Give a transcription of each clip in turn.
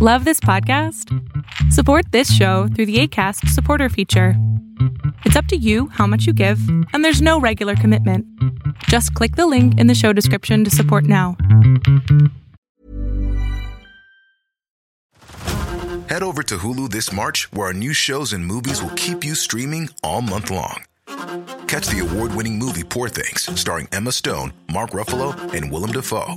Love this podcast? Support this show through the ACAST supporter feature. It's up to you how much you give, and there's no regular commitment. Just click the link in the show description to support now. Head over to Hulu this March, where our new shows and movies will keep you streaming all month long. Catch the award winning movie Poor Things, starring Emma Stone, Mark Ruffalo, and Willem Dafoe.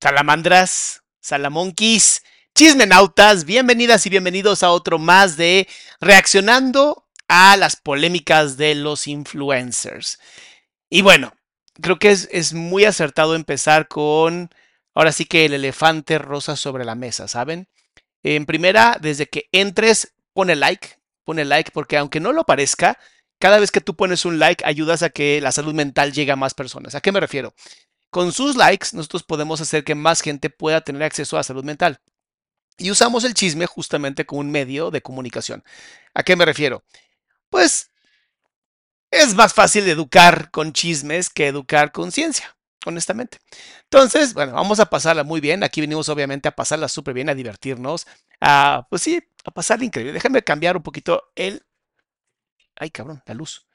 Salamandras, salamonquis, chismenautas, bienvenidas y bienvenidos a otro más de Reaccionando a las polémicas de los influencers. Y bueno, creo que es, muy acertado empezar con, ahora sí que el elefante rosa sobre la mesa, ¿saben? En primera, desde que entres, pone like, pone like, porque aunque no lo parezca, cada vez que tú pones un like ayudas a que la salud mental llegue a más personas. ¿A qué me refiero? Con sus likes, nosotros podemos hacer que más gente pueda tener acceso a salud mental. Y usamos el chisme justamente como un medio de comunicación. ¿A qué me refiero? Pues es más fácil educar con chismes que educar con ciencia, honestamente. Entonces, bueno, vamos a pasarla muy bien. Aquí venimos obviamente a pasarla súper bien, a divertirnos, a, pues sí, a pasarla increíble. Déjenme cambiar un poquito el... Ay, cabrón, la luz.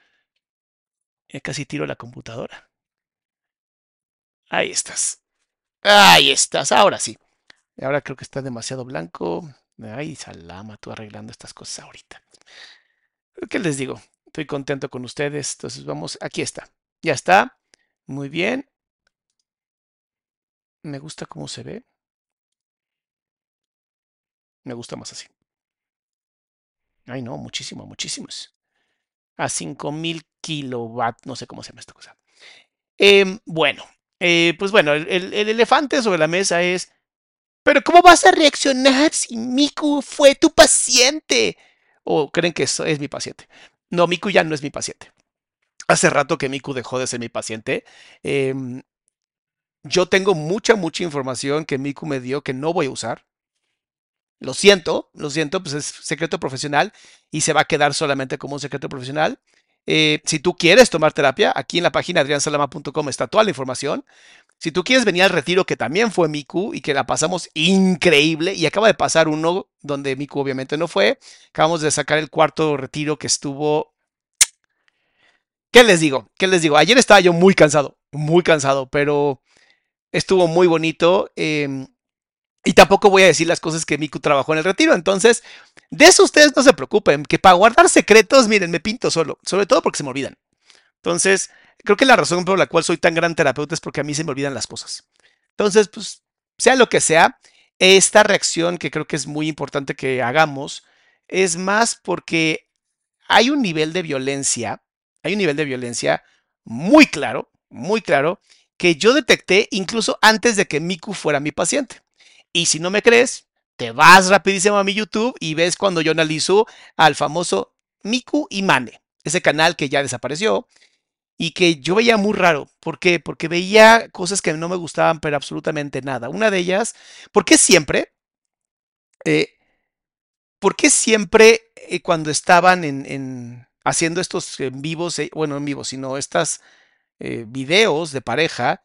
Ya casi tiro la computadora. Ahí estás. Ahí estás, ahora sí. Ahora creo que está demasiado blanco. Ay, salama, tú arreglando estas cosas ahorita. ¿Qué les digo? Estoy contento con ustedes. Entonces vamos, aquí está. Ya está. Muy bien. Me gusta cómo se ve. Me gusta más así. Ay, no, muchísimo, muchísimos. A 5000 kilowatts, no sé cómo se llama esta cosa. Eh, bueno, eh, pues bueno, el, el, elefante sobre la mesa es pero ¿cómo vas a reaccionar si Miku fue tu paciente? ¿O creen que eso es mi paciente? No, Miku ya no es mi paciente. Hace rato que Miku dejó de ser mi paciente. Em, yo tengo mucha, mucha información que Miku me dio que no voy a usar. Lo siento, lo siento, pues es secreto profesional y se va a quedar solamente como un secreto profesional. Eh, si tú quieres tomar terapia, aquí en la página adriansalama.com está toda la información. Si tú quieres venir al retiro, que también fue Miku y que la pasamos increíble, y acaba de pasar uno donde Miku obviamente no fue, acabamos de sacar el cuarto retiro que estuvo... ¿Qué les digo? ¿Qué les digo? Ayer estaba yo muy cansado, muy cansado, pero estuvo muy bonito. Em, y tampoco voy a decir las cosas que Miku trabajó en el retiro. Entonces, de eso ustedes no se preocupen, que para guardar secretos, miren, me pinto solo, sobre todo porque se me olvidan. Entonces, creo que la razón por la cual soy tan gran terapeuta es porque a mí se me olvidan las cosas. Entonces, pues, sea lo que sea, esta reacción que creo que es muy importante que hagamos es más porque hay un nivel de violencia, hay un nivel de violencia muy claro, muy claro, que yo detecté incluso antes de que Miku fuera mi paciente. Y si no me crees, te vas rapidísimo a mi YouTube y ves cuando yo analizo al famoso Miku y Mane, ese canal que ya desapareció y que yo veía muy raro. ¿Por qué? Porque veía cosas que no me gustaban, pero absolutamente nada. Una de ellas, ¿por qué siempre? Eh, ¿Por qué siempre eh, cuando estaban en, haciendo estos en vivos, eh, bueno, en vivos, sino estas videos de pareja,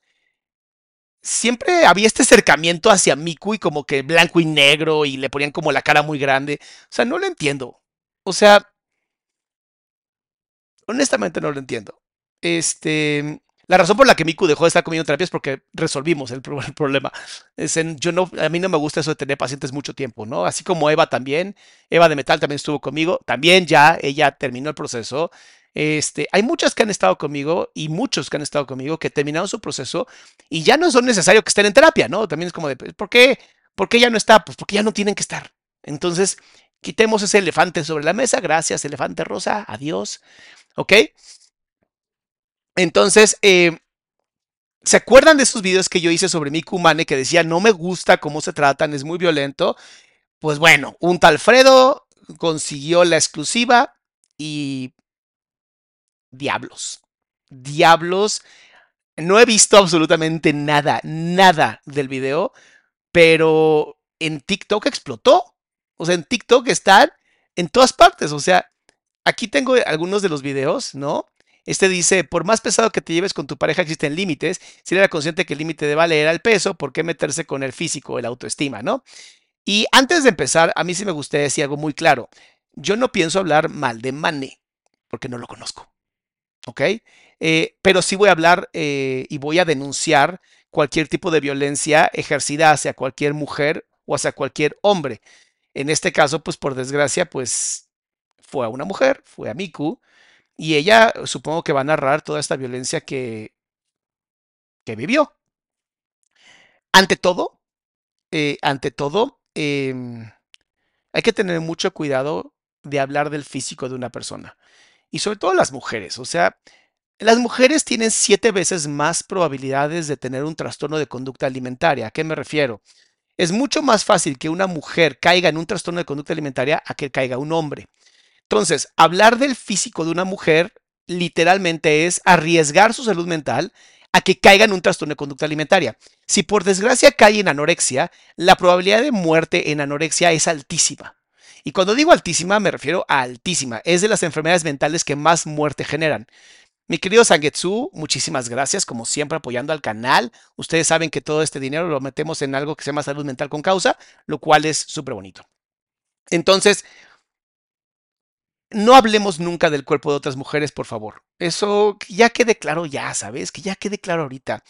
siempre había este acercamiento hacia Miku y como que blanco y negro y le ponían como la cara muy grande. O sea, no lo entiendo. O sea, honestamente no lo entiendo. Este, la razón por la que Miku dejó de estar comiendo terapia es porque resolvimos el, problema. Es en, yo no, a mí no me gusta eso de tener pacientes mucho tiempo, ¿no? Así como Eva también. Eva de Metal también estuvo conmigo. También ya ella terminó el proceso. Este, hay muchas que han estado conmigo y muchos que han estado conmigo que terminaron su proceso y ya no son necesario que estén en terapia, ¿no? También es como de, pues, ¿por qué? ¿Por qué ya no está? Pues porque ya no tienen que estar. Entonces, quitemos ese elefante sobre la mesa. Gracias, elefante rosa. Adiós. ¿Ok? Entonces, eh, ¿se acuerdan de esos videos que yo hice sobre Miku Mane que decía, no me gusta cómo se tratan, es muy violento? Pues bueno, un tal Fredo consiguió la exclusiva y diablos. Diablos. No he visto absolutamente nada, nada del video, pero en TikTok explotó. O sea, en TikTok están en todas partes. O sea, aquí tengo algunos de los videos, ¿no? Este dice, por más pesado que te lleves con tu pareja existen límites. Si era consciente que el límite de vale era el peso, ¿por qué meterse con el físico, el autoestima, ¿no? Y antes de empezar, a mí sí me gustaría decir algo muy claro. Yo no pienso hablar mal de Mane, porque no lo conozco. ¿Ok? Eh, pero sí voy a hablar eh, y voy a denunciar cualquier tipo de violencia ejercida hacia cualquier mujer o hacia cualquier hombre. En este caso, pues por desgracia, pues fue a una mujer, fue a Miku, y ella supongo que va a narrar toda esta violencia que, que vivió. Ante todo, eh, ante todo, em, hay que tener mucho cuidado de hablar del físico de una persona y sobre todo las mujeres. O sea, las mujeres tienen siete veces más probabilidades de tener un trastorno de conducta alimentaria. ¿A qué me refiero? Es mucho más fácil que una mujer caiga en un trastorno de conducta alimentaria a que caiga un hombre. Entonces, hablar del físico de una mujer literalmente es arriesgar su salud mental a que caiga en un trastorno de conducta alimentaria. Si por desgracia cae en anorexia, la probabilidad de muerte en anorexia es altísima. Y cuando digo altísima, me refiero a altísima. Es de las enfermedades mentales que más muerte generan. Mi querido Sangetsu, muchísimas gracias, como siempre, apoyando al canal. Ustedes saben que todo este dinero lo metemos en algo que se llama salud mental con causa, lo cual es súper bonito. Entonces, no hablemos nunca del cuerpo de otras mujeres, por favor. Eso ya quede claro ya, ¿sabes? Que ya quede claro ahorita.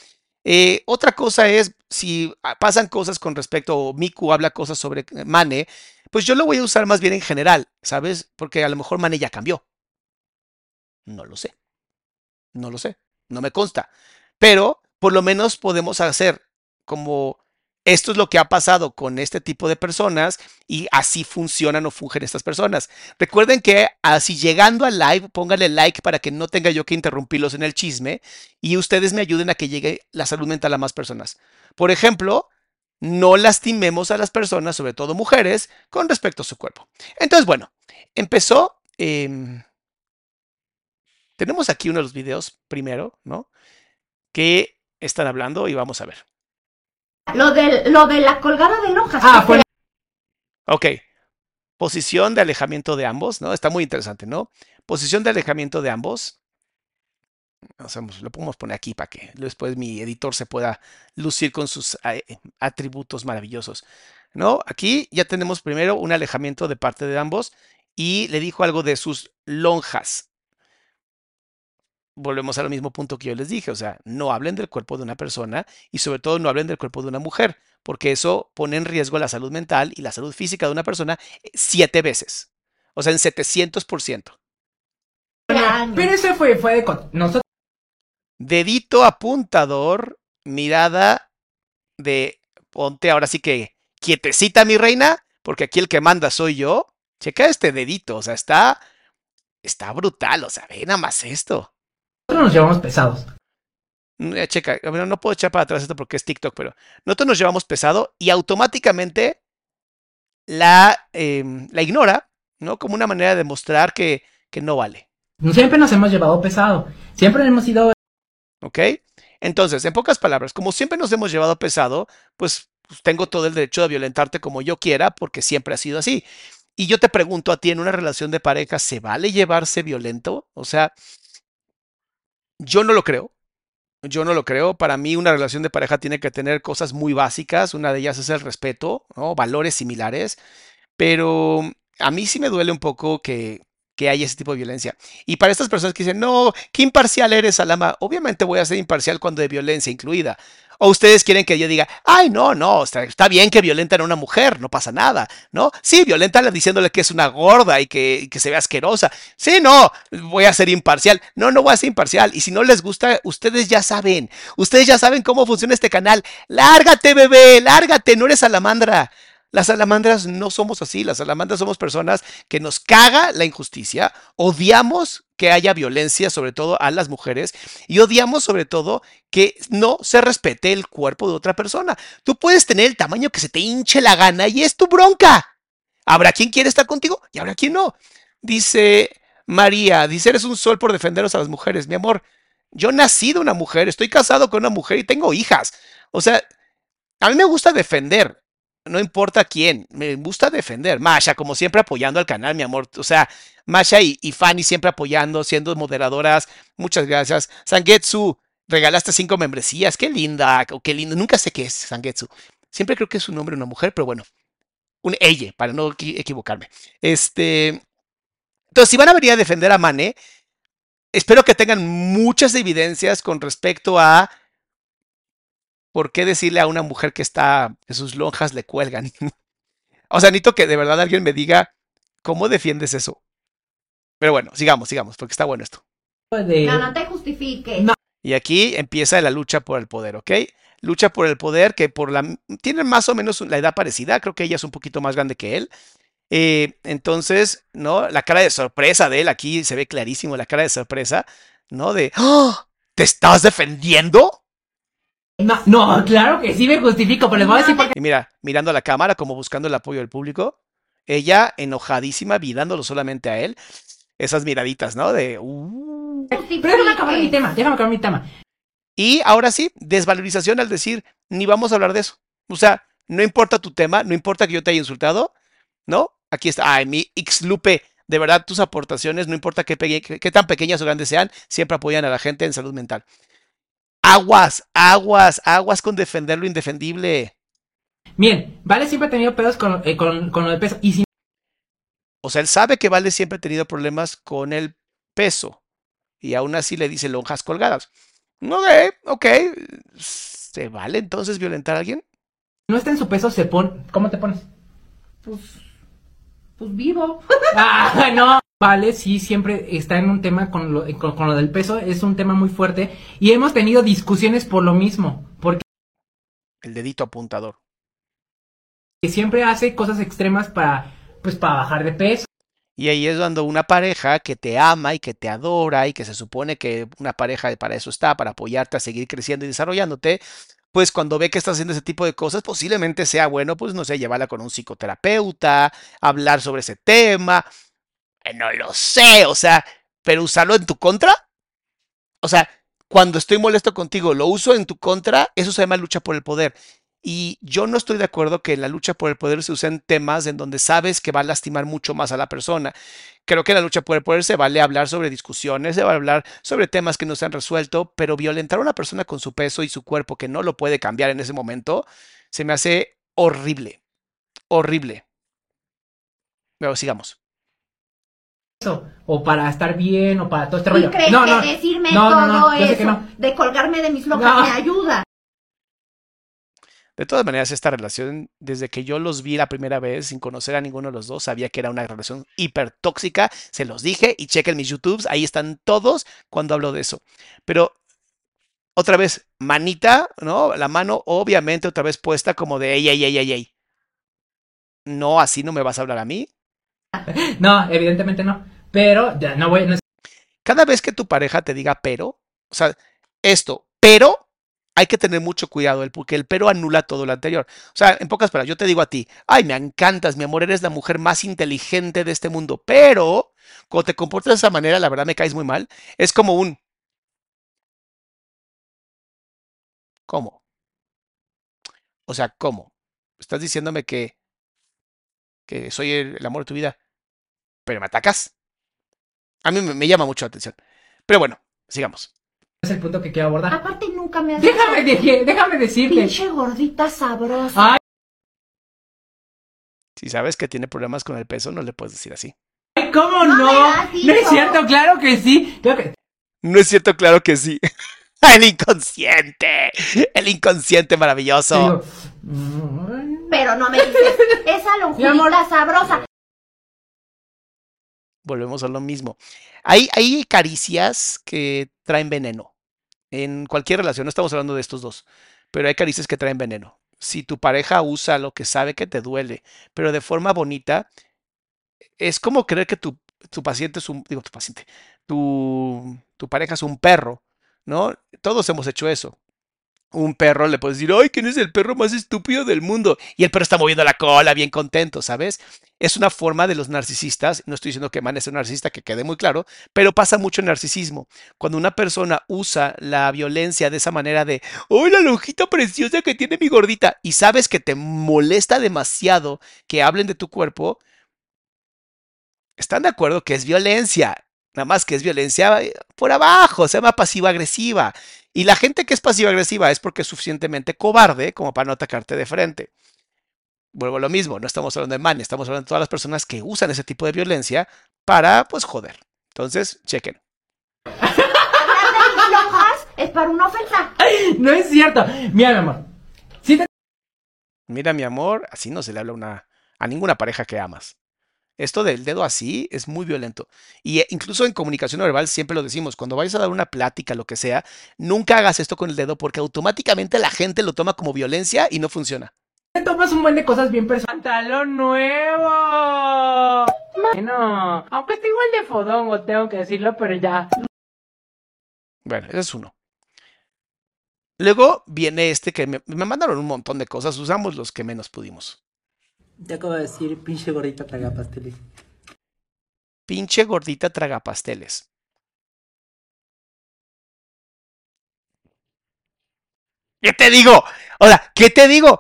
Eh, otra cosa es, si pasan cosas con respecto, o Miku habla cosas sobre Mane, pues yo lo voy a usar más bien en general, ¿sabes? Porque a lo mejor Mane ya cambió. No lo sé. No lo sé. No me consta. Pero por lo menos podemos hacer como esto es lo que ha pasado con este tipo de personas y así funcionan o fungen estas personas. Recuerden que así llegando al live, pónganle like para que no tenga yo que interrumpirlos en el chisme y ustedes me ayuden a que llegue la salud mental a más personas. Por ejemplo, no lastimemos a las personas, sobre todo mujeres, con respecto a su cuerpo. Entonces, bueno, empezó... em, tenemos aquí uno de los videos primero, ¿no? Que están hablando y vamos a ver. Lo de, lo de la colgada de lonjas. Ah, Ok. Posición de alejamiento de ambos, ¿no? Está muy interesante, ¿no? Posición de alejamiento de ambos. Lo podemos poner aquí para que después mi editor se pueda lucir con sus eh, atributos maravillosos. ¿No? Aquí ya tenemos primero un alejamiento de parte de ambos y le dijo algo de sus lonjas. Volvemos al mismo punto que yo les dije, o sea, no hablen del cuerpo de una persona y sobre todo no hablen del cuerpo de una mujer, porque eso pone en riesgo la salud mental y la salud física de una persona eh, siete veces, o sea, en 700%. años. Pero ese fue, fue de. Nosotros Dedito apuntador, mirada de ponte ahora sí que quietecita mi reina, porque aquí el que manda soy yo. Checa este dedito, o sea, está está brutal, o sea, ve nada más esto. nos llevamos pesados. Mm, eh, Checa, bueno, no puedo echar para atrás esto porque es TikTok, pero nosotros nos llevamos pesado y automáticamente la, em, la ignora, ¿no? Como una manera de mostrar que, que no vale. Siempre nos hemos llevado pesado. Siempre hemos sido ¿Ok? Entonces, en pocas palabras, como siempre nos hemos llevado pesado, pues pues, tengo todo el derecho de violentarte como yo quiera porque siempre ha sido así. Y yo te pregunto a ti, en una relación de pareja, ¿se vale llevarse violento? O sea, yo no lo creo. Yo no lo creo. Para mí una relación de pareja tiene que tener cosas muy básicas. Una de ellas es el respeto. Valores similares. Pero a mí sí me duele un poco que, que haya ese tipo de violencia. Y para estas personas que dicen, no, qué imparcial eres, Alama. Obviamente voy a ser imparcial cuando hay violencia incluida. O ustedes quieren que yo diga, ay, no, no, está, bien que violenten a una mujer, no pasa nada, ¿no? Sí, violentala diciéndole que es una gorda y que, que se ve asquerosa. Sí, no, voy a ser imparcial. No, no voy a ser imparcial. Y si no les gusta, ustedes ya saben. Ustedes ya saben cómo funciona este canal. Lárgate, bebé, lárgate, no eres salamandra. Las salamandras no somos así, las salamandras somos personas que nos caga la injusticia, odiamos que haya violencia, sobre todo a las mujeres, y odiamos sobre todo que no se respete el cuerpo de otra persona. Tú puedes tener el tamaño que se te hinche la gana y es tu bronca. Habrá quien quiere estar contigo y habrá quien no. Dice María, dice, eres un sol por defenderos a las mujeres. Mi amor, yo nací de una mujer, estoy casado con una mujer y tengo hijas. O sea, a mí me gusta defender, no importa quién, me gusta defender. Masha, como siempre, apoyando al canal, mi amor. O sea, Masha y, Fanny siempre apoyando, siendo moderadoras. Muchas gracias. Sangetsu, regalaste cinco membresías. Qué linda, o qué lindo. Nunca sé qué es Sangetsu. Siempre creo que es un hombre una mujer, pero bueno. Un ella, para no equi- equivocarme. Este. Entonces, si van a venir a defender a Mane, espero que tengan muchas evidencias con respecto a ¿por qué decirle a una mujer que está, que sus lonjas le cuelgan? o sea, necesito que de verdad alguien me diga cómo defiendes eso. Pero bueno, sigamos, sigamos, porque está bueno esto. No, no te justifiques. No. Y aquí empieza la lucha por el poder, ¿ok? Lucha por el poder que por la tienen más o menos la edad parecida, creo que ella es un poquito más grande que él. Eh, entonces, ¿no? La cara de sorpresa de él aquí se ve clarísimo, la cara de sorpresa, ¿no? De, ¡Oh! ¿te estás defendiendo? No, no, claro que sí me justifico, pero les voy a decir por qué. Y mira, mirando a la cámara, como buscando el apoyo del público, ella enojadísima, mirándolo solamente a él, esas miraditas, ¿no? De, "Uh". Pero déjame acabar mi tema, déjame acabar mi tema. Y ahora sí, desvalorización al decir, ni vamos a hablar de eso. O sea, no importa tu tema, no importa que yo te haya insultado, ¿no? Aquí está, ay, mi Xlupe, de verdad, tus aportaciones, no importa qué- qué tan pequeñas o grandes sean, siempre apoyan a la gente en salud mental. Aguas, aguas, aguas con defender lo indefendible. Bien, Vale siempre ha tenido pedos con, eh, con, con lo de peso. Y si O sea, él sabe que Vale siempre ha tenido problemas con el peso. Y aún así le dice lonjas colgadas. Ok, ok. ¿Se vale entonces violentar a alguien? no está en su peso, se pone. ¿Cómo te pones? Pues. Pues vivo. ah, no. Vale, sí, siempre está en un tema con lo, con, con lo del peso, es un tema muy fuerte. Y hemos tenido discusiones por lo mismo. Porque El dedito apuntador. siempre hace cosas extremas para. Pues para bajar de peso. Y ahí es cuando una pareja que te ama y que te adora y que se supone que una pareja para eso está, para apoyarte a seguir creciendo y desarrollándote, después cuando ve que estás haciendo ese tipo de cosas, posiblemente sea bueno, pues no sé, llevarla con un psicoterapeuta, hablar sobre ese tema. Eh, no lo sé, o sea, pero usarlo en tu contra. O sea, cuando estoy molesto contigo, lo uso en tu contra, eso se llama lucha por el poder. Y yo no estoy de acuerdo que en la lucha por el poder se usen temas en donde sabes que va a lastimar mucho más a la persona. Creo que en la lucha por el poder se vale hablar sobre discusiones, se vale hablar sobre temas que no se han resuelto, pero violentar a una persona con su peso y su cuerpo que no lo puede cambiar en ese momento, se me hace horrible. Horrible. Pero sigamos. O para estar bien, o para todo este ¿Y rollo. crees No, que no, decirme no, no, todo no, eso de colgarme de mis locas No. me ayuda? De todas maneras, esta relación, desde que yo los vi la primera vez sin conocer a ninguno de los dos, sabía que era una relación hiper tóxica. Se los dije y chequen mis YouTubes, ahí están todos cuando hablo de eso. Pero otra vez, manita, ¿no? La mano obviamente otra vez puesta como de ey, ey, ey, ey, ey. No, así no me vas a hablar a mí. No, evidentemente no. Pero ya no voy, no Cada vez que tu pareja te diga pero, o sea, esto, pero, hay que tener mucho cuidado, el- porque el pero anula todo lo anterior. O sea, en pocas palabras, yo te digo a ti, ay, me encantas, mi amor, eres la mujer más inteligente de este mundo, pero cuando te comportas de esa manera, la verdad me caes muy mal. Es como un... ¿Cómo? O sea, ¿cómo? Estás diciéndome que, que soy el, el amor de tu vida, pero me atacas. A mí me, me llama mucho la atención. Pero bueno, sigamos. el punto que quiero abordar. Aparte nunca me has Déjame, dije- déjame decirte. pinche gordita sabrosa. Ay, Si sabes que tiene problemas con el peso, no le puedes decir así. ¿cómo No no? es cierto, claro que sí. Claro que- No es cierto, claro que sí. El inconsciente. El inconsciente te maravilloso. Pero no me dices, esa lonjita sabrosa. Volvemos a lo mismo. Hay, hay caricias que traen veneno. En cualquier relación, no estamos hablando de estos dos, pero hay caricias que traen veneno. Si tu pareja usa lo que sabe que te duele, pero de forma bonita, es como creer que tu, tu paciente es un, digo, tu paciente, tu, tu pareja es un perro, ¿no? Todos hemos hecho eso. Un perro le puedes decir, ay, ¿quién es el perro más estúpido del mundo? Y el perro está moviendo la cola, bien contento, ¿sabes? Es una forma de los narcisistas, no estoy diciendo que Man es un narcisista, que quede muy claro, pero pasa mucho en narcisismo. Cuando una persona usa la violencia de esa manera de, ¡ay, la lonjita preciosa que tiene mi gordita! Y sabes que te molesta demasiado que hablen de tu cuerpo, están de acuerdo que es violencia. Nada más que es violencia eh, por abajo, se llama pasiva-agresiva. Y la gente que es pasiva-agresiva es porque es suficientemente cobarde como para no atacarte de frente. Vuelvo a lo mismo, no estamos hablando de man, estamos hablando de todas las personas que usan ese tipo de violencia para, pues, joder. Entonces, chequen. Hablar de es para una ofensa. No es cierto. Mira, mi amor. Sí te Mira, mi amor, así no se le habla una, a ninguna pareja que amas. Esto del dedo así es muy violento. Y eh, incluso en comunicación verbal siempre lo decimos, cuando vayas a dar una plática, lo que sea, nunca hagas esto con el dedo porque automáticamente la gente lo toma como violencia y no funciona. te tomas un buen de cosas bien personales. ¡Pantalón nuevo! Bueno, aunque esté igual de fodongo, tengo que decirlo, pero ya. Bueno, ese es uno. Luego viene este que me, me mandaron un montón de cosas, usamos los que menos pudimos. Te acabo de decir, pinche gordita traga pasteles. Pinche gordita traga pasteles. ¿Qué te digo? Ahora, ¿qué te digo?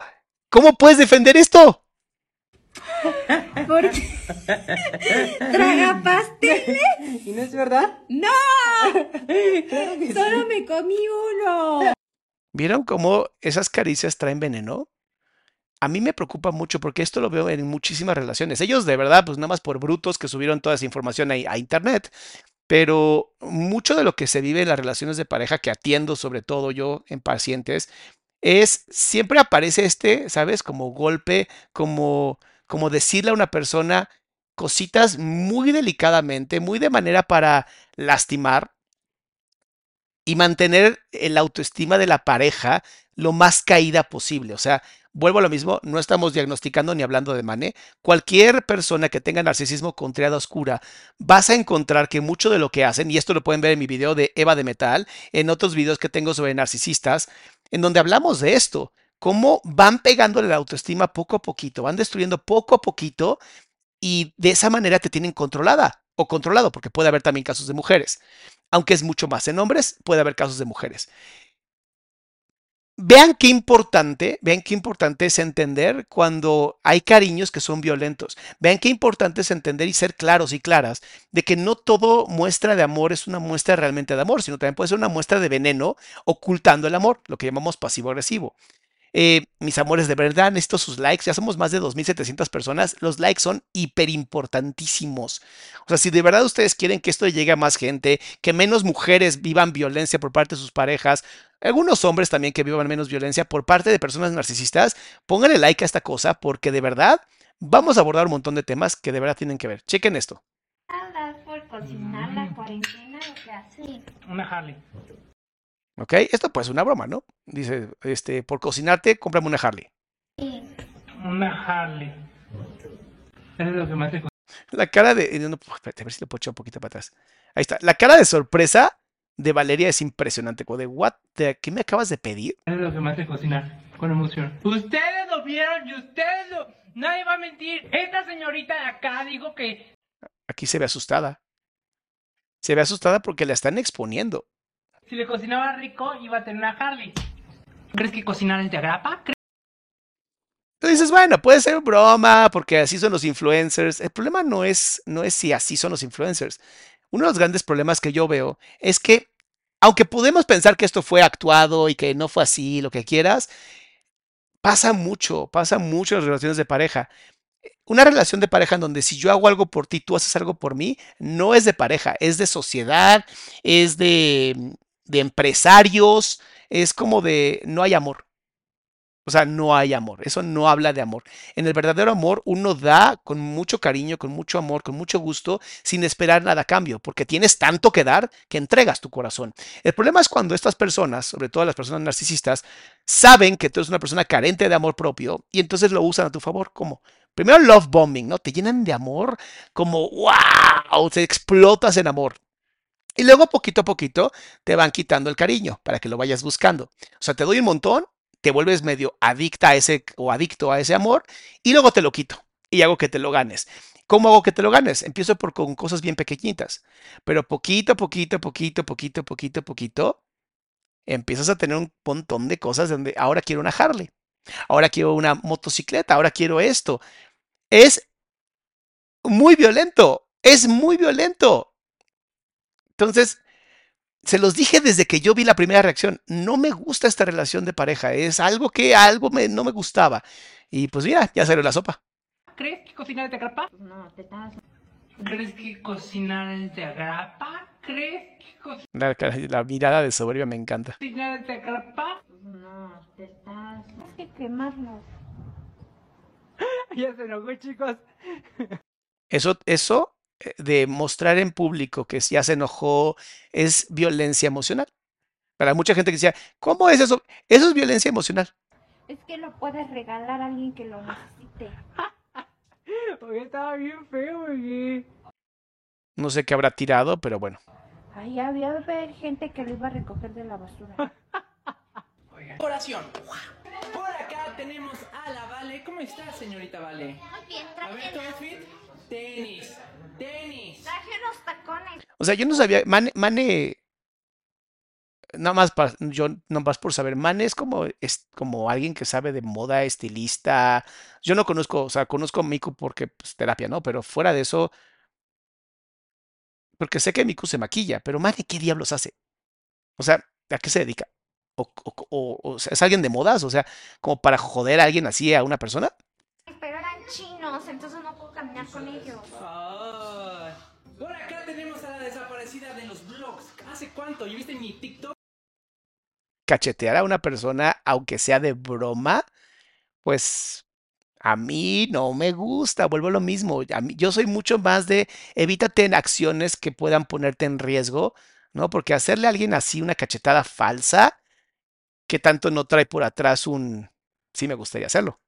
¿Cómo puedes defender esto? Porque traga pasteles. ¿Y no es verdad? ¡No! Solo me comí uno. ¿Vieron cómo esas caricias traen veneno? A mí me preocupa mucho porque esto lo veo en muchísimas relaciones. Ellos de verdad, pues nada más por brutos que subieron toda esa información ahí a internet. Pero mucho de lo que se vive en las relaciones de pareja que atiendo, sobre todo yo en pacientes, es siempre aparece este, ¿sabes? Como golpe, como, como decirle a una persona cositas muy delicadamente, muy de manera para lastimar y mantener el autoestima de la pareja lo más caída posible. O sea, vuelvo a lo mismo, no estamos diagnosticando ni hablando de mané. Cualquier persona que tenga narcisismo con triada oscura, vas a encontrar que mucho de lo que hacen, y esto lo pueden ver en mi video de Eva de Metal, en otros videos que tengo sobre narcisistas, en donde hablamos de esto, cómo van pegándole la autoestima poco a poquito, van destruyendo poco a poquito y de esa manera te tienen controlada o controlado, porque puede haber también casos de mujeres. Aunque es mucho más en hombres, puede haber casos de mujeres. Vean qué importante, vean qué importante es entender cuando hay cariños que son violentos. Vean qué importante es entender y ser claros y claras de que no todo muestra de amor es una muestra realmente de amor, sino también puede ser una muestra de veneno ocultando el amor, lo que llamamos pasivo-agresivo. Eh, mis amores, de verdad necesito sus likes. Ya somos más de 2.700 personas. Los likes son hiper importantísimos. O sea, si de verdad ustedes quieren que esto llegue a más gente, que menos mujeres vivan violencia por parte de sus parejas, algunos hombres también que vivan menos violencia por parte de personas narcisistas, pónganle like a esta cosa porque de verdad vamos a abordar un montón de temas que de verdad tienen que ver. Chequen esto. por cocinar la cuarentena, o sea, sí. Una Harley. ¿Ok? Esto pues es una broma, ¿no? Dice, este, por cocinarte, cómprame una Harley. Una Harley. Eso es lo que más te La cara de... No, espérate, a ver si lo puedo echar un poquito para atrás. Ahí está. La cara de sorpresa de Valeria es impresionante. Como de, what the, ¿qué me acabas de pedir? Eso es lo que me hace cocinar, con emoción. Ustedes lo vieron y ustedes lo... Nadie va a mentir. Esta señorita de acá dijo que... Aquí se ve asustada. Se ve asustada porque la están exponiendo. Si le cocinaba rico, iba a tener una Harley. ¿Crees que cocinar es de agrapa? Entonces dices, bueno, puede ser broma, porque así son los influencers. El problema no es, no es si así son los influencers. Uno de los grandes problemas que yo veo es que, aunque podemos pensar que esto fue actuado y que no fue así, lo que quieras, pasa mucho, pasa mucho en las relaciones de pareja. Una relación de pareja en donde si yo hago algo por ti, tú haces algo por mí, no es de pareja, es de sociedad, es de de empresarios, es como de no hay amor. O sea, no hay amor. Eso no habla de amor. En el verdadero amor uno da con mucho cariño, con mucho amor, con mucho gusto, sin esperar nada a cambio, porque tienes tanto que dar que entregas tu corazón. El problema es cuando estas personas, sobre todo las personas narcisistas, saben que tú eres una persona carente de amor propio y entonces lo usan a tu favor. como Primero love bombing, ¿no? Te llenan de amor como, wow, te explotas en amor. Y luego poquito a poquito te van quitando el cariño para que lo vayas buscando. O sea, te doy un montón, te vuelves medio adicta a ese o adicto a ese amor y luego te lo quito y hago que te lo ganes. ¿Cómo hago que te lo ganes? Empiezo por con cosas bien pequeñitas, pero poquito, poquito, poquito, poquito, poquito, poquito, empiezas a tener un montón de cosas donde ahora quiero una Harley, ahora quiero una motocicleta, ahora quiero esto. Es muy violento, es muy violento. Entonces, se los dije desde que yo vi la primera reacción, no me gusta esta relación de pareja, es algo que algo me, no me gustaba. Y pues mira, ya salió la sopa. ¿Crees que cocinar es de agrapa? No, te estás... ¿Crees que cocinar es de agrapa? ¿Crees que La, la mirada de soberbia me encanta. cocinar es de agrapa? No, te estás... Hay que quemarnos. ya se enojó, chicos. Eso, eso de mostrar en público que ya se enojó es violencia emocional. Para mucha gente que decía, ¿cómo es eso? Eso es violencia emocional. Es que lo puedes regalar a alguien que lo necesite. Oye, estaba bien feo, oye. No sé qué habrá tirado, pero bueno. Ahí había haber gente que lo iba a recoger de la basura. Oración. Por acá tenemos a la Vale. ¿Cómo está, señorita Vale? Muy bien, A ver tu outfit. Tenis. Tenis. Traje unos tacones. O sea, yo no sabía, Mane, Mane nada más para, yo no más por saber, Mane es como, es como alguien que sabe de moda, estilista. Yo no conozco, o sea, conozco a Miku porque pues, terapia, ¿no? Pero fuera de eso, porque sé que Miku se maquilla, pero Mane, ¿qué diablos hace? O sea, ¿a qué se dedica? ¿O, o, o, o sea, es alguien de modas? O sea, como para joder a alguien así, a una persona. Pero eran chinos, entonces no puedo caminar con ellos. Ay. Por acá tenemos a la desaparecida de los vlogs. ¿Hace cuánto? ¿Yo viste mi TikTok? cachetear a una persona, aunque sea de broma, pues a mí no me gusta, vuelvo a lo mismo. A mí, yo soy mucho más de evítate en acciones que puedan ponerte en riesgo, ¿no? Porque hacerle a alguien así una cachetada falsa, que tanto no trae por atrás un... Sí me gustaría hacerlo.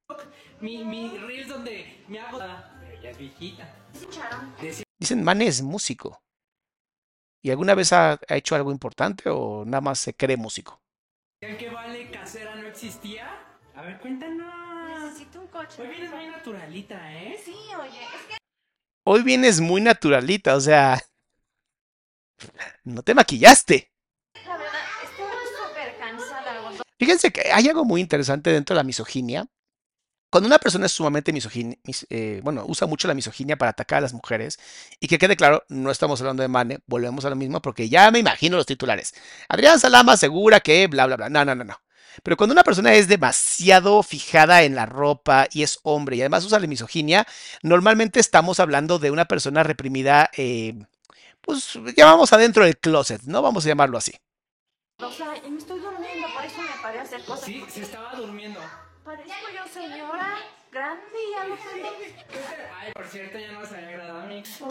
Mi, mi reels donde me hago... Es viejita. Dicen, Mane es músico. ¿Y alguna vez ha, ha hecho algo importante o nada más se cree músico? Decían que vale existía? A ver, cuéntanos. Necesito un coche. Hoy vienes muy naturalita, ¿eh? Sí, oye, es que Hoy vienes muy naturalita, o sea, no te maquillaste. la verdad estoy súper cansada. Fíjense que hay algo muy interesante dentro de la misoginia. Cuando una persona es sumamente misogínia, bueno, usa mucho la misoginia para atacar a las mujeres, y que quede claro, no estamos hablando de Mane, volvemos a lo mismo, porque ya me imagino los titulares. Adrián Salama asegura que bla, bla, bla. No, no, no, no. Pero cuando una persona es demasiado fijada en la ropa y es hombre y además usa la misoginia, normalmente estamos hablando de una persona reprimida, eh, pues llamamos adentro del closet, ¿no? Vamos a llamarlo así. O sea, me estoy durmiendo, por eso me paré a hacer cosas. Sí, se estaba durmiendo. Parezco yo señora grande y ya. Ay, por cierto, ya no se había agradado a mí. No,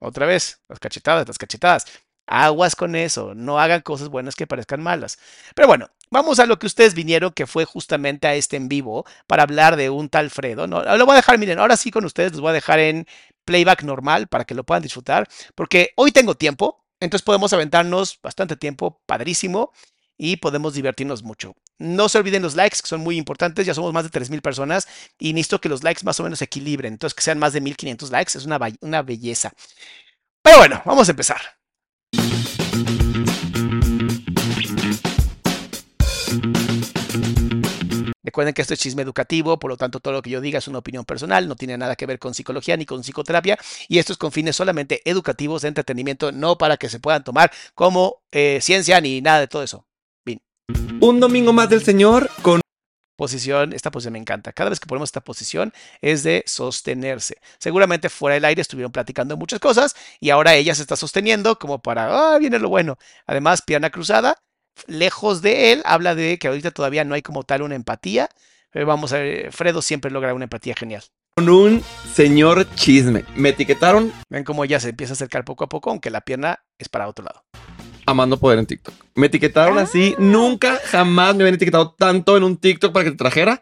Otra vez, las cachetadas, las cachetadas. Aguas con eso, no hagan cosas buenas que parezcan malas. Pero bueno, vamos a lo que ustedes vinieron, que fue justamente a este en vivo, para hablar de un tal Fredo. No, lo voy a dejar, miren, ahora sí con ustedes los voy a dejar en playback normal para que lo puedan disfrutar, porque hoy tengo tiempo, entonces podemos aventarnos bastante tiempo, padrísimo, y podemos divertirnos mucho. No se olviden los likes, que son muy importantes, ya somos más de 3.000 personas, y necesito que los likes más o menos se equilibren, entonces que sean más de 1.500 likes, es una, belleza. Pero bueno, vamos a empezar. Recuerden que esto es chisme educativo, por lo tanto todo lo que yo diga es una opinión personal, no tiene nada que ver con psicología ni con psicoterapia y esto es con fines solamente educativos de entretenimiento, no para que se puedan tomar como eh, ciencia ni nada de todo eso. Un domingo más del Señor con Posición, esta posición me encanta. Cada vez que ponemos esta posición es de sostenerse. Seguramente fuera del aire estuvieron platicando muchas cosas y ahora ella se está sosteniendo como para, ah, viene lo bueno. Además, pierna cruzada, lejos de él, habla de que ahorita todavía no hay como tal una empatía. Pero vamos a ver, Fredo siempre logra una empatía genial. con un señor chisme. Me etiquetaron Ven cómo ella se empieza a acercar poco a poco, aunque la pierna es para otro lado. Amando poder en TikTok. Me etiquetaron así. Nunca, jamás me habían etiquetado tanto en un TikTok para que te trajera.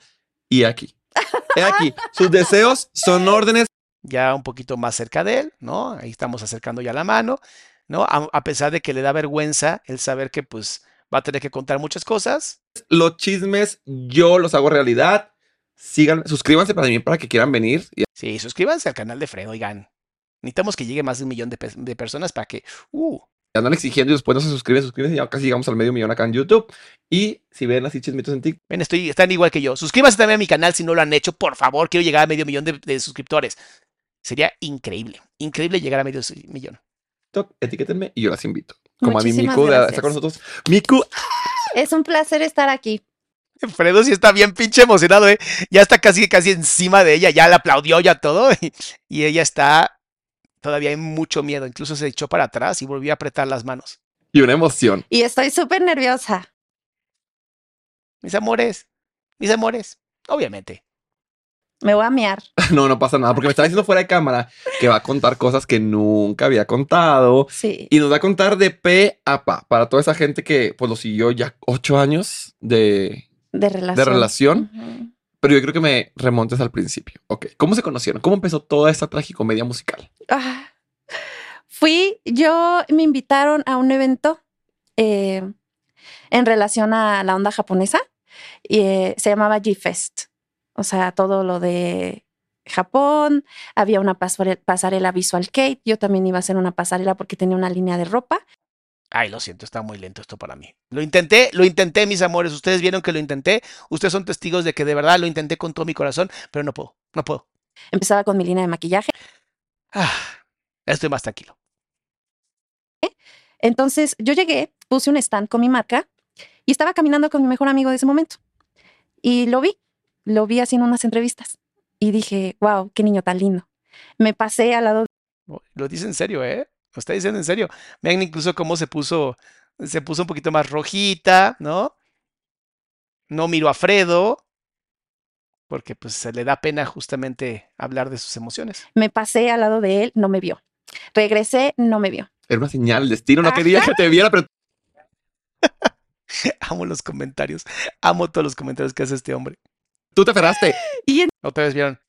Y aquí. He aquí. Sus deseos son órdenes. Ya un poquito más cerca de él, ¿no? Ahí estamos acercando ya la mano, ¿no? A, a pesar de que le da vergüenza el saber que pues va a tener que contar muchas cosas. Los chismes yo los hago realidad. Sigan, suscríbanse para mí para que quieran venir. Y Sí, suscríbanse al canal de Fredo, oigan. Necesitamos que llegue más de un millón de, pe- de personas para que, uh, andan exigiendo y después no se suscriben, suscriben. Ya casi llegamos al medio millón acá en YouTube. Y si ven así chismitos en TikTok, ven, estoy, están igual que yo. Suscríbanse también a mi canal si no lo han hecho, por favor, quiero llegar a medio millón de, de suscriptores. Sería increíble, increíble llegar a medio millón. etiquétenme y yo las invito. Como a mi Miku gracias. está con nosotros. Miku, Es un placer estar aquí. Fredo sí está bien pinche emocionado, ¿eh? Ya está casi, casi encima de ella, ya la aplaudió, ya todo. Y, y ella está todavía hay mucho miedo. Incluso se echó para atrás y volvió a apretar las manos. y una emoción. Y estoy súper nerviosa. Mis amores, mis amores, obviamente. Me voy a mear. No, no pasa nada, porque me estaba diciendo fuera de cámara que va a contar cosas que nunca había contado. Sí. Y nos va a contar de pe a pa para toda esa gente que pues lo siguió ya ocho años de, De relación. de relación. Ujú. Pero yo creo que me remontes al principio. Ok, ¿cómo se conocieron? ¿Cómo empezó toda esta tragicomedia musical? Ah. Fui, yo me invitaron a un evento eh, en relación a la onda japonesa y eh, se llamaba G-Fest. O sea, todo lo de Japón, había una pasare- pasarela Visual Kate, yo también iba a hacer una pasarela porque tenía una línea de ropa. Ay, lo siento, está muy lento esto para mí. Lo intenté, lo intenté, mis amores. Ustedes vieron que lo intenté. Ustedes son testigos de que de verdad lo intenté con todo mi corazón, pero no puedo, no puedo. Empezaba con mi línea de maquillaje. Ah, estoy más tranquilo. Entonces yo llegué, puse un stand con mi marca y estaba caminando con mi mejor amigo de ese momento. Y lo vi, lo vi haciendo unas entrevistas y dije, wow, qué niño tan lindo. Me pasé al lado Lo dice en serio, ¿eh? Lo está diciendo en serio. Vean incluso cómo se puso, se puso un poquito más rojita, ¿no? No miro a Fredo, porque pues se le da pena justamente hablar de sus emociones. me pasé al lado de él, no me vio. Regresé, no me vio. Era una señal, el destino no Ajá. quería que te viera, pero Amo los comentarios, amo todos los comentarios que hace este hombre. tú te ferraste. Y en- Otra vez vieron.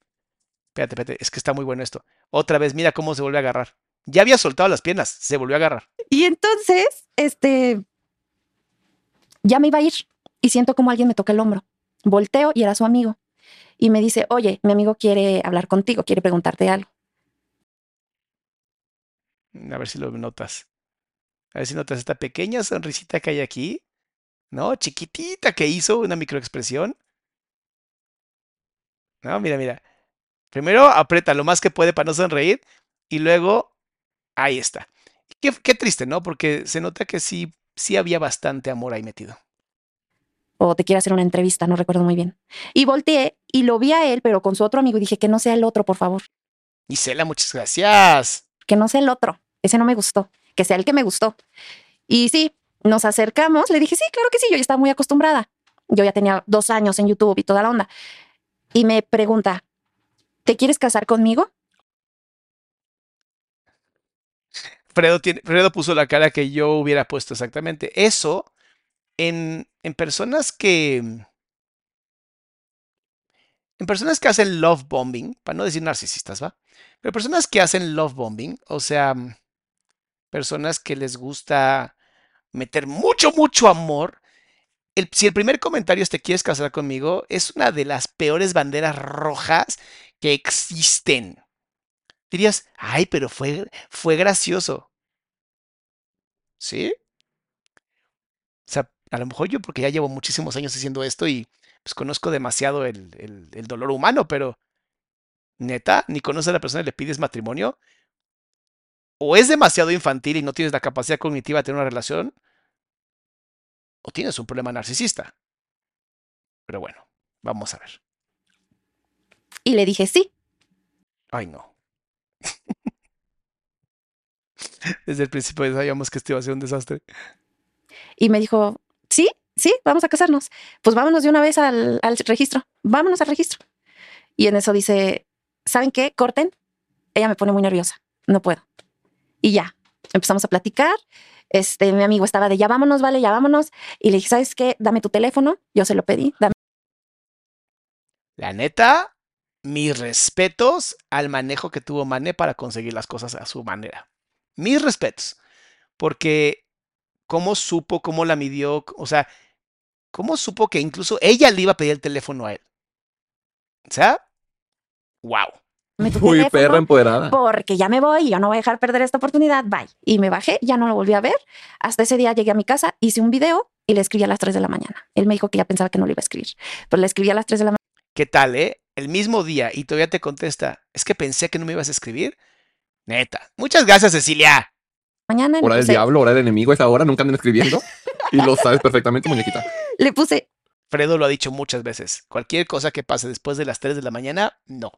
Espérate, espérate, es que está muy bueno esto. Otra vez, mira cómo se vuelve a agarrar. Ya había soltado las piernas, se volvió a agarrar. Y entonces, este, Ya me iba a ir y siento como alguien me toca el hombro. Volteo y era su amigo. Y me dice, oye, mi amigo quiere hablar contigo, quiere preguntarte algo. A ver si lo notas. A ver si notas esta pequeña sonrisita que hay aquí. ¿No? Chiquitita que hizo una microexpresión. No, mira, mira. Primero aprieta lo más que puede para no sonreír. Y luego, ahí está. Qué, qué triste, ¿no? Porque se nota que sí, sí había bastante amor ahí metido. O te quiere hacer una entrevista, no recuerdo muy bien. Y volteé y lo vi a él, pero con su otro amigo y dije que no sea el otro, por favor. Isela, muchas gracias. Que no sea el otro. Ese no me gustó. Que sea el que me gustó. Y sí, nos acercamos. Le dije, sí, claro que sí. Yo ya estaba muy acostumbrada. Yo ya tenía dos años en YouTube y toda la onda. Y me pregunta, ¿te quieres casar conmigo? Fredo, puso la cara que yo hubiera puesto exactamente. Eso en, personas que. En personas que hacen love bombing, para no decir narcisistas, ¿va? Pero personas que hacen love bombing, o sea, personas que les gusta meter mucho, mucho amor. Si el primer comentario es te quieres casar conmigo, es una de las peores banderas rojas que existen. Dirías, ay, pero fue, fue gracioso. ¿Sí? O sea, a lo mejor yo porque ya llevo muchísimos años haciendo esto y pues conozco demasiado el, el, el dolor humano, pero neta, ni conoces a la persona y le pides matrimonio. O es demasiado infantil y no tienes la capacidad cognitiva de tener una relación, o tienes un problema narcisista. Pero bueno, vamos a ver. Y le dije sí. Ay, no. Desde el principio sabíamos que esto iba a ser un desastre. Y me dijo, sí, sí, vamos a casarnos. Pues vámonos de una vez al, al registro. Vámonos al registro. Y en eso dice, ¿saben qué? Corten. Ella me pone muy nerviosa. No puedo. Y ya, empezamos a platicar. Este, mi amigo estaba de ya vámonos, vale, ya vámonos. Y le dije, ¿sabes qué? Dame tu teléfono. Yo se lo pedí. Dame. La neta, mis respetos al manejo que tuvo Mane para conseguir las cosas a su manera. Mis respetos. Porque cómo supo, cómo la midió, o sea, cómo supo que incluso ella le iba a pedir el teléfono a él. O sea, wow. Muy perra empoderada. Porque ya me voy y yo no voy a dejar perder esta oportunidad. Bye. Y me bajé, ya no lo volví a ver. Hasta ese día llegué a mi casa, hice un video y le escribí a las 3 de la mañana. Él me dijo que ya pensaba que no lo iba a escribir, pero le escribí a las 3 de la mañana. ¿Qué tal, eh? El mismo día y todavía te contesta, es que pensé que no me ibas a escribir. Neta. Muchas gracias, Cecilia. mañana Hora del puse- diablo, hora del enemigo, esa hora, nunca andan escribiendo. y lo sabes perfectamente, muñequita. Le puse, Fredo lo ha dicho muchas veces. Cualquier cosa que pase después de las 3 de la mañana, no.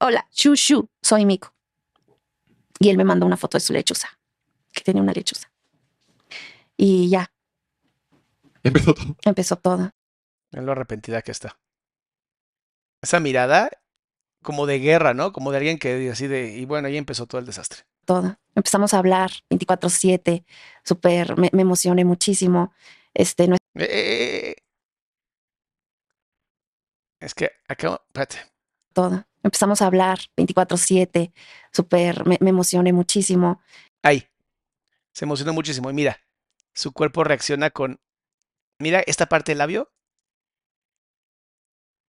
hola, Shushu, soy Mico. Y él me mandó una foto de su lechuza, que tenía una lechuza. Y ya, Empezó todo. empezó todo. Es lo arrepentida que está. Esa mirada como de guerra, ¿no? Como de alguien que así de... Y bueno, ahí empezó todo el desastre. todo. Empezamos a hablar 24/7, súper, me, me emocioné muchísimo. Este, no Eh, eh, eh. Es que acá... Espérate. todo. Empezamos a hablar 24/7, súper, me, me emocioné muchísimo. Ahí. Se emocionó muchísimo. Y mira, su cuerpo reacciona con... Mira esta parte del labio.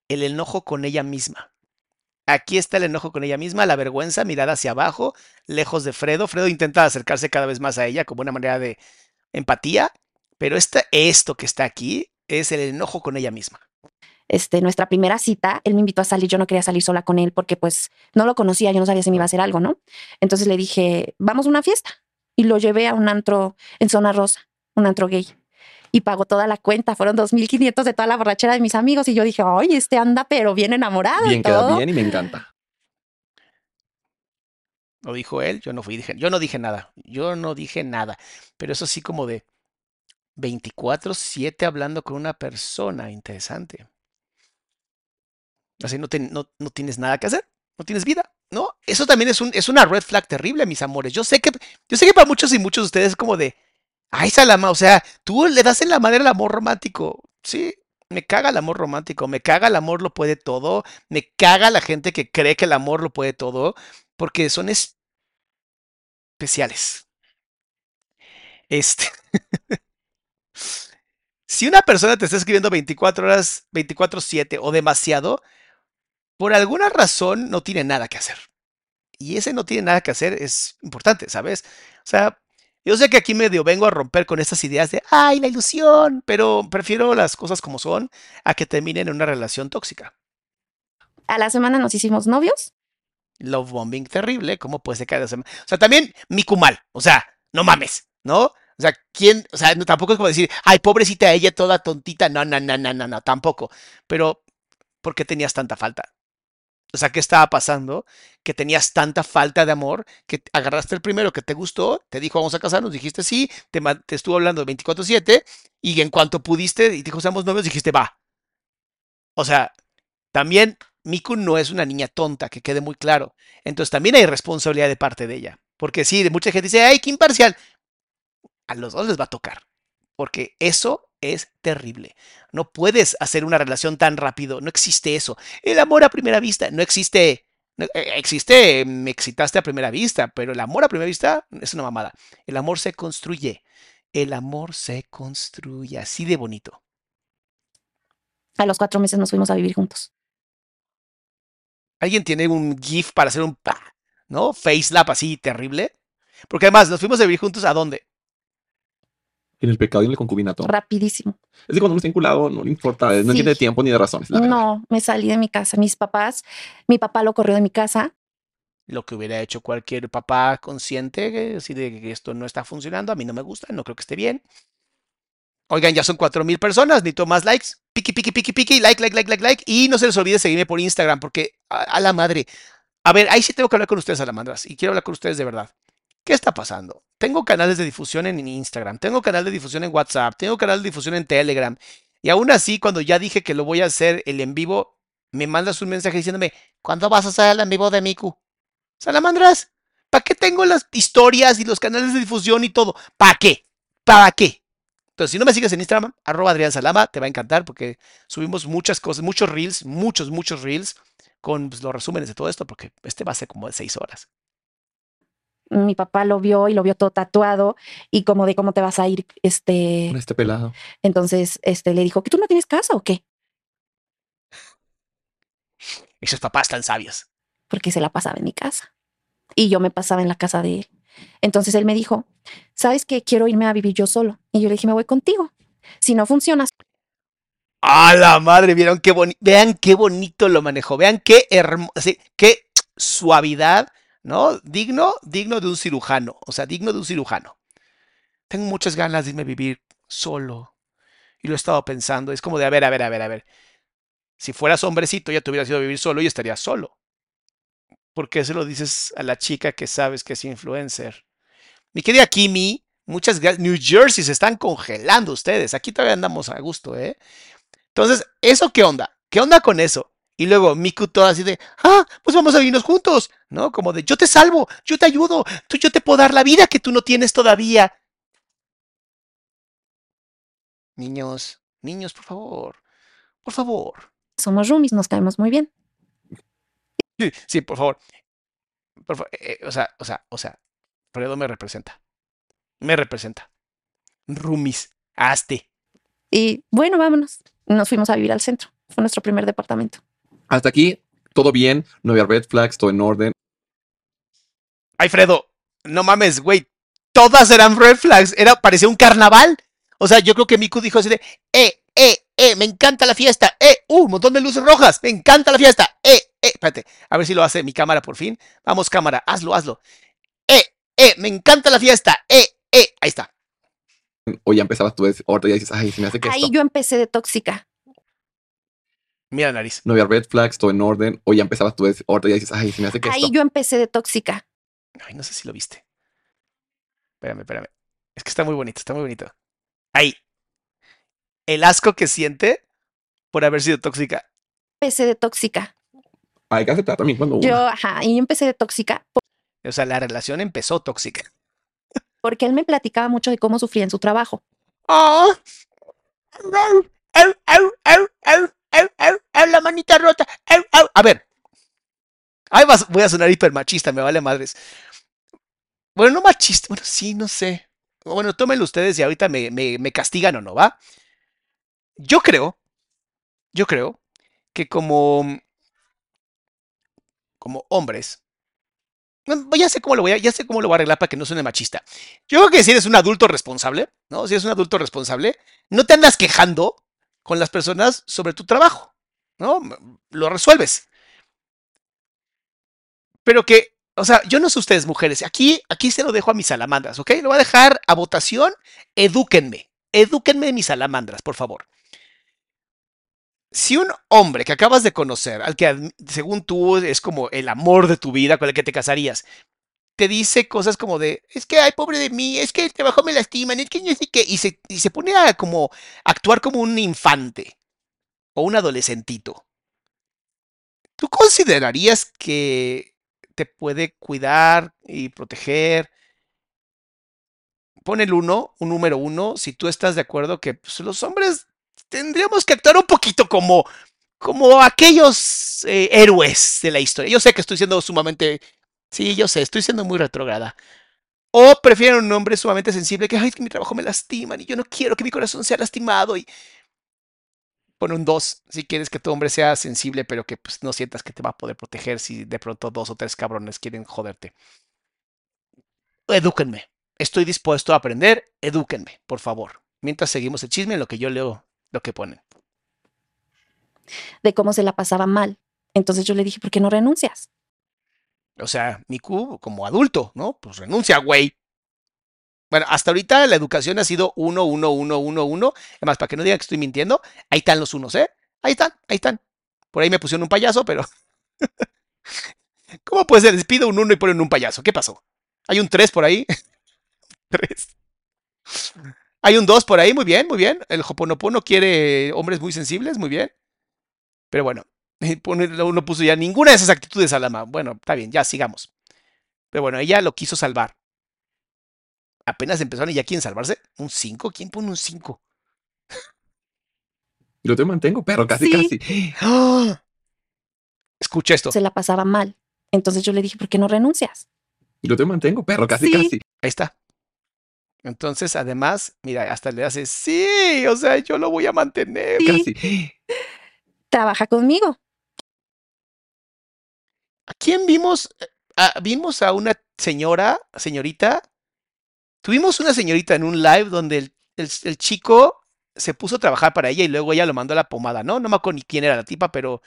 El enojo con ella misma. Aquí está el enojo con ella misma, la vergüenza, mirada hacia abajo, lejos de Fredo. Fredo intenta acercarse cada vez más a ella como una manera de empatía, pero esto que está aquí es el enojo con ella misma. Este, nuestra primera cita, él me invitó a salir, yo no quería salir sola con él porque pues no lo conocía, yo no sabía si me iba a hacer algo, ¿no? Entonces le dije, vamos a una fiesta. Y lo llevé a un antro en zona rosa, un antro gay. Y pagó toda la cuenta, fueron 2.500 de toda la borrachera de mis amigos. Y yo dije, ay, este anda pero bien enamorado. y Bien, queda bien y me encanta. Lo dijo él, yo no fui, dije, yo no dije nada, yo no dije nada, pero eso sí como de 24/7 hablando con una persona, interesante. Así no, te- no, no tienes nada que hacer, no tienes vida, ¿no? Eso también es, un, es una red flag terrible, mis amores. Yo sé que, yo sé que para muchos y muchos de ustedes es como de, ay, Salama, o sea, tú le das en la madre el amor romántico. Sí, me caga el amor romántico, me caga el amor lo puede todo, me caga la gente que cree que el amor lo puede todo, porque son es- especiales. Este. Si una persona te está escribiendo 24 horas, 24/7 o demasiado, por alguna razón no tiene nada que hacer. Y ese no tiene nada que hacer es importante, ¿sabes? O sea, yo sé que aquí medio vengo a romper con estas ideas de, ay, la ilusión, pero prefiero las cosas como son a que terminen en una relación tóxica. A la semana nos hicimos novios. Love bombing terrible, ¿cómo puede ser cada semana? O sea, también Miku mal, o sea, no mames, ¿no? O sea, ¿quién? O sea, no, tampoco es como decir, ay, pobrecita ella, toda tontita. No, no, no, no, no, no, tampoco. Pero, ¿por qué tenías tanta falta? O sea, ¿qué estaba pasando? Que tenías tanta falta de amor que agarraste el primero que te gustó, te dijo vamos a casarnos, dijiste sí, te, estuvo hablando 24/7 y en cuanto pudiste y dijo seamos novios, dijiste va. O sea, también Miku no es una niña tonta, que quede muy claro. Entonces también hay responsabilidad de parte de ella. Porque sí, de mucha gente dice, ay, qué imparcial. A los dos les va a tocar. Porque eso es terrible. No puedes hacer una relación tan rápido. No existe eso. El amor a primera vista. No existe. no, eh, existe, me excitaste a primera vista, pero el amor a primera vista es una mamada. El amor se construye. El amor se construye. Así de bonito. A los cuatro meses nos fuimos a vivir juntos. ¿Alguien tiene un GIF para hacer un pa, ¿no? Facelap así terrible? Porque además nos fuimos a vivir juntos a dónde? En el pecado y en el concubinato. Rapidísimo. Es que cuando uno está vinculado, no le importa, no Sí. de tiempo ni de razones. verdad. No, me salí de mi casa. Mis papás, mi papá lo corrió de mi casa. Lo que hubiera hecho cualquier papá consciente, eh, así de que esto no está funcionando, a mí no me gusta, no creo que esté bien. Oigan, ya son cuatro mil personas, necesito más likes. Piqui, piqui, piqui, piqui, like, like, like, like, like. Y no se les olvide seguirme por Instagram, porque a, a la madre. A ver, ahí sí tengo que hablar con ustedes, salamandras, y quiero hablar con ustedes de verdad. ¿Qué está pasando? Tengo canales de difusión en Instagram, tengo canal de difusión en WhatsApp, tengo canal de difusión en Telegram. Y aún así, cuando ya dije que lo voy a hacer el en vivo, me mandas un mensaje diciéndome, ¿cuándo vas a hacer el en vivo de Miku? Salamandras, ¿para qué tengo las historias y los canales de difusión y todo? ¿Para qué? ¿Para qué? Entonces, si no me sigues en Instagram, arroba Adrián Salama, te va a encantar porque subimos muchas cosas, muchos reels, muchos, muchos reels con pues, los resúmenes de todo esto, porque este va a ser como de seis horas. Mi papá lo vio y lo vio todo tatuado y como de cómo te vas a ir, este, Con este pelado. entonces, este, le dijo que tú no tienes casa o qué, Esos papás tan sabios. porque se la pasaba en mi casa y yo me pasaba en la casa de él. Entonces él me dijo, sabes que quiero irme a vivir yo solo y yo le dije me voy contigo. Si no funcionas, ¡A la madre! ¿Vieron qué bonito? Vean qué bonito lo manejó. Vean qué hermoso, qué suavidad, ¿no? Digno, digno de un cirujano. O sea, digno de un cirujano. Tengo muchas ganas de irme a vivir solo. Y lo he estado pensando. Es como de, a ver, a ver, a ver, a ver. Si fueras hombrecito, ya te hubieras ido vivir solo y estarías solo. ¿Por qué se lo dices a la chica que sabes que es influencer? Mi querida Kimi, muchas gracias. New Jersey se están congelando ustedes. Aquí todavía andamos a gusto, ¿eh? Entonces, ¿eso qué onda? ¿Qué onda con eso? Y luego Miku toda así de, ah, pues vamos a vivirnos juntos, ¿no? Como de, yo te salvo, yo te ayudo, tú, yo te puedo dar la vida que tú no tienes todavía. Niños, niños, por favor, por favor. somos roomies, nos caemos muy bien. Sí, sí, por favor. Por fa- eh, o sea, o sea, o sea, Fredo me representa. Me representa. Rumis, hazte. Y bueno, vámonos. Nos fuimos a vivir al centro. Fue nuestro primer departamento. Hasta aquí, todo bien, no había red flags, todo en orden. Ay, Fredo, no mames, güey. Todas eran red flags. Era, parecía un carnaval. O sea, yo creo que Miku dijo así de, eh, eh, eh, me encanta la fiesta. Eh, uh, un montón de luces rojas. Me encanta la fiesta. Eh, eh, espérate. A ver si lo hace mi cámara por fin. Vamos, cámara, hazlo, hazlo. Eh, eh, me encanta la fiesta. Eh, eh, ahí está. O ya empezabas tú, ahorita ya dices, ay, se me hace que Ahí esto. yo empecé de tóxica. Mira la nariz. No había red flags, todo en orden. O ya empezabas tú, ahorita ya dices, ay, se me hace que Ahí esto. yo empecé de tóxica. Ay, no sé si lo viste. Espérame, espérame. Es que está muy bonito, está muy bonito. Ahí. El asco que siente por haber sido tóxica. Empecé de tóxica. Hay que aceptar también cuando. Yo, ajá, y yo empecé de tóxica O sea, la relación empezó tóxica. porque él me platicaba mucho de cómo sufría en su trabajo. ¡Oh! ¡Au, au, au, au, au, au, au, la manita rota! A ver. Ay, vas- voy a sonar hiper machista, me vale madres. Bueno, no machista, bueno, sí, no sé. Bueno, tómenlo ustedes y ahorita me, me, me castigan o no, ¿va? Yo creo, yo creo que como, como hombres, no, ya sé cómo lo voy a, ya sé cómo lo voy a arreglar para que no suene machista. Yo creo que si eres un adulto responsable, ¿no? Si eres un adulto responsable, no te andas quejando con las personas sobre tu trabajo, ¿no? Lo resuelves. Pero que, o sea, yo no sé ustedes mujeres, aquí, aquí se lo dejo a mis salamandras, ¿ok? Lo voy a dejar a votación, edúquenme, edúquenme mis salamandras, por favor. Si un hombre que acabas de conocer, al que según tú es como el amor de tu vida, con el que te casarías, te dice cosas como de, es que, ay, pobre de mí, es que el trabajo me lastima, es que no sé qué, y se, y se pone a como actuar como un infante o un adolescentito. ¿Tú considerarías que te puede cuidar y proteger? Pon el uno, un número uno, si tú estás de acuerdo que pues, los hombres tendríamos que actuar un poquito como, como aquellos eh, héroes de la historia. Yo sé que estoy siendo sumamente, sí, yo sé, estoy siendo muy retrógrada. O prefieren un hombre sumamente sensible que, ay, que mi trabajo me lastiman y yo no quiero que mi corazón sea lastimado y pon un 2 si quieres que tu hombre sea sensible, pero que pues, no sientas que te va a poder proteger si de pronto dos o tres cabrones quieren joderte. Edúquenme. Estoy dispuesto a aprender. Edúquenme, por favor. Mientras seguimos el chisme en lo que yo leo lo que ponen. De cómo se la pasaba mal. Entonces yo le dije, ¿por qué no renuncias? O sea, Miku, como adulto, ¿no? Pues renuncia, güey. Bueno, hasta ahorita la educación ha sido uno, uno, uno, uno, uno. Además, para que no digan que estoy mintiendo, ahí están los unos, ¿eh? Ahí están, ahí están. Por ahí me pusieron un payaso, pero. ¿Cómo puede ser? Despido un uno y ponen un payaso. ¿Qué pasó? Hay un tres por ahí. tres. Hay un 2 por ahí, muy bien, muy bien. El Hoponopono quiere hombres muy sensibles, muy bien. Pero bueno, uno puso ya ninguna de esas actitudes a la Bueno, está bien, ya sigamos. Pero bueno, ella lo quiso salvar. Apenas empezaron y ya quieren salvarse. ¿Un 5? ¿Quién pone un 5? Yo te mantengo, pero casi, casi. ¡Ah! Escucha esto. Se la pasaba mal. Entonces yo le dije, ¿por qué no renuncias? Yo te mantengo, pero casi, casi. Ahí está. Entonces, además, mira, hasta le hace, sí, o sea, yo lo voy a mantener. Casi. Trabaja conmigo. ¿A quién vimos? Vimos a una señora, señorita. Tuvimos una señorita en un live donde el, chico se puso a trabajar para ella y luego ella lo mandó a la pomada, ¿no? No me acuerdo ni quién era la tipa, pero,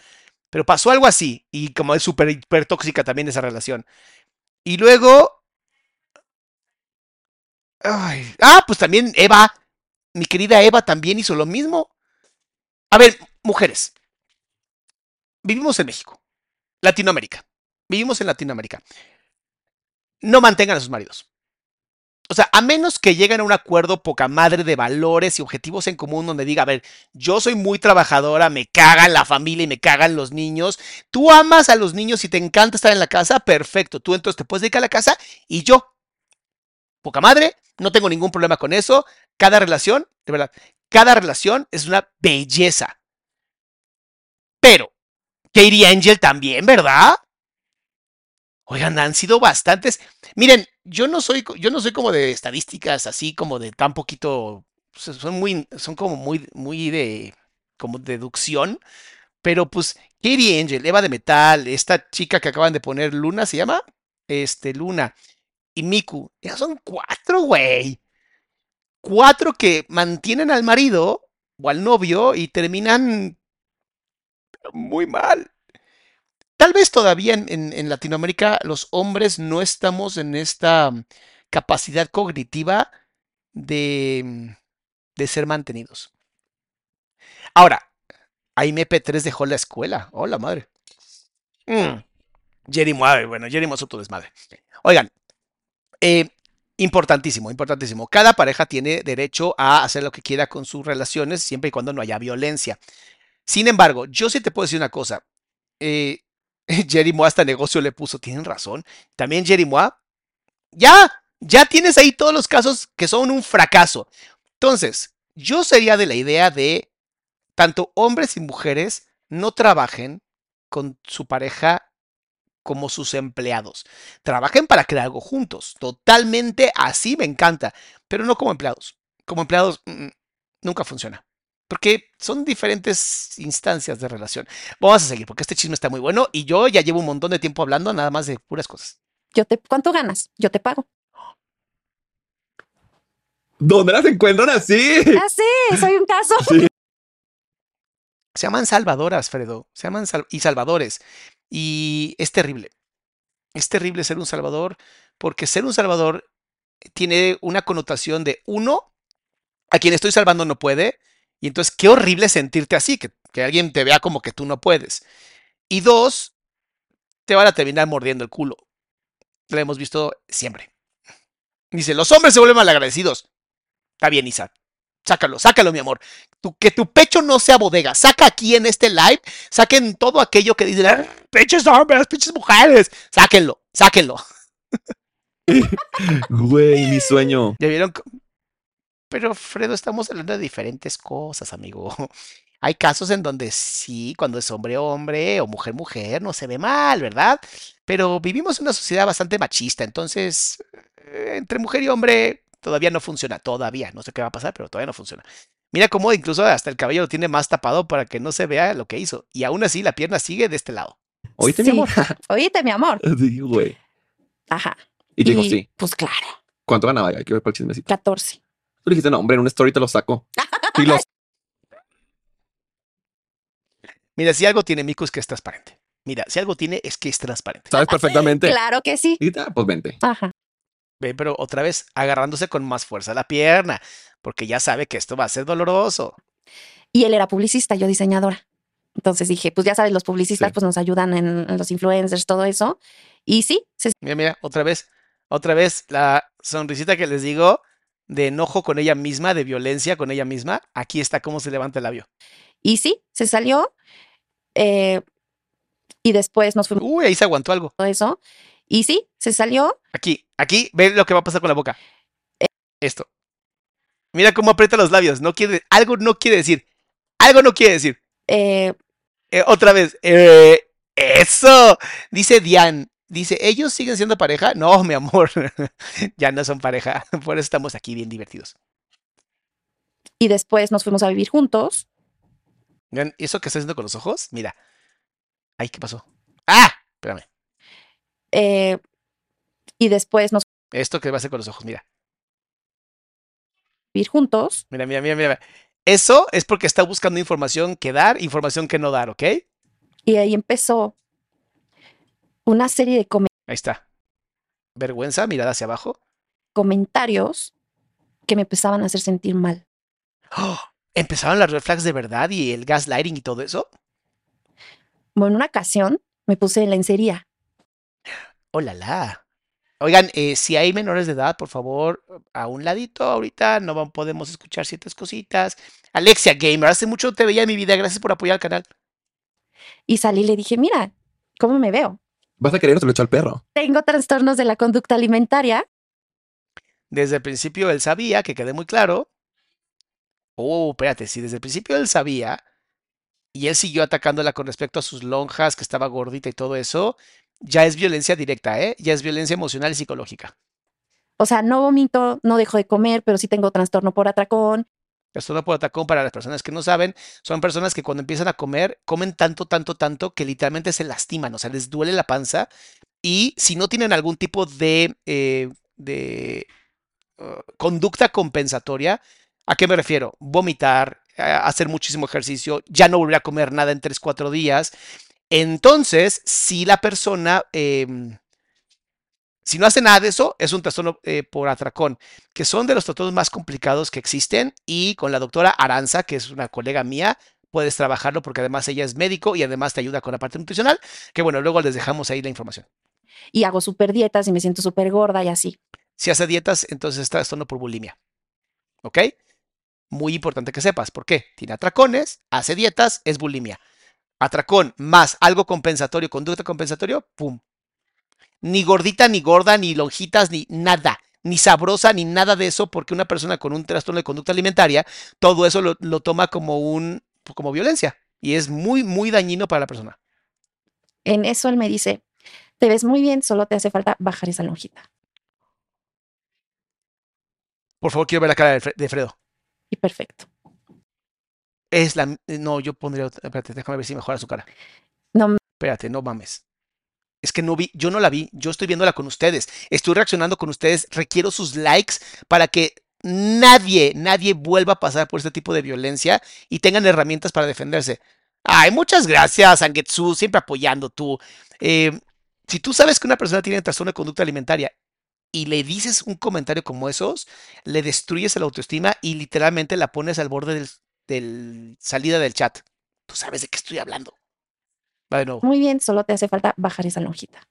pero pasó algo así. Y como es súper, hiper tóxica también esa relación. Y luego ah, pues también Eva, mi querida Eva también hizo lo mismo. A ver, mujeres, vivimos en México, Latinoamérica, vivimos en Latinoamérica. No mantengan a sus maridos. O sea, a menos que lleguen a un acuerdo poca madre de valores y objetivos en común donde diga, a ver, yo soy muy trabajadora, me cagan la familia y me cagan los niños. Tú amas a los niños y te encanta estar en la casa, perfecto. Tú entonces te puedes dedicar a la casa y yo, poca madre, no tengo ningún problema con eso. Cada relación, de verdad, cada relación es una belleza. Pero, Katie Angel también, ¿verdad? Oigan, han sido bastantes. Miren, yo no soy, yo no soy como de estadísticas así como de tan poquito. Son muy, son como muy, muy de, como deducción. Pero pues, Katie Angel, Eva de Metal, esta chica que acaban de poner, Luna, ¿se llama? Este, Luna y Miku. Ya son cuatro, güey. Cuatro que mantienen al marido o al novio y terminan muy mal. Tal vez todavía en, Latinoamérica los hombres no estamos en esta mm, capacidad cognitiva de, mm, de ser mantenidos. Ahora, ahí MP3 dejó la escuela. Hola, madre. Mm. Jerry bueno, Jerry otro desmadre. Oigan, eh, importantísimo, importantísimo. Cada pareja tiene derecho a hacer lo que quiera con sus relaciones siempre y cuando no haya violencia. Sin embargo, yo sí te puedo decir una cosa. Eh, Jerry Moa hasta negocio le puso, tienen razón. También Jerry ya, ya tienes ahí todos los casos que son un fracaso. Entonces, yo sería de la idea de tanto hombres y mujeres no trabajen con su pareja como sus empleados. Trabajen para crear algo juntos. Totalmente así me encanta, pero no como empleados. Como empleados mm, mm, nunca funciona. Porque son diferentes instancias de relación. Vamos a seguir, porque este chisme está muy bueno y yo ya llevo un montón de tiempo hablando nada más de puras cosas. Yo te, ¿Cuánto ganas? Yo te pago. ¿Dónde las encuentran así? Ah, sí, soy un caso. Sí. Se llaman salvadoras, Fredo. Se llaman sal- y salvadores. Y es terrible. Es terrible ser un salvador porque ser un salvador tiene una connotación de uno, a quien estoy salvando no puede. Y entonces qué horrible sentirte así, que, que alguien te vea como que tú no puedes. Y dos, te van a terminar mordiendo el culo. Lo hemos visto siempre. Dice, los hombres se vuelven malagradecidos. Está bien, Isa. Sácalo, sácalo, mi amor. Tu- que tu pecho no sea bodega. Saca aquí en este live, saquen todo aquello que dicen, "Ah, pinches hombres, pinches mujeres. Sáquenlo, sáquenlo. Güey, mi sueño. ¿Ya vieron? Pero, Fredo, estamos hablando de diferentes cosas, amigo. Hay casos en donde sí, cuando es hombre, hombre o mujer, mujer, no se ve mal, ¿verdad? Pero vivimos en una sociedad bastante machista, entonces, eh, entre mujer y hombre todavía no funciona, todavía. No sé qué va a pasar, pero todavía no funciona. Mira cómo incluso hasta el cabello lo tiene más tapado para que no se vea lo que hizo. Y aún así la pierna sigue de este lado. ¿Oíste, Sí. mi amor? Oíste, mi amor. Sí, güey. Ajá. Y dijo, sí. Pues claro, ¿Cuánto ganaba? Hay que ver para el chismecito. 14. Tú dijiste, no, hombre, en una story te lo saco. Y los Mira, si algo tiene Miku es que es transparente. Mira, si algo tiene es que es transparente. sabes perfectamente. Claro que sí. Y ah, pues vente. Ajá. Ve, pero otra vez agarrándose con más fuerza la pierna, porque ya sabe que esto va a ser doloroso. Y él era publicista, yo diseñadora. Entonces dije, pues ya sabes, los publicistas Sí. pues nos ayudan en, en los influencers, todo eso. Y sí, se Mira, mira, otra vez, otra vez la sonrisita que les digo de enojo con ella misma, de violencia con ella misma. Aquí está cómo se levanta el labio. Y sí, se salió. eh, y después nos fuimos Uy, ahí se aguantó algo. todo eso. Y sí, se salió. Aquí, aquí, ve lo que va a pasar con la boca. Esto. Mira cómo aprieta los labios. No quiere, algo no quiere decir. Algo no quiere decir. eh, Eh, otra vez. eso. Dice Diane. Dice, ¿ellos siguen siendo pareja? No, mi amor. ya no son pareja. Por eso estamos aquí bien divertidos. y después nos fuimos a vivir juntos. Vean, ¿eso que está haciendo con los ojos? Mira. Ay, ¿qué pasó? ¡Ah! Espérame. eh, y después nos Esto que va a hacer con los ojos, mira. vivir juntos. Mira, mira, mira, mira. Eso es porque está buscando información que dar, información que no dar, ¿ok? Y ahí empezó una serie de come- está. Vergüenza, mirada hacia abajo. comentarios que me empezaban a hacer sentir mal. ¡Oh! ¿Empezaron las red flags de verdad y el gaslighting y todo eso? Bueno, en una ocasión me puse en lencería. ¡Oh, la, la! Oigan, eh, si hay menores de edad, por favor, a un ladito ahorita, no podemos escuchar ciertas cositas. Alexia Gamer, hace mucho te veía en mi vida, gracias por apoyar al canal. Y salí y le dije, mira, ¿cómo me veo? Vas a querer lo echo al perro. Tengo trastornos de la conducta alimentaria. Desde el principio él sabía, que quede muy claro. Oh, espérate, si desde el principio él sabía y él siguió atacándola con respecto a sus lonjas, que estaba gordita y todo eso, ya es violencia directa, ¿eh? Ya es violencia emocional y psicológica. O sea, no vomito, no dejo de comer, pero sí tengo trastorno por atracón. Esto no por atacón para las personas que no saben, son personas que cuando empiezan a comer, comen tanto, tanto, tanto que literalmente se lastiman, o sea, les duele la panza y si no tienen algún tipo de, eh, de uh, conducta compensatoria, ¿a qué me refiero? Vomitar, a- hacer muchísimo ejercicio, ya no volver a comer nada en 3, 4 días. Entonces, si la persona, em, si no hace nada de eso, es un trastorno eh, por atracón que son de los trastornos más complicados que existen y con la doctora Aranza, que es una colega mía, puedes trabajarlo porque además ella es médico y además te ayuda con la parte nutricional, que bueno, luego les dejamos ahí la información. Y hago súper dietas y me siento súper gorda y así. Si hace dietas, entonces está trastorno por bulimia. ¿Ok? Muy importante que sepas, ¿por qué? Tiene atracones, hace dietas, es bulimia. Atracón más algo compensatorio, conducta compensatorio, ¡pum! Ni gordita, ni gorda, ni lonjitas, ni nada. Ni sabrosa, ni nada de eso, porque una persona con un trastorno de conducta alimentaria, todo eso lo, lo toma como un como violencia. Y es muy, muy dañino para la persona. En eso él me dice, te ves muy bien, solo te hace falta bajar esa lonjita. Por favor, quiero ver la cara de, Fre- de Fredo. Y perfecto. Es la. No, yo pondría. Espérate, déjame ver si mejora su cara. No, Espérate, no mames. Es que no vi, yo no la vi, yo estoy viéndola con ustedes, estoy reaccionando con ustedes, requiero sus likes para que nadie, nadie vuelva a pasar por este tipo de violencia y tengan herramientas para defenderse. Ay, muchas gracias, Angetsu, siempre apoyando tú. Eh, si tú sabes que una persona tiene trastorno de conducta alimentaria y le dices un comentario como esos, le destruyes la autoestima y literalmente la pones al borde del, del salida del chat. Tú sabes de qué estoy hablando. Muy bien, solo te hace falta bajar esa lonjita.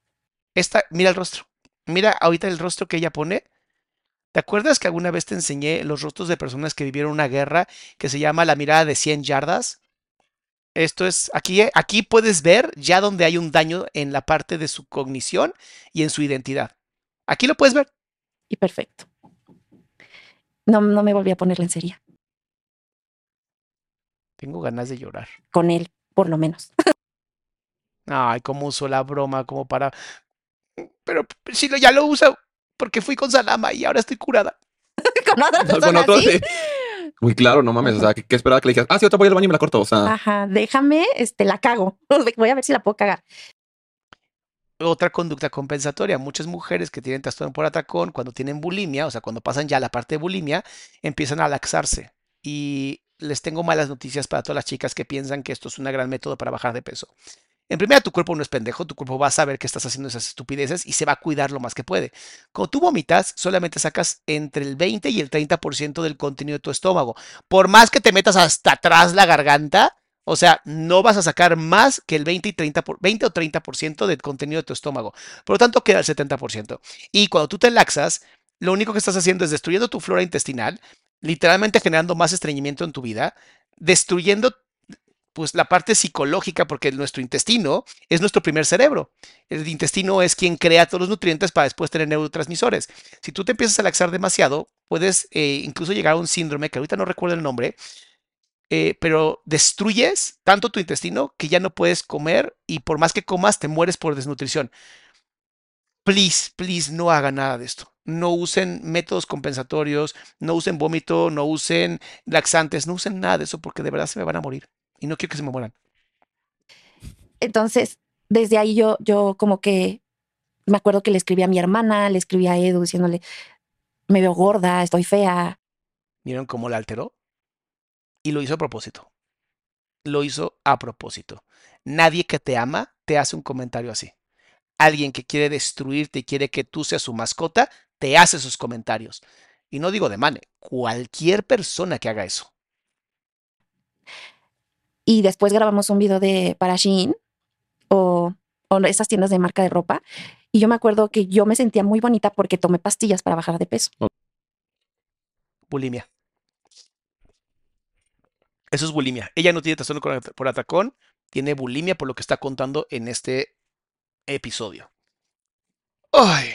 Esta, mira el rostro. Mira ahorita el rostro que ella pone. ¿Te acuerdas que alguna vez te enseñé los rostros de personas que vivieron una guerra que se llama la mirada de 100 yardas? Esto es, aquí, aquí puedes ver ya donde hay un daño en la parte de su cognición y en su identidad. Aquí lo puedes ver. Y perfecto. No, no me volví a poner lencería Tengo ganas de llorar. con él, por lo menos. Ay, cómo usó la broma como para... Pero si lo, ya lo usa porque fui con Salama y ahora estoy curada. con otra Con persona otro, así. sí. Muy claro, no mames. O sea, ¿qué, qué esperaba que le dijeras? Ah, sí, ahorita voy al baño y me la corto. O sea, Ajá, déjame, este, la cago. Voy a ver si la puedo cagar. otra conducta compensatoria. Muchas mujeres que tienen trastorno por atracón, cuando tienen bulimia, o sea, cuando pasan ya la parte de bulimia, empiezan a laxarse. Y les tengo malas noticias para todas las chicas que piensan que esto es un gran método para bajar de peso. En primera, tu cuerpo no es pendejo, tu cuerpo va a saber que estás haciendo esas estupideces y se va a cuidar lo más que puede. Cuando tú vomitas, solamente sacas entre el 20 y el 30% del contenido de tu estómago. Por más que te metas hasta atrás la garganta, o sea, no vas a sacar más que el 20, y 30 por, 20 o 30% del contenido de tu estómago. Por lo tanto, queda el 70%. Y cuando tú te laxas, lo único que estás haciendo es destruyendo tu flora intestinal, literalmente generando más estreñimiento en tu vida, destruyendo pues la parte psicológica, porque nuestro intestino es nuestro primer cerebro. El intestino es quien crea todos los nutrientes para después tener neurotransmisores. Si tú te empiezas a laxar demasiado, puedes eh, incluso llegar a un síndrome, que ahorita no recuerdo el nombre, eh, pero destruyes tanto tu intestino que ya no puedes comer y por más que comas te mueres por desnutrición. Please, please, no hagan nada de esto. No usen métodos compensatorios, no usen vómito, no usen laxantes, no usen nada de eso porque de verdad se me van a morir. Y no quiero que se me mueran. Entonces, desde ahí yo, yo como que me acuerdo que le escribí a mi hermana, le escribí a Edu diciéndole, me veo gorda, estoy fea. ¿Vieron cómo la alteró? Y lo hizo a propósito. Lo hizo a propósito. Nadie que te ama te hace un comentario así. Alguien que quiere destruirte y quiere que tú seas su mascota, te hace sus comentarios. Y no digo de Mane, cualquier persona que haga eso. Y después grabamos un video de para Shein o, o esas tiendas de marca de ropa. Y yo me acuerdo que yo me sentía muy bonita porque tomé pastillas para bajar de peso. Bulimia. Eso es bulimia. Ella no tiene trastorno por atracón, tiene bulimia por lo que está contando en este episodio. Ay.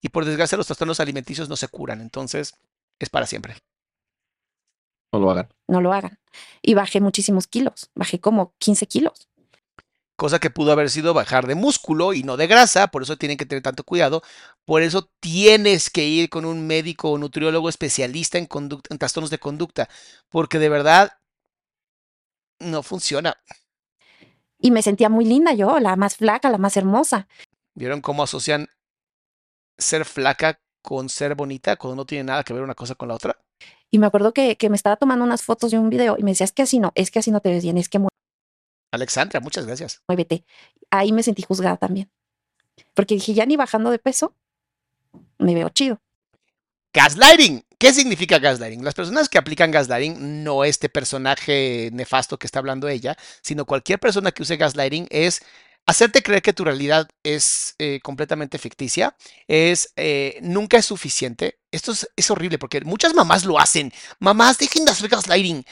Y por desgracia los trastornos alimenticios no se curan, entonces es para siempre. No lo hagan. No lo hagan. Y bajé muchísimos kilos. Bajé como 15 kilos. Cosa que pudo haber sido bajar de músculo y no de grasa, por eso tienen que tener tanto cuidado. Por eso tienes que ir con un médico o nutriólogo especialista en, conduc- en trastornos de conducta, porque de verdad no funciona. Y me sentía muy linda yo, la más flaca, la más hermosa. ¿Vieron cómo asocian ser flaca con ser bonita cuando no tiene nada que ver una cosa con la otra? Y me acuerdo que, que me estaba tomando unas fotos de un video y me decía, es que así no, es que así no te ves bien, es que Alexandra, muchas gracias. muévete. Ahí me sentí juzgada también. Porque dije, ya ni bajando de peso, me veo chido. Gaslighting. ¿Qué significa gaslighting? Las personas que aplican gaslighting, no este personaje nefasto que está hablando ella, sino cualquier persona que use gaslighting es hacerte creer que tu realidad es eh, completamente ficticia, es eh, nunca es suficiente. Esto es, es horrible porque muchas mamás lo hacen. Mamás, dejen de hacer gaslighting.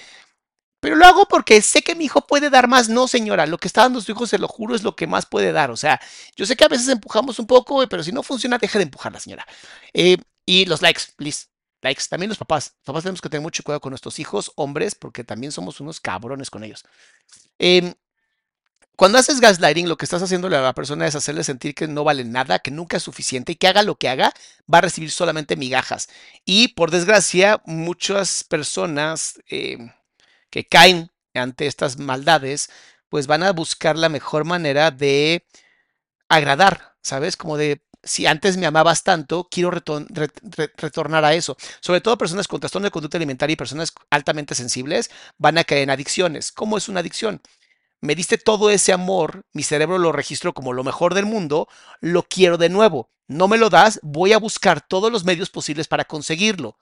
Pero lo hago porque sé que mi hijo puede dar más. No, señora, lo que está dando su hijo, se lo juro, es lo que más puede dar. O sea, yo sé que a veces empujamos un poco, pero si no funciona, deje de empujarla, señora. Eh, y los likes, please. Likes. También los papás. Los papás tenemos que tener mucho cuidado con nuestros hijos, hombres, porque también somos unos cabrones con ellos. Em, cuando haces gaslighting, lo que estás haciéndole a la persona es hacerle sentir que no vale nada, que nunca es suficiente y que haga lo que haga, va a recibir solamente migajas. Y por desgracia, muchas personas em, que caen ante estas maldades, pues van a buscar la mejor manera de agradar, ¿sabes? Como de, si antes me amabas tanto, quiero retor- re- re- retornar a eso. Sobre todo personas con trastorno de conducta alimentaria y personas altamente sensibles van a caer en adicciones. ¿Cómo es una adicción? Me diste todo ese amor, mi cerebro lo registró como lo mejor del mundo, lo quiero de nuevo. No me lo das, voy a buscar todos los medios posibles para conseguirlo.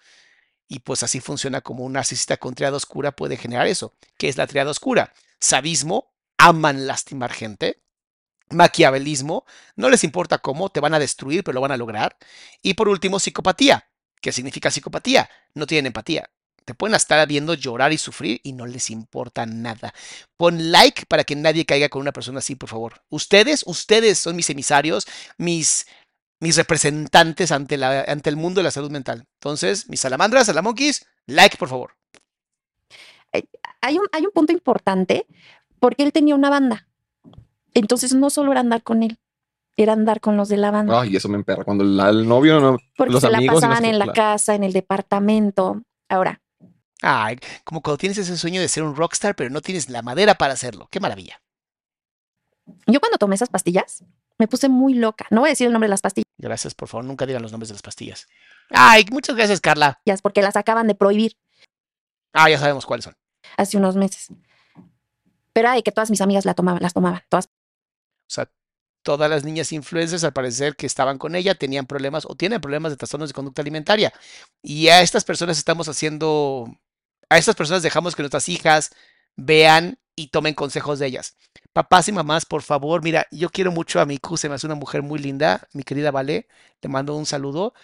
Y pues así funciona como un narcisista con triada oscura puede generar eso. ¿Qué es la triada oscura? Sadismo, aman lastimar gente. Maquiavelismo, no les importa cómo, te van a destruir, pero lo van a lograr. Y por último, psicopatía. ¿Qué significa psicopatía? No tienen empatía. Te pueden estar viendo llorar y sufrir y no les importa nada. Pon like para que nadie caiga con una persona así, por favor. Ustedes, ustedes son mis emisarios, mis, mis representantes ante, la, ante el mundo de la salud mental. Entonces, mis salamandras, salamonquis, like, por favor. Hay un, hay un punto importante porque él tenía una banda. Entonces no solo era andar con él, era andar con los de la banda. Ay, eso me emperra. Cuando la- el novio, no, porque los se la amigos. y pasaban en la claro. casa, en el departamento. Ahora, Ay, como cuando tienes ese sueño de ser un rockstar, pero no tienes la madera para hacerlo. Qué maravilla. yo cuando tomé esas pastillas, me puse muy loca. No voy a decir el nombre de las pastillas Gracias, por favor, nunca digan los nombres de las pastillas. Ay, muchas gracias, Carla. porque las acaban de prohibir Ah, ya sabemos cuáles son. hace unos meses. Pero ay, que todas mis amigas la tomaban, las tomaban, todas. O sea, todas las niñas influencers, al parecer, que estaban con ella, tenían problemas o tienen problemas de trastornos de conducta alimentaria. Y a estas personas estamos haciendo, a estas personas dejamos que nuestras hijas vean y tomen consejos de ellas. Papás y mamás, por favor, mira, yo quiero mucho a Miku, se me hace una mujer muy linda, mi querida Vale, te mando un saludo.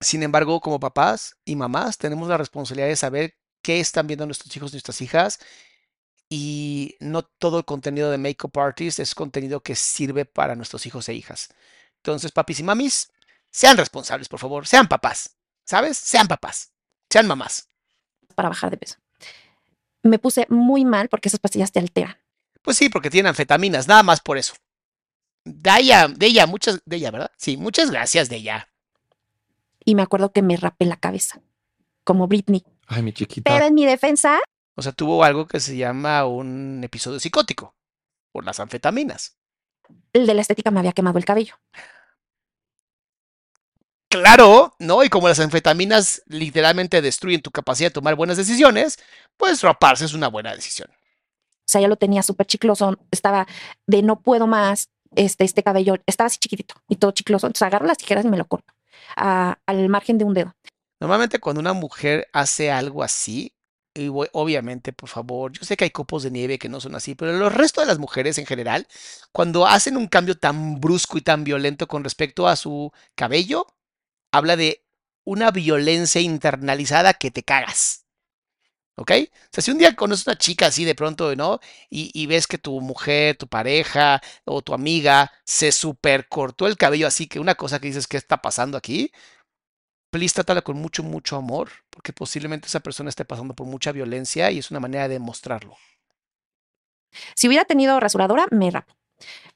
Sin embargo, como papás y mamás, tenemos la responsabilidad de saber qué están viendo nuestros hijos y nuestras hijas y no todo el contenido de Makeup Artist es contenido que sirve para nuestros hijos e hijas. Entonces, papis y mamis, sean responsables, por favor, sean papás, ¿sabes? Sean papás, sean mamás. Para bajar de peso. Me puse muy mal porque esas pastillas te alteran. Pues sí, porque tienen anfetaminas, nada más por eso. Ella, de ella, muchas, de ella, ¿verdad? Sí, muchas gracias de ella. Y me acuerdo que me rapé la cabeza, como Britney. Ay, mi chiquita. Pero en mi defensa, O sea, tuvo algo que se llama un episodio psicótico por las anfetaminas. el de la estética me había quemado el cabello. Claro, ¿no? Y como las anfetaminas literalmente destruyen tu capacidad de tomar buenas decisiones, pues raparse es una buena decisión. O sea, ya lo tenía súper chicloso. Estaba de no puedo más. Este, este cabello estaba así chiquitito y todo chicloso. Entonces agarro las tijeras y me lo corto a- al margen de un dedo. Normalmente cuando una mujer hace algo así, y voy- obviamente, por favor, yo sé que hay copos de nieve que no son así, pero el resto de las mujeres en general, cuando hacen un cambio tan brusco y tan violento con respecto a su cabello, habla de una violencia internalizada que te cagas. ¿Ok? O sea, si un día conoces una chica así de pronto, ¿no? Y, ves que tu mujer, tu pareja o tu amiga se super cortó el cabello así, que una cosa que dices, ¿qué está pasando aquí? please trátala con mucho, mucho amor, porque posiblemente esa persona esté pasando por mucha violencia y es una manera de demostrarlo. Si hubiera tenido rasuradora, me rapo.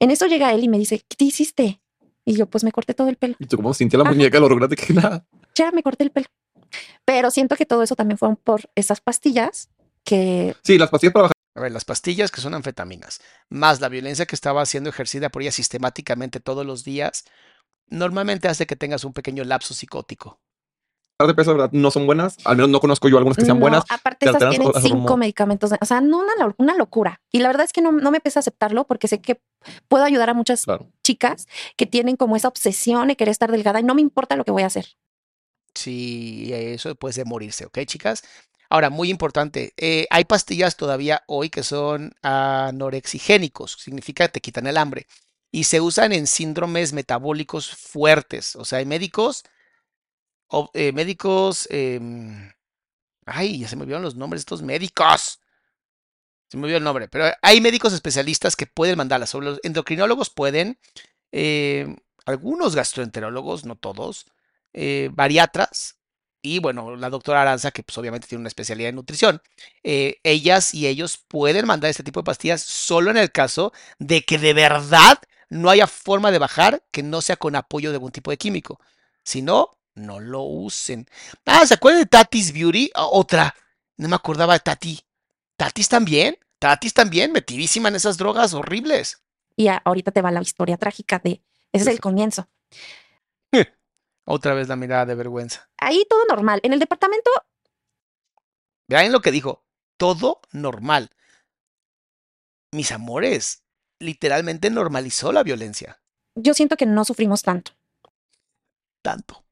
En eso llega él y me dice, ¿qué te hiciste? Y yo, pues me corté todo el pelo. Y tú, como sintió la Ajá. muñeca, lo lograste que nada. Ya me corté el pelo. Pero siento que todo eso también fueron por esas pastillas que Sí, las pastillas para bajar. A ver, las pastillas que son anfetaminas, más la violencia que estaba siendo ejercida por ella sistemáticamente todos los días, normalmente hace que tengas un pequeño lapso psicótico. De peso, ¿verdad? No son buenas. Al menos no conozco yo algunas que sean No, buenas. Aparte, te estas tienen cinco hormonas. medicamentos. de- o sea, no una, lo- una locura. Y la verdad es que no, no me pesa aceptarlo porque sé que puedo ayudar a muchas Claro. chicas que tienen como esa obsesión de querer estar delgada y no me importa lo que voy a hacer. Sí, eso puede ser morirse, ¿ok, chicas? Ahora, muy importante, eh, hay pastillas todavía hoy que son anorexigénicos, significa que te quitan el hambre, y se usan en síndromes metabólicos fuertes. O sea, hay médicos, eh, médicos, em, ay, ya se me olvidaron los nombres estos médicos. Se me olvidó el nombre, pero hay médicos especialistas que pueden mandarlas. Sobre los endocrinólogos pueden, eh, algunos gastroenterólogos, no todos, eh, bariatras y bueno, la doctora Aranza, que pues obviamente tiene una especialidad en nutrición. eh, ellas y ellos pueden mandar este tipo de pastillas solo en el caso de que de verdad no haya forma de bajar que no sea con apoyo de algún tipo de químico. Si no, no lo usen. Ah, ¿se acuerdan de Tati's Beauty? Ah, Otra. No me acordaba de Tati. Tatis también. Tatis también, metidísima en esas drogas horribles. Y ahorita te va la historia trágica de, ese es el comienzo. Otra vez la mirada de vergüenza. Ahí todo normal. En el departamento, Vean lo que dijo. Todo normal. Mis amores, literalmente normalizó la violencia. yo siento que no sufrimos tanto. Tanto.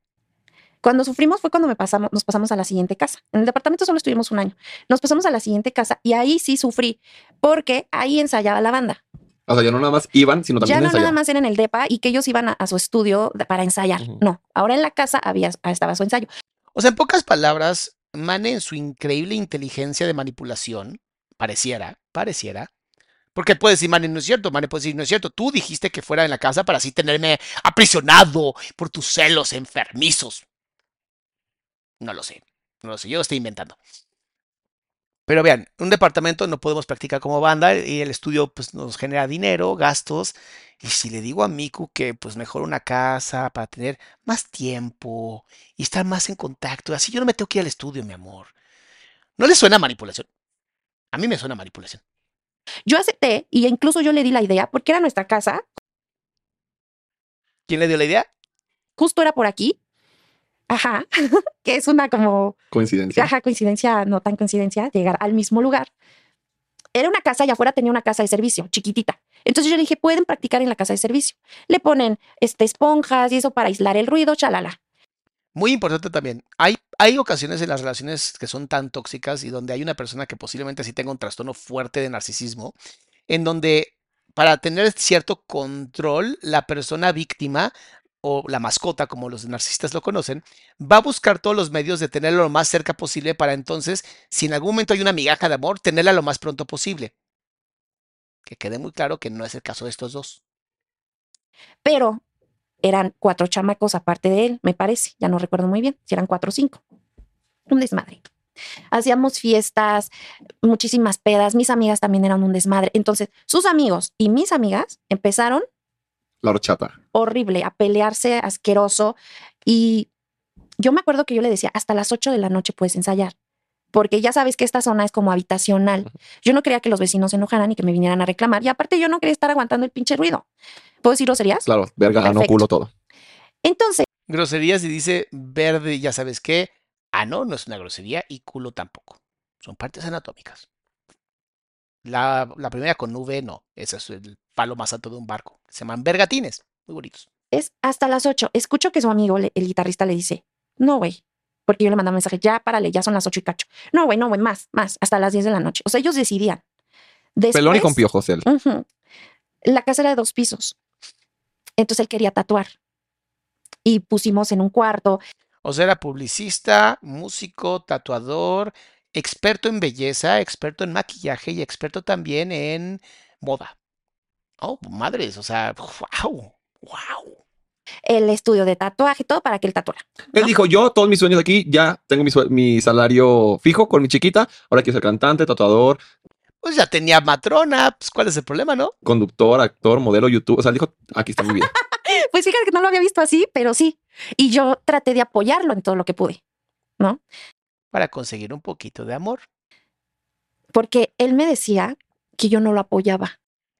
Cuando sufrimos fue cuando me pasamos, nos pasamos a la siguiente casa. En el departamento solo estuvimos un año. Nos pasamos a la siguiente casa y ahí sí sufrí, porque ahí ensayaba la banda. O sea, ya no nada más iban, sino Ya también no nada más era en el DEPA y que ellos iban a, a su estudio de- para ensayar. No, ahora en la casa había, estaba su ensayo. O sea, en pocas palabras, Mane en su increíble inteligencia de manipulación, pareciera, pareciera, porque puede decir, Mane, no es cierto, Mane puede decir, no es cierto, tú dijiste que fuera en la casa para así tenerme aprisionado por tus celos enfermizos. No lo sé, no lo sé, yo lo estoy inventando. Pero vean, un departamento no podemos practicar como banda y el estudio pues nos genera dinero, gastos. Y si le digo a Miku que pues mejor una casa para tener más tiempo y estar más en contacto, así yo no me tengo que ir al estudio, mi amor. ¿No le suena manipulación? A mí me suena manipulación. Yo acepté y incluso yo le di la idea porque era nuestra casa, ¿Quién le dio la idea? justo era por aquí. Ajá, que es una como Coincidencia. Ajá, coincidencia, no tan coincidencia, llegar al mismo lugar. Era una casa y afuera tenía una casa de servicio, chiquitita. Entonces yo le dije, pueden practicar en la casa de servicio. Le ponen este, esponjas y eso para aislar el ruido, chalala. Muy importante también. Hay, hay ocasiones en las relaciones que son tan tóxicas y donde hay una persona que posiblemente sí tenga un trastorno fuerte de narcisismo, en donde para tener cierto control, la persona víctima o la mascota, como los narcisistas lo conocen, va a buscar todos los medios de tenerlo lo más cerca posible para entonces, si en algún momento hay una migaja de amor, tenerla lo más pronto posible. Que quede muy claro que no es el caso de estos dos. Pero eran cuatro chamacos aparte de él, me parece. Ya no recuerdo muy bien si eran cuatro o cinco. Un desmadre. Hacíamos fiestas, muchísimas pedas. Mis amigas también eran un desmadre. Entonces, sus amigos y mis amigas empezaron La horchata. horrible, a pelearse, asqueroso. Y yo me acuerdo que yo le decía, hasta las 8 de la noche puedes ensayar, porque ya sabes que esta zona es como habitacional. Yo no quería que los vecinos se enojaran y que me vinieran a reclamar. Y aparte yo no quería estar aguantando el pinche ruido. ¿Puedo decir groserías? Claro, verga, ano, Perfecto. culo, todo. Entonces, Groserías y dice verde, ya sabes qué. Ah, no, no es una grosería y culo tampoco. Son partes anatómicas. La, la primera con V, no. Ese es el palo más alto de un barco. Se llaman bergatines. Muy bonitos. es hasta las 8. Escucho que su amigo, le- el guitarrista, le dice, no, güey. Porque yo le mandaba un mensaje, ya párale, ya son las 8 y cacho. No, güey, no, güey, más, más, hasta las 10 de la noche. O sea, ellos decidían. Pelón y con piojos él. La casa era de dos pisos. Entonces él quería tatuar. Y pusimos en un cuarto. O sea, era publicista, músico, tatuador, experto en belleza, experto en maquillaje y experto también en moda. Oh, madres, o sea, wow, wow. el estudio de tatuaje, todo para que él tatuara. Él dijo, yo, todos mis sueños aquí, ya tengo mi, mi salario fijo con mi chiquita, ahora quiero ser cantante, tatuador, Pues ya tenía matrona, pues ¿cuál es el problema, no? conductor, actor, modelo, YouTube. O sea, él dijo, aquí está mi vida. Pues fíjate que no lo había visto así, pero sí. Y yo traté de apoyarlo en todo lo que pude, ¿no? Para conseguir un poquito de amor. Porque él me decía que yo no lo apoyaba.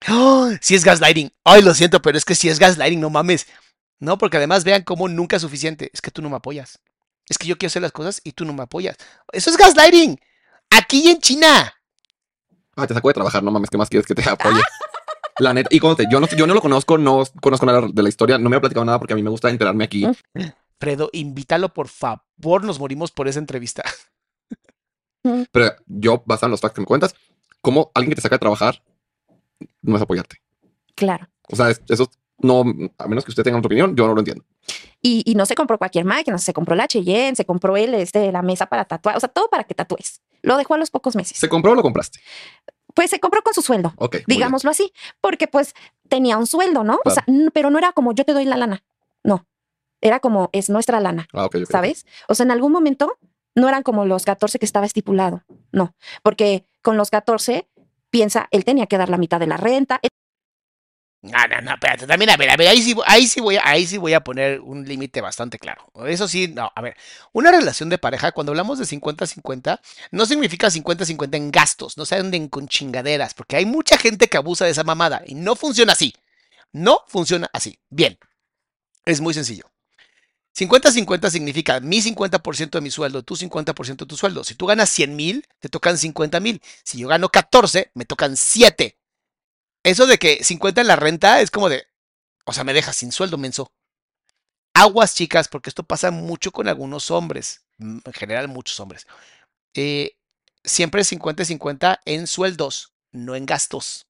¡Oh! Si es gaslighting. Ay, lo siento, pero es que si es gaslighting, no mames. No, porque además vean cómo nunca es suficiente. Es que tú no me apoyas. Es que yo quiero hacer las cosas y tú no me apoyas. Eso es gaslighting. Aquí y en China. Ah, te sacó de trabajar, no mames, ¿qué más quieres que te apoye? La neta, y conste, yo no, yo no lo conozco, no conozco nada de la historia, no me ha platicado nada porque a mí me gusta enterarme aquí. Fredo, invítalo, por favor. Nos morimos por esa entrevista. Pero yo, basado en los facts que me cuentas, como alguien que te saca de trabajar no es apoyarte. Claro. O sea, es- eso no, a menos que usted tenga otra opinión, yo no lo entiendo. Y, y no se compró cualquier máquina, se compró la Cheyenne, se compró el, este, la mesa para tatuar, o sea, todo para que tatúes. Lo dejó a los pocos meses. ¿Se compró o lo compraste? Pues se compró con su sueldo, Ok. muy bien. digámoslo así, porque pues tenía un sueldo, ¿no? O Claro. sea, n- pero no era como yo te doy la lana. No, era como es nuestra lana. Ah, ok, ok. ¿sabes? O sea, en algún momento no eran como los 14 que estaba estipulado, no, porque con los 14 piensa, él tenía que dar la mitad de la renta. No, no, no, espérate, también, a ver, a ver, ahí sí, ahí sí voy, ahí sí voy a poner un límite bastante claro. Eso sí, no, a ver, una relación de pareja, cuando hablamos de 50-50, no significa 50-50 en gastos, no se anden con chingaderas, porque hay mucha gente que abusa de esa mamada y no funciona así. No funciona así. Bien, es muy sencillo. 50-50 significa mi 50% de mi sueldo, tu 50% de tu sueldo. Si tú ganas 100 mil, te tocan 50 mil. Si yo gano 14, me tocan 7. Eso de que 50 en la renta es como de, o sea, me dejas sin sueldo, menso. Aguas, chicas, porque esto pasa mucho con algunos hombres, en general muchos hombres. Eh, siempre es 50-50 en sueldos, no en gastos,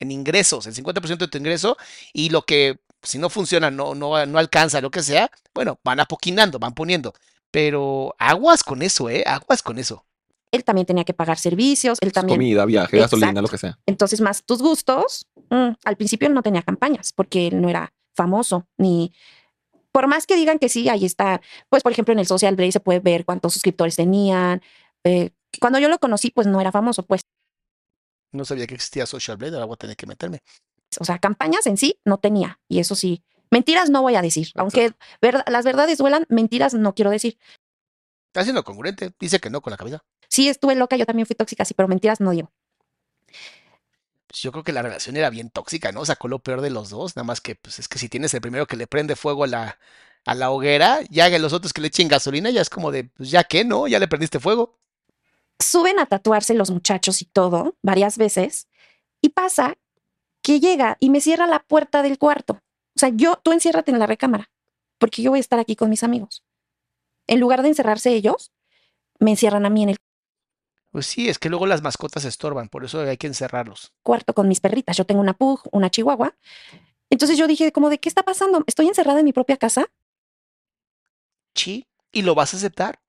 en ingresos, el 50% de tu ingreso y lo que si no funciona, no, no, no alcanza, lo que sea, bueno, van apoquinando, van poniendo. Pero aguas con eso, ¿eh? Aguas con eso. Él también tenía que pagar servicios, él también. Comida, viaje, gasolina, lo que sea. Entonces, más tus gustos. mm, al principio no tenía campañas porque él no era famoso ni. Por más que digan que sí, ahí está. Pues, por ejemplo, en el Social Blade se puede ver cuántos suscriptores tenían. eh, cuando yo lo conocí, pues no era famoso, pues. No sabía que existía Social Blade, ahora voy a tener que meterme. O sea, campañas en sí no tenía. Y eso sí, mentiras no voy a decir. Aunque ver- las verdades duelan, mentiras no quiero decir. Está siendo congruente, dice que no con la cabeza. Sí, estuve loca, yo también fui tóxica, sí, pero mentiras no digo. Pues yo creo que la relación era bien tóxica, ¿no? Sacó lo peor de los dos, nada más que, pues es que si tienes el primero que le prende fuego a la, a la hoguera, ya que los otros que le echen gasolina, ya es como de, pues ya que, ¿no? Ya le prendiste fuego. Suben a tatuarse los muchachos y todo, varias veces, y pasa que llega y me cierra la puerta del cuarto. O sea, yo, tú enciérrate en la recámara, porque yo voy a estar aquí con mis amigos. En lugar de encerrarse ellos, me encierran a mí en el Pues sí, es que luego las mascotas estorban, por eso hay que encerrarlos. cuarto con mis perritas. Yo tengo una pug, una chihuahua. Entonces yo dije, como de qué está pasando? ¿Estoy encerrada en mi propia casa? Sí, y lo vas a aceptar.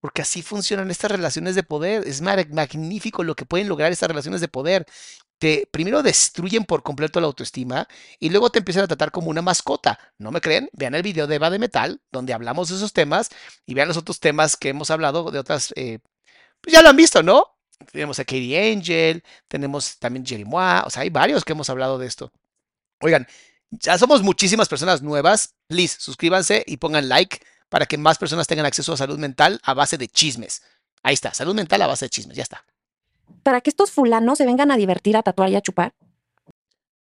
Porque así funcionan estas relaciones de poder. Es magnífico lo que pueden lograr estas relaciones de poder. Te primero destruyen por completo la autoestima y luego te empiezan a tratar como una mascota. ¿No me creen? Vean el video de Eva de Metal, donde hablamos de esos temas y vean los otros temas que hemos hablado de otras. eh, pues ya lo han visto, ¿no? Tenemos a Katie Angel, tenemos también Jerimois, o sea, hay varios que hemos hablado de esto. Oigan, ya somos muchísimas personas nuevas. Please, suscríbanse y pongan like para que más personas tengan acceso a salud mental a base de chismes. Ahí está, salud mental a base de chismes, ya está. Para que estos fulanos se vengan a divertir, a tatuar y a chupar.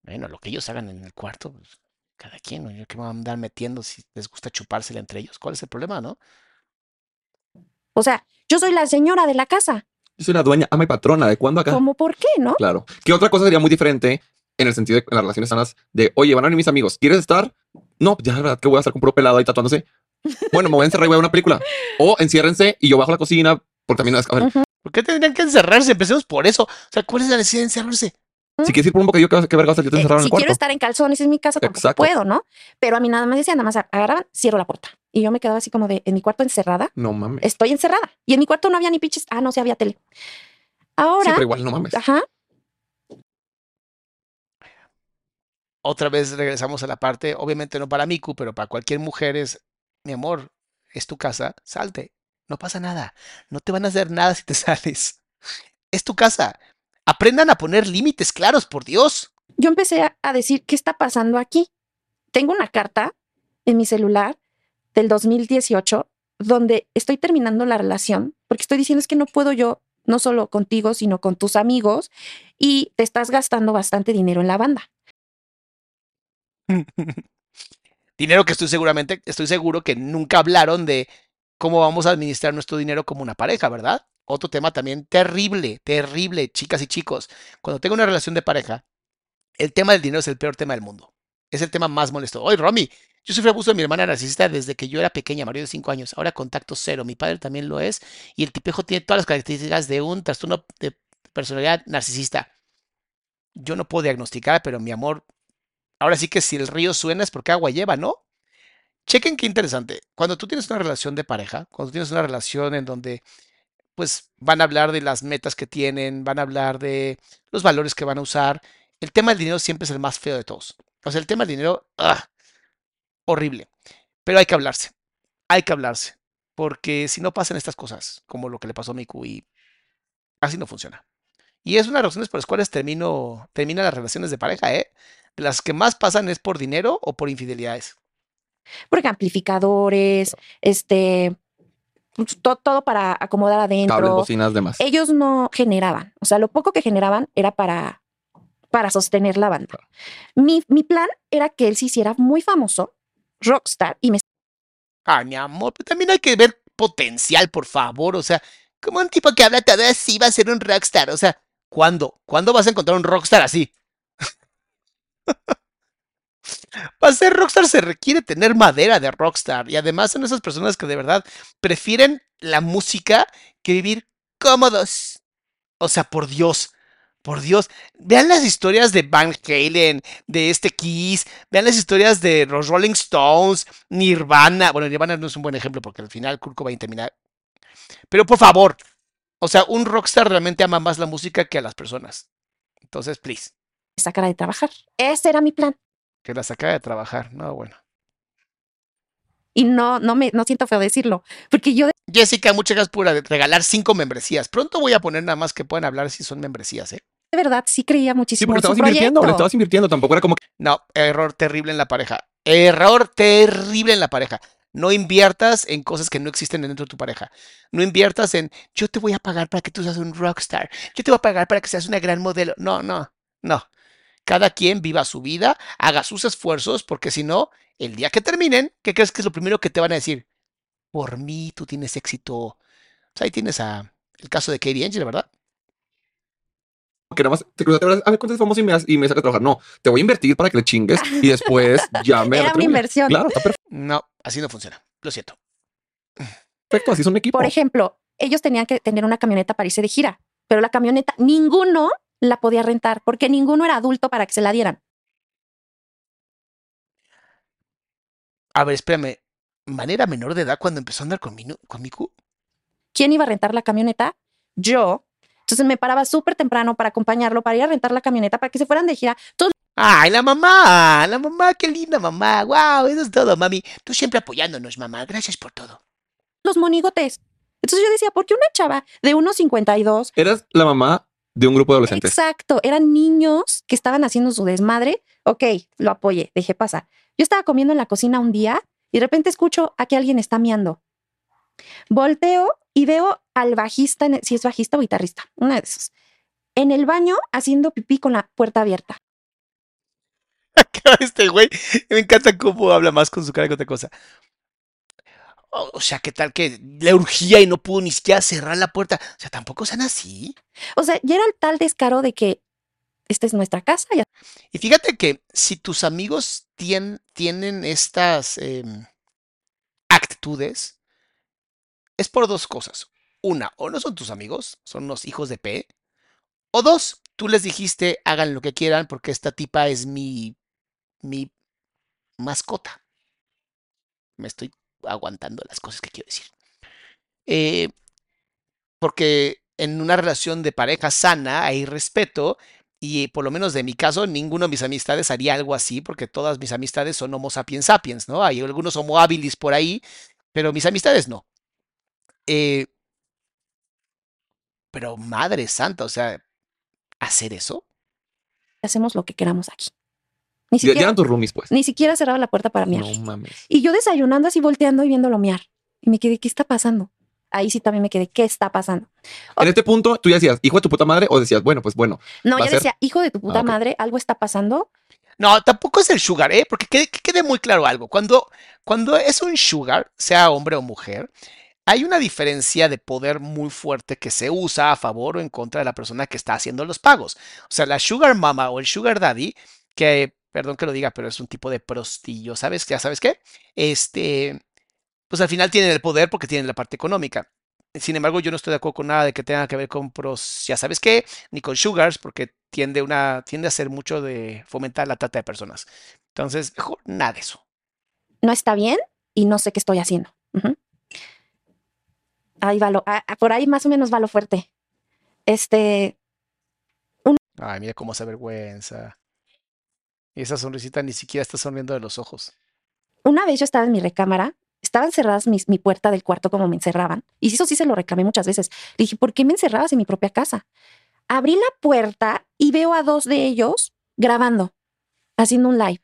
Bueno, lo que ellos hagan en el cuarto, pues, cada quien, ¿no? Yo que me van a andar metiendo si les gusta chupársela entre ellos. ¿Cuál es el problema, no? O sea, yo soy la señora de la casa. Yo soy la dueña, ama y patrona. ¿De cuándo acá? ¿Cómo por qué, no? Claro. ¿Qué otra cosa sería muy diferente en el sentido de en las relaciones sanas? De, oye, van a venir mis amigos. ¿Quieres estar? No, ya, la verdad que voy a estar con puro pelado ahí tatuándose. Bueno, me voy a encerrar y voy a ver una película. O enciérrense y yo bajo a la cocina. Porque también, a ver, ¿Por qué tendrían que encerrarse? Empecemos por eso. O sea, ¿cuál es la necesidad de encerrarse? si quieres ir por un bocadillo, ¿qué, qué verga vas a salir Eh, encerrado en si el cuarto? quiero estar en calzones en mi casa, tampoco puedo, ¿no? Pero a mí nada más decían, nada más agarraban, cierro la puerta. Y yo me quedaba así como de, en mi cuarto encerrada, No mames. estoy encerrada. Y en mi cuarto no había ni pinches, ah, no, sí había tele. Sí, Ahora, pero igual no mames. ajá, Otra vez regresamos a la parte, obviamente no para Miku, pero para cualquier mujer es, mi amor, es tu casa, salte. No pasa nada. No te van a hacer nada si te sales. Es tu casa. Aprendan a poner límites claros, por Dios. yo empecé a, decir, ¿qué está pasando aquí? Tengo una carta en mi celular del 2018 donde estoy terminando la relación porque estoy diciendo es que no puedo yo, no solo contigo, sino con tus amigos y te estás gastando bastante dinero en la banda. Dinero que estoy seguramente, estoy seguro que nunca hablaron de cómo vamos a administrar nuestro dinero como una pareja, ¿verdad? Otro tema también terrible, terrible, chicas y chicos. Cuando tengo una relación de pareja, el tema del dinero es el peor tema del mundo. Es el tema más molesto. Oye, Romy, yo sufrí abuso de mi hermana narcisista desde que yo era pequeña, Mario de 5 años. Ahora contacto cero. Mi padre también lo es. Y el tipejo tiene todas las características de un trastorno de personalidad narcisista. Yo no puedo diagnosticar, pero mi amor, ahora sí que si el río suena es porque agua lleva, ¿no? Chequen qué interesante. Cuando tú tienes una relación de pareja, cuando tienes una relación en donde pues van a hablar de las metas que tienen, van a hablar de los valores que van a usar, el tema del dinero siempre es el más feo de todos. O sea, el tema del dinero, ¡ah! horrible. Pero hay que hablarse. Hay que hablarse. Porque si no pasan estas cosas, como lo que le pasó a Miku, y así no funciona. Y es una de las razones por las cuales termino, terminan las relaciones de pareja, ¿eh? las que más pasan es por dinero o por infidelidades. Porque amplificadores, este, pues, to- todo para acomodar adentro. Cables, bocinas, demás. Ellos no generaban, o sea, lo poco que generaban era para, para sostener la banda. Mi, mi plan era que él se hiciera muy famoso, rockstar, y me Ay, mi amor, pero también hay que ver potencial, por favor. O sea, como un tipo que habla todo así va a ser un rockstar. O sea, ¿cuándo? ¿Cuándo vas a encontrar un rockstar así? Para ser rockstar se requiere tener madera de rockstar. Y además son esas personas que de verdad prefieren la música que vivir cómodos. O sea, por Dios. Por Dios, vean las historias de Van Halen, de este Kiss, vean las historias de los Rolling Stones, Nirvana. Bueno, Nirvana no es un buen ejemplo porque al final Kurt Cobain termina. Pero por favor, o sea, un rockstar realmente ama más la música que a las personas. Entonces, please, sacara de trabajar. Ese era mi plan. Que la saca de trabajar. No, bueno. Y no, no me, no siento feo decirlo, porque yo Jessica, muchas gracias por regalar cinco membresías. Pronto voy a poner nada más que puedan hablar si son membresías, ¿eh? de verdad sí creía Sí, muchísimo porque en su estabas invirtiendo, le estabas invirtiendo. Tampoco era como que No, error terrible en la pareja. Error terrible en la pareja. No inviertas en cosas que no existen dentro de tu pareja. No inviertas en yo te voy a pagar para que tú seas un rockstar. Yo te voy a pagar para que seas una gran modelo. No, no, no. Cada quien viva su vida, haga sus esfuerzos, porque si no, el día que terminen, ¿qué crees que es lo primero que te van a decir? Por mí tú tienes éxito. Pues ahí tienes a el caso de Katie Angel, ¿verdad? que nada más te cruzaste, a ver cuánto es famoso y me, das- y me saca a trabajar. No, te voy a invertir para que le chingues y después ya me Era una retribuyes. inversión. Claro, está No, así no funciona. Lo siento. perfecto, así es un equipo. Por ejemplo, ellos tenían que tener una camioneta para irse de gira, pero la camioneta, ninguno la podía rentar porque ninguno era adulto para que se la dieran. A ver, espérame. ¿Manera menor de edad cuando empezó a andar con, Minu- con Miku? ¿Quién iba a rentar la camioneta? Yo. Entonces me paraba súper temprano para acompañarlo, para ir a rentar la camioneta, para que se fueran de gira. Todos ¡Ay, la mamá! La mamá, qué linda mamá. ¡Wow! Eso es todo, mami. Tú siempre apoyándonos, mamá. Gracias por todo. los monigotes. Entonces yo decía, ¿por qué una chava de 1,52? Eras la mamá de un grupo de adolescentes. Exacto, eran niños que estaban haciendo su desmadre. Ok, lo apoyé, dejé pasar. Yo estaba comiendo en la cocina un día y de repente escucho a que alguien está miando. Volteo y veo al bajista, si es bajista o guitarrista, una de esos, en el baño haciendo pipí con la puerta abierta. Este güey, me encanta cómo habla más con su cara que otra cosa. O, sea, ¿qué tal que le urgía y no pudo ni siquiera cerrar la puerta? O sea, tampoco sean así. O sea, ya era el tal descaro de que esta es nuestra casa. Ya. Y fíjate que si tus amigos tien- tienen estas em, actitudes, es por dos cosas. Una, o no son tus amigos, son unos hijos de P. O dos, tú les dijiste, hagan lo que quieran porque esta tipa es mi, mi mascota. Me estoy aguantando las cosas que quiero decir. Eh, porque en una relación de pareja sana hay respeto y por lo menos de mi caso, ninguno de mis amistades haría algo así, porque todas mis amistades son Homo sapiens sapiens, ¿no? Hay algunos Homo habilis por ahí, pero mis amistades no. Eh, pero madre santa, o sea, hacer eso. Hacemos lo que queramos aquí. Ni ya siquiera, eran tus roomies, pues. ni siquiera cerraba la puerta para miar. No mames. Y yo desayunando así, volteando y viéndolo miar. Y me quedé, ¿qué está pasando? Ahí sí también me quedé, ¿qué está pasando? En este punto, tú ya decías, hijo de tu puta madre, o decías, bueno, pues bueno. No, yo ser- decía, hijo de tu puta Ah, madre, algo está pasando. No, tampoco es el sugar, ¿eh? Porque quede, que quede muy claro algo. Cuando, cuando es un sugar, sea hombre o mujer, hay una diferencia de poder muy fuerte que se usa a favor o en contra de la persona que está haciendo los pagos. O sea, la sugar mama o el sugar daddy, que, perdón que lo diga, pero es un tipo de prostillo, ¿sabes? Ya sabes qué? Este, pues al final tienen el poder porque tienen la parte económica. Sin embargo, yo no estoy de acuerdo con nada de que tenga que ver con pros, ya sabes qué, ni con sugars, porque tiende, una, tiende a ser mucho de fomentar la trata de personas. Entonces, mejor nada de eso. No está bien y no sé qué estoy haciendo. Ujú. Ahí va lo, ah, ah, por ahí más o menos va lo fuerte. Este, Ay, mira cómo se avergüenza. Y esa sonrisita ni siquiera está sonriendo de los ojos. una vez yo estaba en mi recámara, estaban cerradas mi puerta del cuarto como me encerraban. Y eso sí se lo reclamé muchas veces. Le dije, ¿por qué me encerrabas en mi propia casa? Abrí la puerta y veo a dos de ellos grabando. haciendo un live,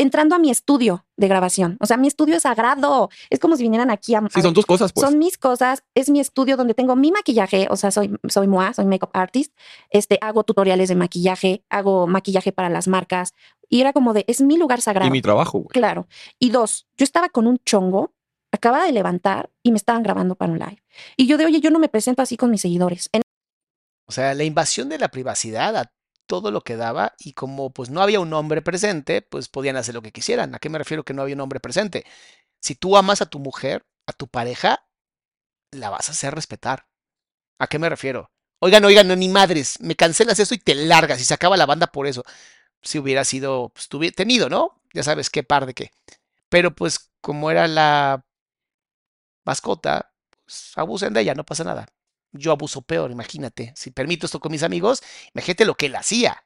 entrando a mi estudio de grabación. O sea, mi estudio es sagrado. Es como si vinieran aquí a... Sí, son tus cosas, pues. Son mis cosas, es mi estudio donde tengo mi maquillaje, o sea, soy, soy MOA, soy makeup artist, este, hago tutoriales de maquillaje, hago maquillaje para las marcas, y era como de, es mi lugar sagrado. Y mi trabajo, güey. Claro. Y dos, yo estaba con un chongo, acababa de levantar y me estaban grabando para un live. Y yo de, oye, yo no me presento así con mis seguidores. En- O sea, la invasión de la privacidad a todo lo que daba y como pues no había un hombre presente, pues podían hacer lo que quisieran. ¿A qué me refiero que no había un hombre presente? Si tú amas a tu mujer, a tu pareja, la vas a hacer respetar. ¿A qué me refiero? Oigan, oigan, no, ni madres, me cancelas eso y te largas y se acaba la banda por eso. Si hubiera sido, pues, tenido, ¿no? Ya sabes qué par de qué. Pero pues como era la mascota, pues abusen de ella, no pasa nada. Yo abuso peor, imagínate. Si permito esto con mis amigos, imagínate lo que él hacía.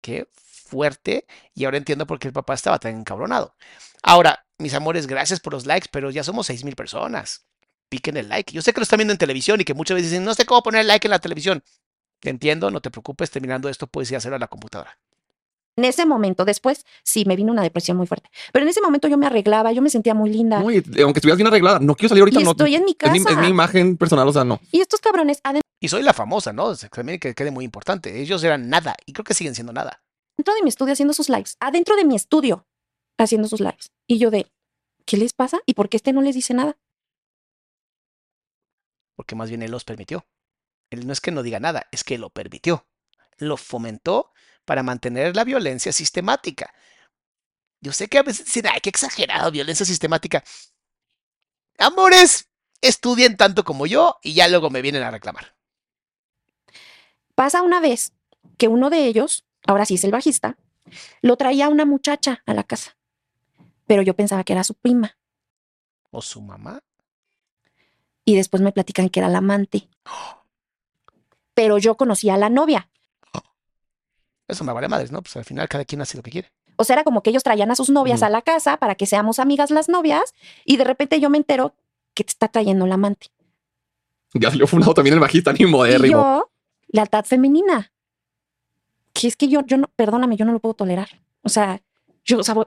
Qué fuerte. Y ahora entiendo por qué el papá estaba tan encabronado. Ahora, mis amores, gracias por los likes, pero ya somos 6 mil personas. Piquen el like. Yo sé que lo están viendo en televisión y que muchas veces dicen, no sé cómo poner like en la televisión. Te entiendo, no te preocupes, terminando esto puedes ir a hacerlo a la computadora. En ese momento, después, sí, me vino una depresión muy fuerte. Pero en ese momento yo me arreglaba, yo me sentía muy linda. No, y, aunque estuvieras bien arreglada, no quiero salir ahorita. Y no, estoy en mi Es mi, es casa. mi imagen personal, o sea, no. Y estos cabrones, adentro Y soy la famosa, ¿no? También que quede muy importante. Ellos eran nada y creo que siguen siendo nada. de mi estudio haciendo sus lives, adentro de mi estudio haciendo sus lives. Y yo de, ¿qué les pasa? ¿Y por qué este no les dice nada? porque más bien él los permitió. Él no es que no diga nada, es que lo permitió. Lo fomentó para mantener la violencia sistemática. Yo sé que a veces dicen, ay, qué exagerado, violencia sistemática. Amores, estudien tanto como yo y ya luego me vienen a reclamar. Pasa una vez que uno de ellos, ahora sí es el bajista, lo traía una muchacha a la casa. Pero yo pensaba que era su prima. ¿O su mamá? Y después me platican que era la amante. Pero yo conocía a la novia. Eso me vale madres, ¿no? Pues al final cada quien hace lo que quiere. O sea, era como que ellos traían a sus novias a la casa para que seamos amigas las novias. Y de repente yo me entero que te está trayendo la amante. Ya salió funado también el bajista, ni Y modérrimo. yo, lealtad femenina. Que es que yo, yo no, perdóname, yo no lo puedo tolerar. O sea, yo, o sea, voy-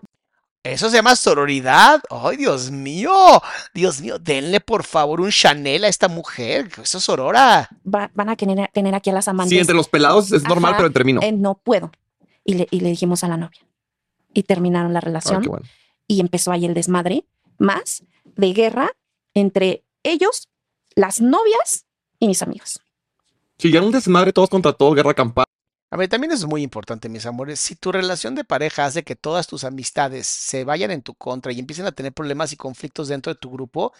Eso se llama sororidad. ¡Ay, Dios mío! Dios mío, denle por favor un Chanel a esta mujer. que Eso es sorora. va- van a tener, tener aquí a las amantes. Sí, entre los pelados es normal, Ajá, pero entre mí no. eh, no puedo. Y le, y le dijimos a la novia. Y terminaron la Ay, relación. qué bueno. y empezó ahí el desmadre más de guerra entre ellos, las novias y mis amigos. Sí, ya era un desmadre todos contra todos, guerra campal. A ver, también es muy importante, mis amores. Si tu relación de pareja hace que todas tus amistades se vayan en tu contra y empiecen a tener problemas y conflictos dentro de tu grupo,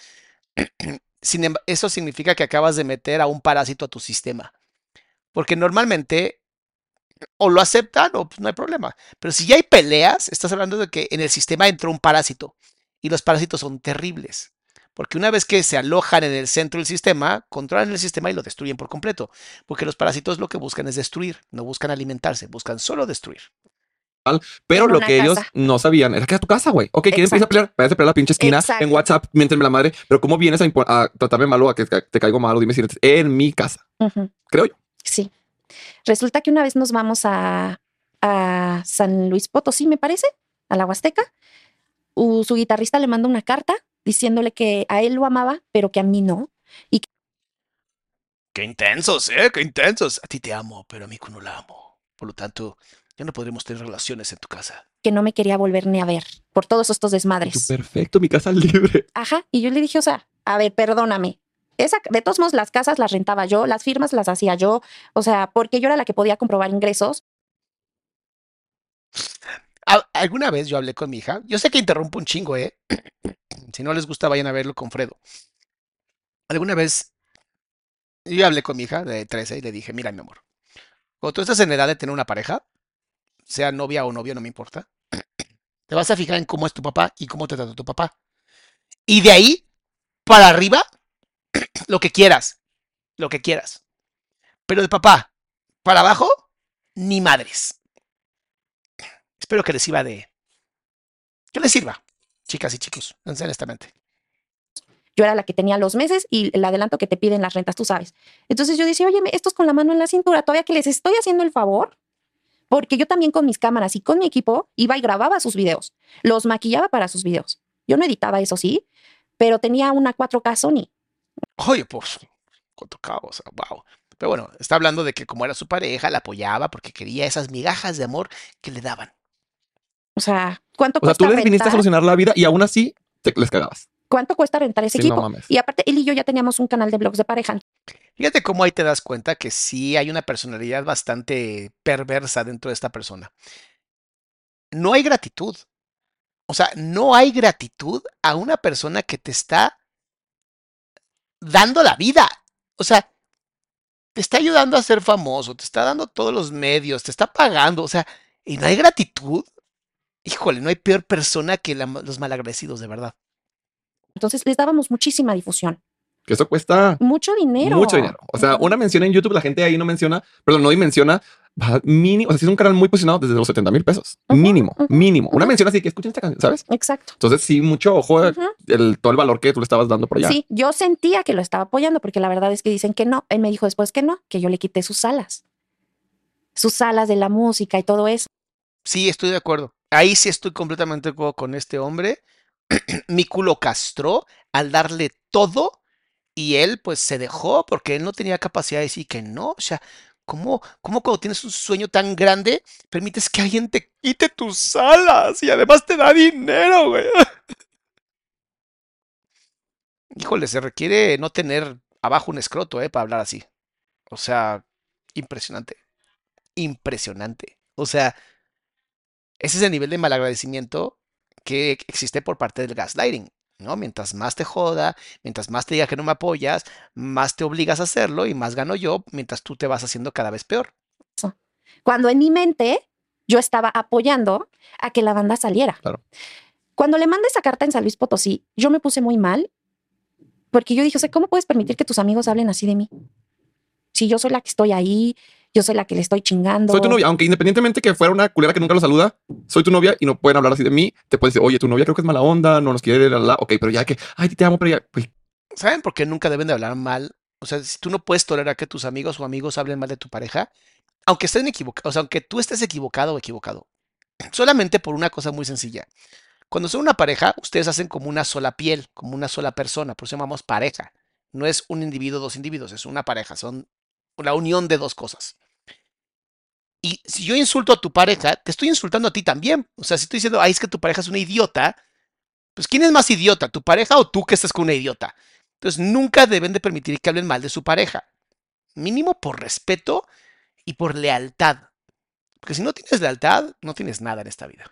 emba- eso significa que acabas de meter a un parásito a tu sistema. Porque normalmente o lo aceptan o pues, no hay problema. Pero si ya hay peleas, estás hablando de que en el sistema entró un parásito y los parásitos son terribles. Porque una vez que se alojan en el centro del sistema, controlan el sistema y lo destruyen por completo. Porque los parásitos lo que buscan es destruir, no buscan alimentarse, buscan solo destruir. Pero lo que ellos no sabían era que era tu casa, güey. Ok, ¿quieren empezar a pelear? Váyase a pelear a la pinche esquina Exacto. en WhatsApp, miéntenme la madre. Pero ¿cómo vienes a, tratarme malo, a que te caigo malo? Dime si eres en mi casa. Creo yo. Sí. Resulta que una vez nos vamos a, a San Luis Potosí, me parece, a la Huasteca. U- su guitarrista le manda una carta diciéndole que a él lo amaba, pero que a mí no. Qué intensos, ¿eh? Qué intensos. A ti te amo, pero a mí no la amo. Por lo tanto, ya no podremos tener relaciones en tu casa. que no me quería volver ni a ver por todos estos Y tú, desmadres. perfecto, mi casa libre. Ajá. Y yo le dije, o sea, a ver, perdóname. Esa, de todos modos, las casas las rentaba yo, las firmas las hacía yo, o sea, porque yo era la que podía comprobar ingresos. Alguna vez yo hablé con mi hija. Yo sé que interrumpo un chingo, ¿eh? Si no les gusta, vayan a verlo con Fredo. Alguna vez yo hablé con mi hija de 13 y le dije, mira, mi amor, cuando tú estás en edad de tener una pareja, sea novia o novio, no me importa, te vas a fijar en cómo es tu papá y cómo te trata tu papá. Y de ahí para arriba, lo que quieras, lo que quieras. Pero de papá para abajo, ni madres. Espero que les sirva de... Que les sirva, chicas y chicos, honestamente. Yo era la que tenía los meses y el adelanto que te piden las rentas, tú sabes. Entonces yo decía, oye, esto es con la mano en la cintura, todavía que les estoy haciendo el favor, Porque yo también con mis cámaras y con mi equipo iba y grababa sus videos, los maquillaba para sus videos. Yo no editaba eso, sí, pero tenía una 4K Sony. Oye, pues, cuánto caos, wow. Pero bueno, está hablando de que como era su pareja, la apoyaba porque quería esas migajas de amor que le daban. O sea, ¿cuánto O sea, cuesta tú les viniste a solucionar la vida y aún así te les cagabas. ¿Cuánto cuesta rentar ese Sí, no equipo? mames. y aparte, él y yo ya teníamos un canal de blogs de pareja. Fíjate cómo ahí te das cuenta que sí hay una personalidad bastante perversa dentro de esta persona. No hay gratitud. O sea, no hay gratitud a una persona que te está dando la vida. O sea, te está ayudando a ser famoso, te está dando todos los medios, te está pagando. O sea, y no hay gratitud. Híjole, no hay peor persona que la- los malagradecidos, de verdad. Entonces les dábamos muchísima difusión, Que eso cuesta mucho dinero. mucho dinero. O sea, una mención en YouTube, la gente ahí no menciona, perdón, no dimensiona va mínimo. O sea, si es un canal muy posicionado desde los 70 mil pesos. Mínimo, mínimo. Una mención así que escuchen esta canción, ¿sabes? Exacto. Entonces, sí, mucho ojo Ujú. el, todo el valor que tú le estabas dando por allá. Sí, yo sentía que lo estaba apoyando porque la verdad es que dicen que no. Él me dijo después que no, que yo le quité sus alas. Sus alas de la música y todo eso. Sí, estoy de acuerdo. Ahí sí estoy completamente de acuerdo con este hombre. Mi culo castró al darle todo y él pues se dejó porque él no tenía capacidad de decir que no. O sea, ¿cómo, cómo cuando tienes un sueño tan grande permites que alguien te quite tus alas y además te da dinero, güey? Híjole, se requiere no tener abajo un escroto, ¿eh? Para hablar así. O sea, impresionante. Impresionante. O sea, ese es el nivel de malagradecimiento que existe por parte del gaslighting, ¿no? Mientras más te joda, mientras más te diga que no me apoyas, más te obligas a hacerlo y más gano yo, mientras tú te vas haciendo cada vez peor. Cuando en mi mente yo estaba apoyando a que la banda saliera. Claro. Cuando le mandé esa carta en San Luis Potosí, yo me puse muy mal porque yo dije, o sea, ¿cómo puedes permitir que tus amigos hablen así de mí? Si yo soy la que estoy ahí, yo soy la que le estoy chingando. Soy tu novia, aunque independientemente que fuera una culera que nunca lo saluda, soy tu novia y no pueden hablar así de mí. Te pueden decir, oye, tu novia creo que es mala onda, no nos quiere, la, la, la". ok, pero ya que, ay, te amo, pero ya, pues, ¿Saben por qué nunca deben de hablar mal? O sea, si tú no puedes tolerar que tus amigos o amigos hablen mal de tu pareja, aunque estén equivocados, o sea, aunque tú estés equivocado o equivocado, solamente por una cosa muy sencilla. Cuando son una pareja, ustedes hacen como una sola piel, como una sola persona, por eso llamamos pareja. No es un individuo, dos individuos, es una pareja, son la unión de dos cosas. Y si yo insulto a tu pareja, te estoy insultando a ti también. O sea, si estoy diciendo, ay, es que tu pareja es una idiota, pues ¿quién es más idiota, tu pareja o tú que estás con una idiota? Entonces nunca deben de permitir que hablen mal de su pareja. Mínimo por respeto y por lealtad. Porque si no tienes lealtad, no tienes nada en esta vida.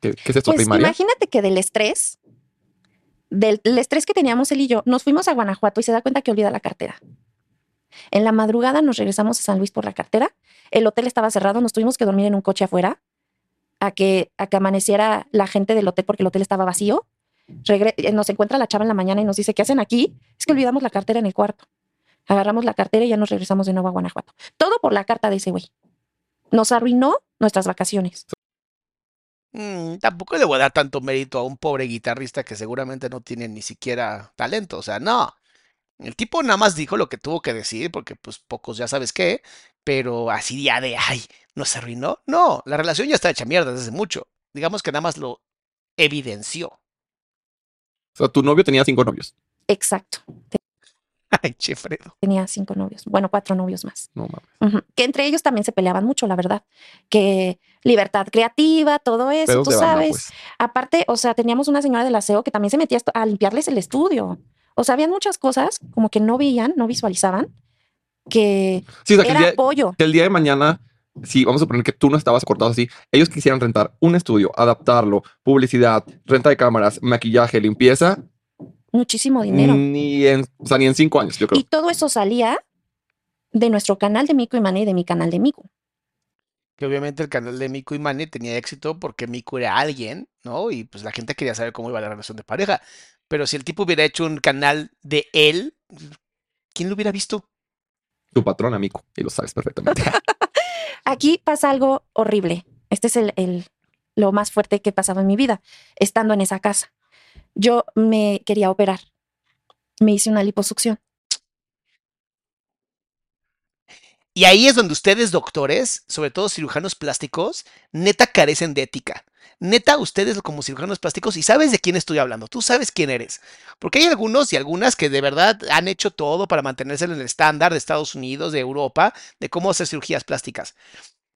¿qué, qué es esto, Pues primaria? imagínate que del estrés, del el estrés que teníamos él y yo, nos fuimos a Guanajuato y se da cuenta que olvida la cartera. En la madrugada nos regresamos a San Luis por la cartera. El hotel estaba cerrado, nos tuvimos que dormir en un coche afuera a que, a que amaneciera la gente del hotel porque el hotel estaba vacío. Eh, nos encuentra la chava en la mañana y nos dice, ¿qué hacen aquí? Es que olvidamos la cartera en el cuarto. Agarramos la cartera y ya nos regresamos de nuevo a Guanajuato. Todo por la carta de ese güey. Nos arruinó nuestras vacaciones. Mm, tampoco le voy a dar tanto mérito a un pobre guitarrista que seguramente no tiene ni siquiera talento. O sea, no. El tipo nada más dijo lo que tuvo que decir, porque pues pocos ya sabes qué, pero así ya de, ay, ¿no se arruinó? No, la relación ya está hecha mierda desde hace mucho. Digamos que nada más lo evidenció. O sea, tu novio tenía cinco novios. Exacto. Ay, che, Fredo. Tenía cinco novios, bueno, cuatro novios más. No mames. Que entre ellos también se peleaban mucho, la verdad. Que libertad creativa, todo eso, Pedos tú banda, sabes. pues. Aparte, o sea, teníamos una señora del aseo que también se metía a limpiarles el estudio. O sea, habían muchas cosas como que no veían, no visualizaban, que Sí, o sea, que el, era día, apoyo. que el día de mañana, sí, vamos a suponer que tú no estabas acordado así, ellos quisieran rentar un estudio, adaptarlo, publicidad, renta de cámaras, maquillaje, limpieza, Muchísimo dinero. ni en, o sea, ni en cinco años, yo creo. Y todo eso salía de nuestro canal de Mico y Mané y de mi canal de Mico. Que obviamente el canal de Miku y Mane tenía éxito porque Miku era alguien, ¿no? Y pues la gente quería saber cómo iba la relación de pareja. Pero si el tipo hubiera hecho un canal de él, ¿quién lo hubiera visto? Tu patrón, amigo, y lo sabes perfectamente. Aquí pasa algo horrible. Este es el, el- lo más fuerte que pasaba en mi vida, estando en esa casa. Yo me quería operar. Me hice una liposucción. Y ahí es donde ustedes, doctores, sobre todo cirujanos plásticos, neta carecen de ética. Neta, ustedes como cirujanos plásticos, y sabes de quién estoy hablando, tú sabes quién eres. Porque hay algunos y algunas que de verdad han hecho todo para mantenerse en el estándar de Estados Unidos, de Europa, de cómo hacer cirugías plásticas.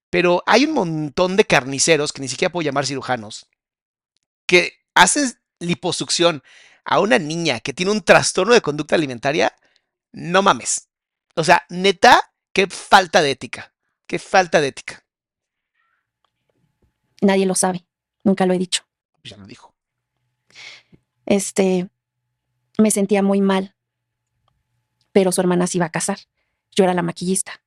Pero hay un montón de carniceros, que ni siquiera puedo llamar cirujanos, que hacen liposucción a una niña que tiene un trastorno de conducta alimentaria. No mames. O sea, neta, qué falta de ética. Qué falta de ética. Nadie lo sabe. Nunca lo he dicho. Ya lo dijo. Este, me sentía muy mal. Pero su hermana se iba a casar. Yo era la maquillista.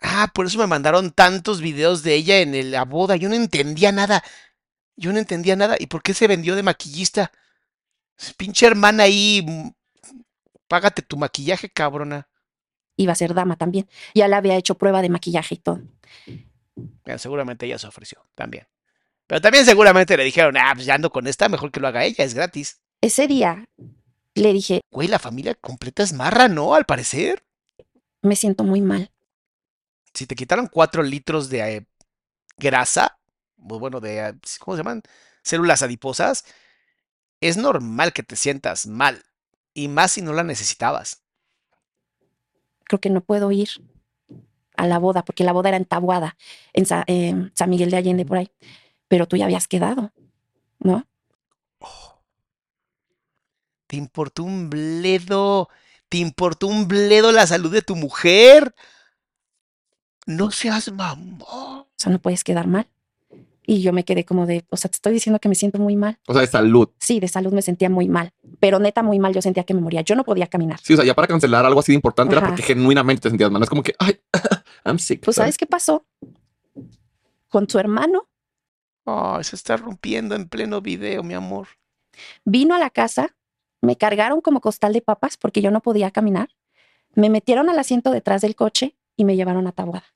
Ah, por eso me mandaron tantos videos de ella en el- la boda. Yo no entendía nada. Yo no entendía nada. ¿Y por qué se vendió de maquillista? Pinche hermana ahí. Págate tu maquillaje, cabrona. Iba a ser dama también. Ya le había hecho prueba de maquillaje y todo. Bueno, seguramente ella se ofreció también. Pero también seguramente le dijeron, ah, pues ya ando con esta, mejor que lo haga ella, es gratis. Ese día le dije, Güey, la familia completa es marra, ¿no? Al parecer. me siento muy mal. Si te quitaron cuatro litros de eh, grasa, bueno, de, eh, ¿cómo se llaman? Células adiposas, es normal que te sientas mal. Y más si no la necesitabas. Creo que no puedo ir a la boda, porque la boda era en Tabuada, en Sa- en San Miguel de Allende, por ahí. Pero tú ya habías quedado, ¿no? ¿Te importó un bledo? ¿Te importó un bledo la salud de tu mujer? No seas mamón. O sea, no puedes quedar mal. Y yo me quedé como de, o sea, te estoy diciendo que me siento muy mal. O sea, de salud. Sí, de salud me sentía muy mal, pero neta muy mal, yo sentía que me moría. Yo no podía caminar. Sí, o sea, ya para cancelar algo así de importante era porque genuinamente te sentías mal. Es como que, ay, I'm sick. Pues, ¿sabes qué pasó? Con su hermano Ay, se está rompiendo en pleno video, mi amor. vino a la casa, me cargaron como costal de papas porque yo no podía caminar, me metieron al asiento detrás del coche y me llevaron a Tabuada.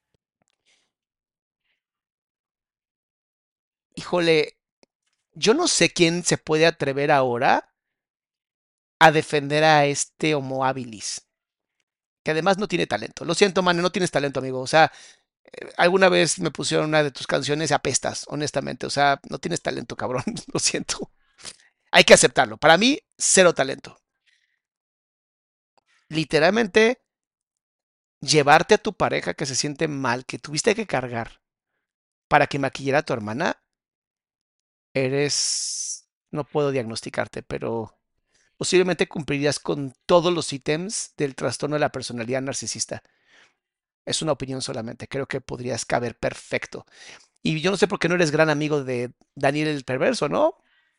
Yo no sé quién se puede atrever ahora a defender a este Homo habilis, que además no tiene talento. Lo siento, mano, no tienes talento, amigo. O sea, eh, alguna vez me pusieron una de tus canciones y apestas, honestamente. O sea, no tienes talento, cabrón. Lo siento. Hay que aceptarlo. Para mí, cero talento. Literalmente, llevarte a tu pareja que se siente mal, que tuviste que cargar para que maquillara a tu hermana, eres, no puedo diagnosticarte, pero posiblemente cumplirías con todos los ítems del trastorno de la personalidad narcisista. Es una opinión solamente, creo que podrías caber perfecto. Y yo no sé por qué no eres gran amigo de Daniel el perverso, ¿no?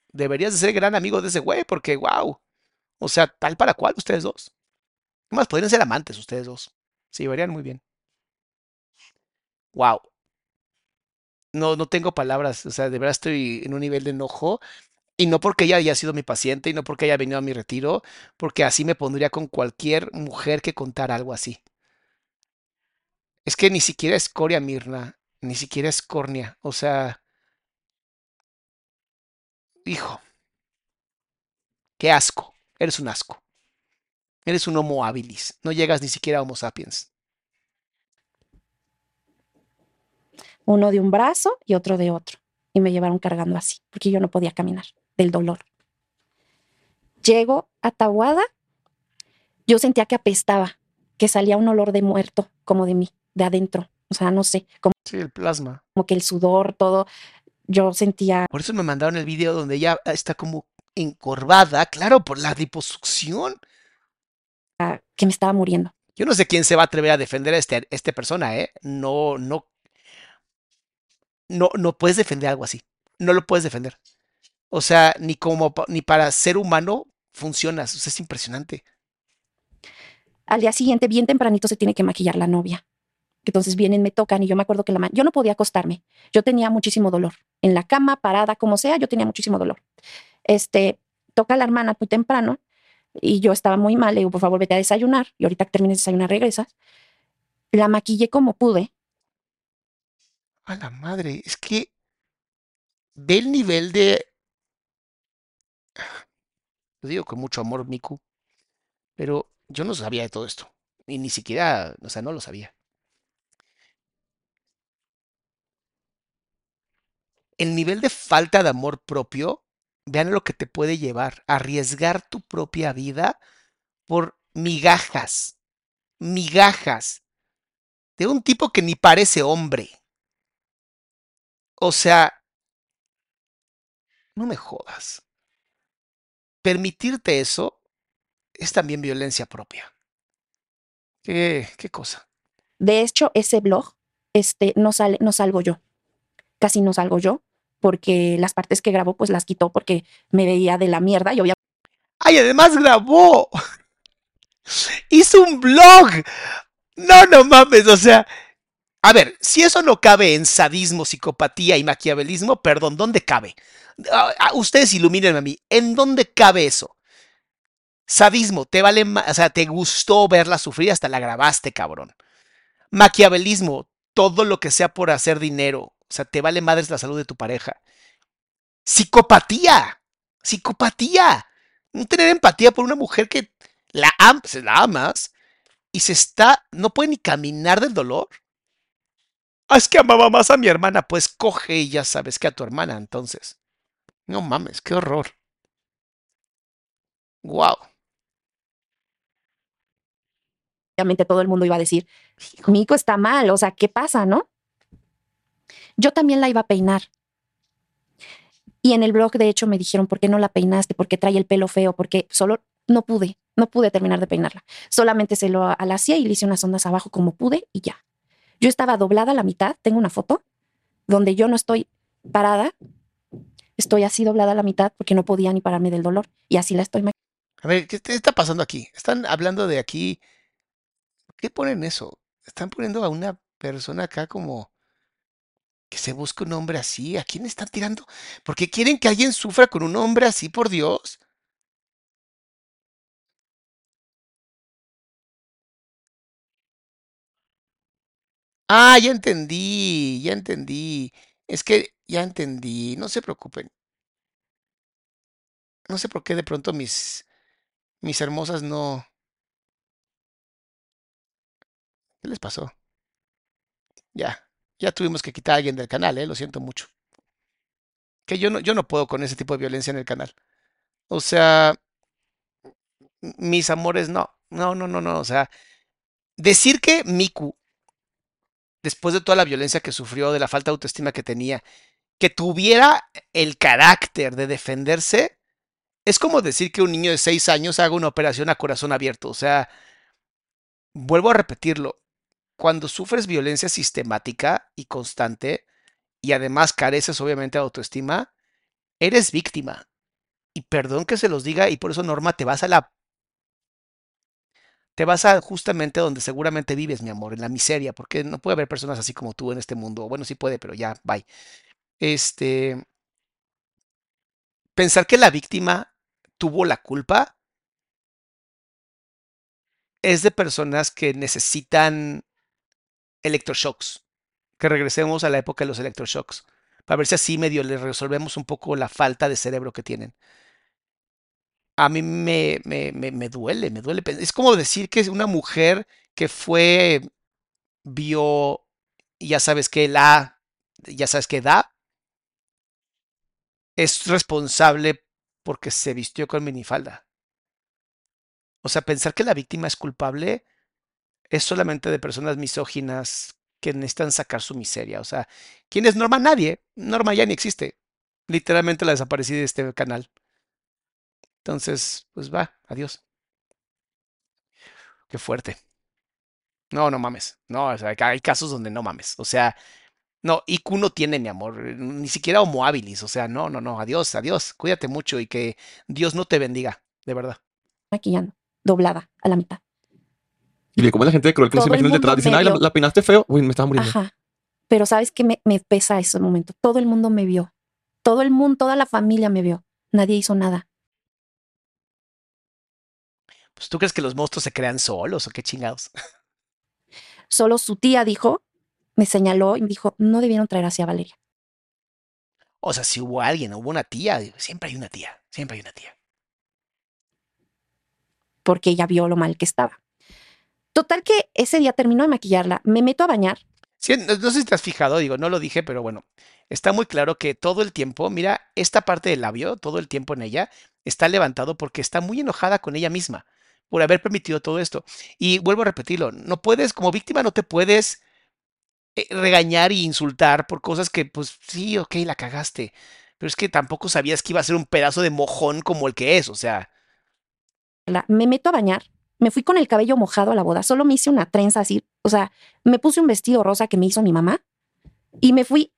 Deberías de ser gran amigo de ese güey, porque wow. O sea, tal para cual ustedes dos. Más podrían ser amantes ustedes dos. Se llevarían muy bien. Wow. No, no tengo palabras. O sea, de verdad estoy en un nivel de enojo. Y no porque ella haya sido mi paciente y no porque haya venido a mi retiro, porque así me pondría con cualquier mujer que contara algo así. Es que ni siquiera es Coria Mirna, ni siquiera es Cornia. O sea, hijo, qué asco. Eres un asco. Eres un Homo habilis. No llegas ni siquiera a Homo sapiens. Uno de un brazo y otro de otro. Y me llevaron cargando así, porque yo no podía caminar del dolor. Llego a Tabuada, yo sentía que apestaba, que salía un olor de muerto, como de mí, de adentro. O sea, no sé, como, Sí, el plasma. como que el sudor, todo. Yo sentía, Por eso me mandaron el video donde ella está como encorvada, claro, por la liposucción. que me estaba muriendo. Yo no sé quién se va a atrever a defender a este, este persona, ¿eh? No, no. No, no puedes defender algo así. No lo puedes defender. O sea, ni como ni para ser humano funcionas. Es impresionante. Al día siguiente, bien tempranito, se tiene que maquillar la novia. Entonces vienen, me tocan y yo me acuerdo que la ma- yo no podía acostarme. Yo tenía muchísimo dolor. En la cama, parada, como sea, yo tenía muchísimo dolor. Este, toca la hermana muy temprano y yo estaba muy mal. Le digo, por favor, vete a desayunar. Y ahorita que termines de desayunar, regresas. La maquillé como pude. A la madre, es que ve el nivel de... Lo digo con mucho amor, Miku, pero yo no sabía de todo esto. Y ni siquiera, o sea, no lo sabía. El nivel de falta de amor propio, vean lo que te puede llevar. Arriesgar tu propia vida por migajas, migajas, de un tipo que ni parece hombre. O sea, no me jodas. Permitirte eso es también violencia propia. ¿Qué, qué cosa? De hecho, ese blog este, no, sale, no salgo yo. Casi no salgo yo, porque las partes que grabó, pues las quitó porque me veía de la mierda y obviamente. ¡Ay, además grabó! ¡Hizo un blog! No, no mames, o sea. A ver, si eso no cabe en sadismo, psicopatía y maquiavelismo, perdón, ¿dónde cabe? Ustedes ilumínenme a mí, ¿en dónde cabe eso? Sadismo, te vale, o sea, te gustó verla sufrir, hasta la grabaste, cabrón. Maquiavelismo, todo lo que sea por hacer dinero, o sea, te vale madres la salud de tu pareja. Psicopatía, psicopatía. No tener empatía por una mujer que la, am la amas y se está, no puede ni caminar del dolor. Ah, es que amaba más a mi hermana, pues coge y ya sabes que a tu hermana, entonces. No mames, qué horror. Wow. Obviamente todo el mundo iba a decir, Mico está mal, o sea, ¿qué pasa, no? Yo también la iba a peinar. Y en el blog, de hecho, me dijeron, ¿por qué no la peinaste? ¿Por qué trae el pelo feo? Porque solo no pude, no pude terminar de peinarla. Solamente se lo alacía y le hice unas ondas abajo como pude y ya. Yo estaba doblada a la mitad, tengo una foto donde yo no estoy parada, estoy así doblada a la mitad porque no podía ni pararme del dolor y así la estoy. A ver, ¿qué está pasando aquí? Están hablando de aquí. ¿Qué ponen eso? Están poniendo a una persona acá como que se busque un hombre así. ¿A quién están tirando? ¿Por qué quieren que alguien sufra con un hombre así, por Dios? Ah, ya entendí, ya entendí. Es que ya entendí, no se preocupen. No sé por qué de pronto mis mis hermosas no ¿Qué les pasó? Ya, ya tuvimos que quitar a alguien del canal, eh, lo siento mucho. Que yo no yo no puedo con ese tipo de violencia en el canal. O sea, mis amores no. No, no, no, no, o sea, decir que Miku después de toda la violencia que sufrió, de la falta de autoestima que tenía, que tuviera el carácter de defenderse, es como decir que un niño de seis años haga una operación a corazón abierto. O sea, vuelvo a repetirlo, cuando sufres violencia sistemática y constante, y además careces obviamente de autoestima, eres víctima. Y perdón que se los diga, y por eso Norma, te vas a la te vas a justamente donde seguramente vives, mi amor, en la miseria, porque no puede haber personas así como tú en este mundo. Bueno, sí puede, pero ya, bye. Este. Pensar que la víctima tuvo la culpa es de personas que necesitan electroshocks. Que regresemos a la época de los electroshocks. Para ver si así medio le resolvemos un poco la falta de cerebro que tienen a mí me, me, me, me duele, me duele. Es como decir que es una mujer que fue, vio, ya sabes que la, ya sabes que da, es responsable porque se vistió con minifalda. O sea, pensar que la víctima es culpable es solamente de personas misóginas que necesitan sacar su miseria. O sea, ¿quién es Norma? Nadie. Norma ya ni existe. Literalmente la desaparecí de este canal. Entonces, pues va, adiós. Qué fuerte. No, no mames. No, o sea, hay casos donde no mames. O sea, no, IQ no tiene, mi amor, ni siquiera homo habilis. O sea, no, no, no, adiós, adiós. Cuídate mucho y que Dios no te bendiga, de verdad. Maquillando, doblada a la mitad. Y como la gente cruel que no se imagina detrás, dicen, ay, la, la, peinaste feo. Uy, me estaba muriendo. Ajá. Pero sabes que me, me pesa ese momento. Todo el mundo me vio. Todo el mundo, toda la familia me vio. Nadie hizo nada. Pues tú crees que los monstruos se crean solos o qué chingados. Solo su tía dijo, me señaló y me dijo, no debieron traer así a Valeria. O sea, si hubo alguien, hubo una tía, siempre hay una tía, siempre hay una tía. Porque ella vio lo mal que estaba. Total que ese día terminó de maquillarla, me meto a bañar. Sí, no, no sé si te has fijado, digo, no lo dije, pero bueno, está muy claro que todo el tiempo, mira, esta parte del labio, todo el tiempo en ella, está levantado porque está muy enojada con ella misma por haber permitido todo esto. Y vuelvo a repetirlo, no puedes, como víctima, no te puedes eh, regañar y insultar por cosas que, pues sí, ok, la cagaste. Pero es que tampoco sabías que iba a ser un pedazo de mojón como el que es, o sea. me meto a bañar, me fui con el cabello mojado a la boda, solo me hice una trenza así, o sea, me puse un vestido rosa que me hizo mi mamá y me fui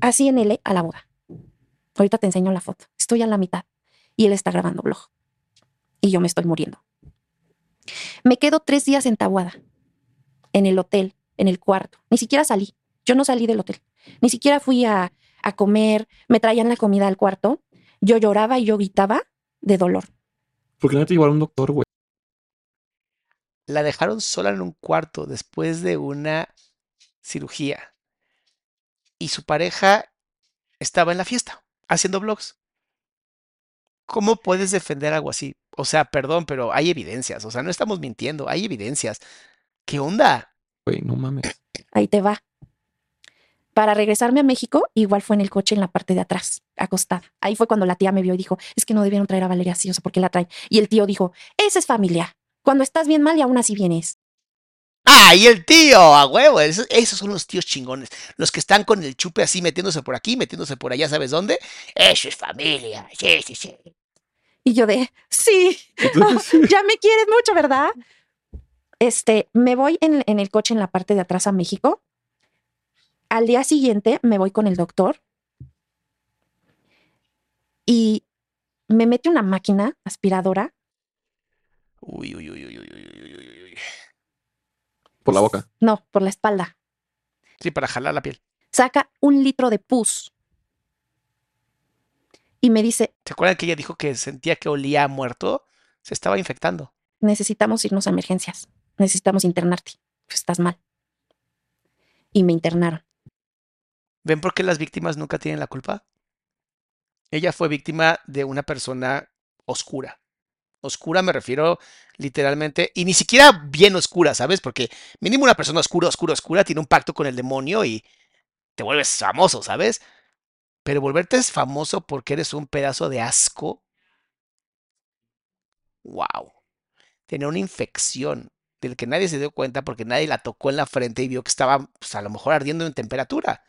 así en L a la boda. Ahorita te enseño la foto. Estoy a la mitad y él está grabando blog y yo me estoy muriendo. Me quedo tres días en Tabuada, en el hotel, en el cuarto. Ni siquiera salí. Yo no salí del hotel. Ni siquiera fui a, a comer. Me traían la comida al cuarto. Yo lloraba y yo gritaba de dolor. ¿Por qué no te llevaron a un doctor, güey? La dejaron sola en un cuarto después de una cirugía. Y su pareja estaba en la fiesta, haciendo vlogs. ¿Cómo puedes defender algo así? O sea, perdón, pero hay evidencias. O sea, no estamos mintiendo, hay evidencias. ¿Qué onda? Güey, no mames. Ahí te va. Para regresarme a México, igual fue en el coche en la parte de atrás, acostada. Ahí fue cuando la tía me vio y dijo, es que no debieron traer a Valeria así, o sea, ¿por qué la traen? Y el tío dijo, esa es familia. Cuando estás bien mal y aún así vienes. ¡Ah! Y el tío, a huevo. Esos, esos son los tíos chingones. Los que están con el chupe así, metiéndose por aquí, metiéndose por allá, ¿sabes dónde? Eso es familia. Sí, sí, sí. Y yo de, sí, ya me quieres mucho, ¿verdad? Este, me voy en, el coche en la parte de atrás a México. Al día siguiente me voy con el doctor y me mete una máquina aspiradora. Uy, Uy, uy, uy, uy, uy, uy, uy, uy. ¿Por la boca? No, por la espalda. Sí, para jalar la piel. Saca un litro de pus. Y me dice, ¿Se acuerdan que ella dijo que sentía que olía a muerto? Se estaba infectando. necesitamos irnos a emergencias. Necesitamos internarte. Pues estás mal. Y me internaron. ¿Ven por qué las víctimas nunca tienen la culpa? Ella fue víctima de una persona oscura. Oscura me refiero literalmente, y ni siquiera bien oscura, ¿sabes? Porque mínimo una persona oscura, oscura, oscura tiene un pacto con el demonio y te vuelves famoso, ¿sabes? Pero volverte famoso porque eres un pedazo de asco. ¡Wow! Tenía una infección del que nadie se dio cuenta porque nadie la tocó en la frente y vio que estaba, pues, a lo mejor ardiendo en temperatura.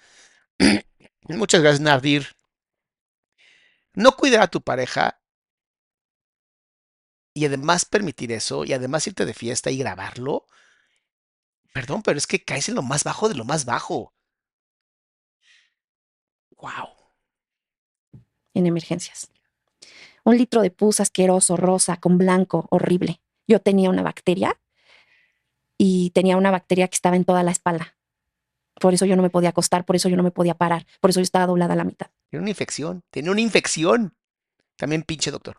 Muchas gracias, Nardir. No cuidar a tu pareja y además permitir eso y además irte de fiesta y grabarlo. Perdón, pero es que caes en lo más bajo de lo más bajo. Wow. En emergencias. Un litro de pus asqueroso, rosa, con blanco, horrible. Yo tenía una bacteria y tenía una bacteria que estaba en toda la espalda. Por eso yo no me podía acostar, por eso yo no me podía parar, por eso yo estaba doblada a la mitad. Tiene una infección. Tiene una infección. También pinche doctor.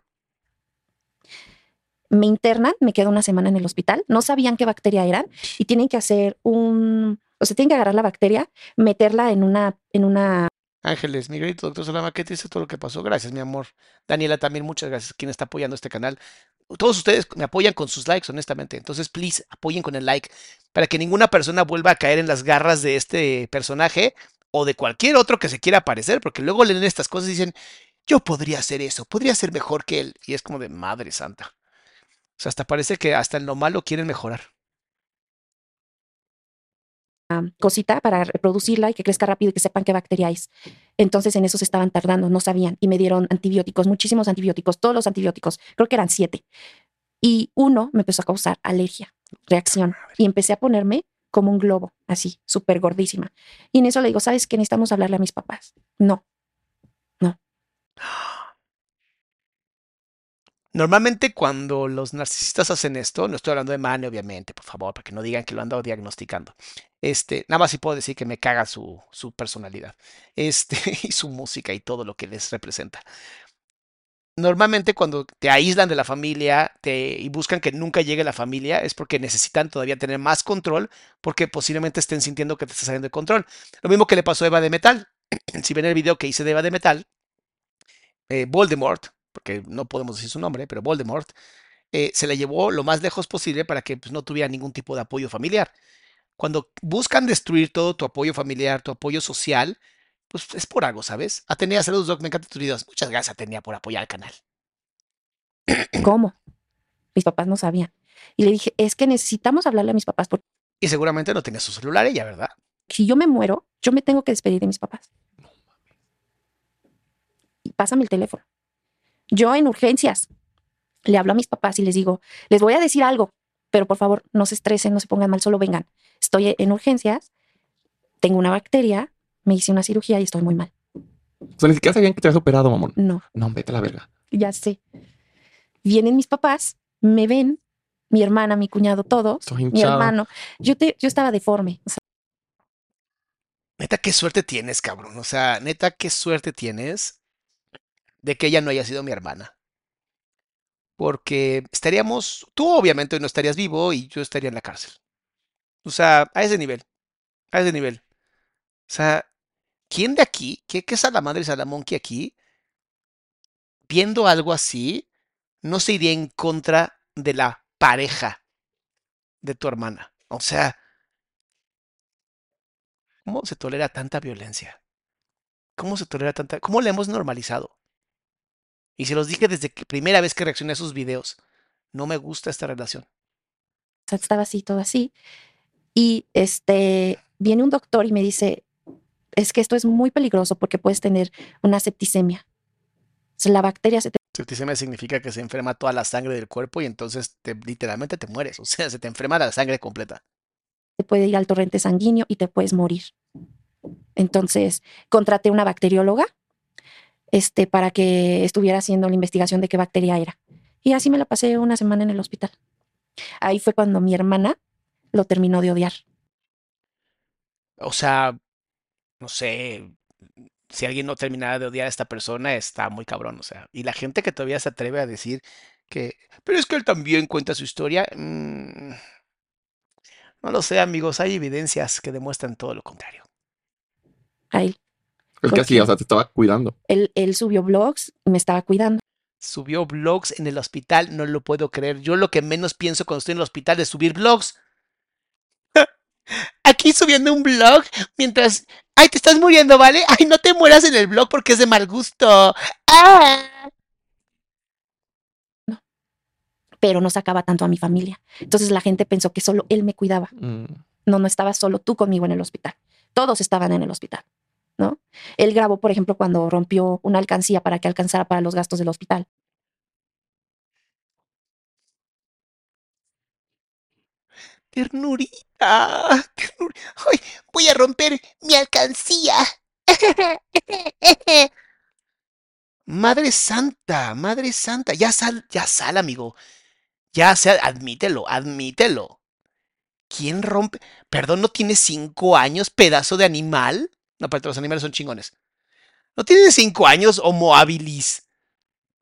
Me internan, me quedo una semana en el hospital, no sabían qué bacteria eran y tienen que hacer un, o sea, tienen que agarrar la bacteria, meterla en una, en una Ángeles, mi querido doctor Solama, ¿qué te dice todo lo que pasó? Gracias, mi amor. Daniela también, muchas gracias. Quien está apoyando este canal. Todos ustedes me apoyan con sus likes, honestamente. Entonces, please, apoyen con el like para que ninguna persona vuelva a caer en las garras de este personaje o de cualquier otro que se quiera aparecer, porque luego leen estas cosas y dicen, yo podría hacer eso, podría ser mejor que él. Y es como de madre santa. O sea, hasta parece que hasta en lo malo quieren mejorar. Cosita para reproducirla y que crezca rápido y que sepan qué bacteria es. Entonces en eso se estaban tardando, no sabían y me dieron antibióticos, muchísimos antibióticos, todos los antibióticos, creo que eran siete. Y uno me empezó a causar alergia, reacción y empecé a ponerme como un globo, así, súper gordísima. Y en eso le digo, ¿sabes qué? Necesitamos hablarle a mis papás. No, Normalmente cuando los narcisistas hacen esto, no estoy hablando de Mane, obviamente, por favor, para que no digan que lo ando diagnosticando. Este, nada más sí puedo decir que me caga su, su personalidad, este, y su música y todo lo que les representa. Normalmente cuando te aíslan de la familia y buscan que nunca llegue la familia es porque necesitan todavía tener más control porque posiblemente estén sintiendo que te estás saliendo de control. Lo mismo que le pasó a Eva de Metal. si ven el video que hice de Eva de Metal, eh, Voldemort, porque no podemos decir su nombre, pero Voldemort, eh, se le llevó lo más lejos posible para que pues, no tuviera ningún tipo de apoyo familiar. cuando buscan destruir todo tu apoyo familiar, tu apoyo social, pues es por algo, ¿sabes? Atenea, saludos, Doc, me encantan tus videos. Muchas gracias, Atenea, por apoyar el canal. ¿Cómo? Mis papás no sabían. Y le dije, es que necesitamos hablarle a mis papás porque Y seguramente no tenía su celular ella, ¿verdad? si yo me muero, yo me tengo que despedir de mis papás. Y pásame el teléfono. Yo en urgencias le hablo a mis papás y les digo, les voy a decir algo, pero por favor no se estresen, no se pongan mal, solo vengan. Estoy en urgencias, tengo una bacteria, me hice una cirugía y estoy muy mal. O sea, ni siquiera sabían que te habías operado, mamón. No, No, vete a la verga. ya sé. Vienen mis papás, me ven, mi hermana, mi cuñado, todos, Estoy mi hermano. Yo, te, yo estaba deforme. o sea, Neta, qué suerte tienes, cabrón. O sea, neta, qué suerte tienes de que ella no haya sido mi hermana. Porque estaríamos, tú obviamente no estarías vivo y yo estaría en la cárcel. O sea, a ese nivel. A ese nivel. O sea, ¿quién de aquí, qué, qué Salamandra y Salamonkey aquí, viendo algo así, no se iría en contra de la pareja de tu hermana? O sea, ¿cómo se tolera tanta violencia? ¿Cómo se tolera tanta? ¿Cómo la hemos normalizado? Y se los dije desde que primera vez que reaccioné a sus videos. No me gusta esta relación. Estaba así, todo así. Y este, viene un doctor y me dice, es que esto es muy peligroso porque puedes tener una septicemia. O sea, la bacteria se te Septicemia significa que se enferma toda la sangre del cuerpo y entonces te, literalmente te mueres. O sea, se te enferma la sangre completa. puede ir al torrente sanguíneo y te puedes morir. Entonces, contraté una bacterióloga este, para que estuviera haciendo la investigación de qué bacteria era. Y así me la pasé una semana en el hospital. Ahí fue cuando mi hermana lo terminó de odiar. O sea, no sé, si alguien no terminara de odiar a esta persona, está muy cabrón. O sea, y la gente que todavía se atreve a decir que, pero es que él también cuenta su historia. mm, no lo sé, amigos, hay evidencias que demuestran todo lo contrario. A él. Es que así, o sea, te estaba cuidando. Él, él subió blogs y me estaba cuidando. Subió blogs en el hospital, no lo puedo creer. Yo lo que menos pienso cuando estoy en el hospital es subir blogs. Aquí subiendo un blog mientras... Ay, te estás muriendo, ¿vale? Ay, no te mueras en el blog porque es de mal gusto. ¡Ah! pero no sacaba tanto a mi familia. Entonces la gente pensó que solo él me cuidaba. Mm. No, no estaba solo tú conmigo en el hospital. Todos estaban en el hospital, ¿no? Él grabó, por ejemplo, cuando rompió una alcancía para que alcanzara para los gastos del hospital. Ternurita. ternur- Ay, voy a romper mi alcancía. Madre Santa, Madre Santa. Ya sal, ya sal, amigo. Ya sal, admítelo, admítelo. ¿Quién rompe? Perdón, ¿no tienes cinco años, pedazo de animal? No, pero los animales son chingones. ¿No tienes cinco años, homo habilis?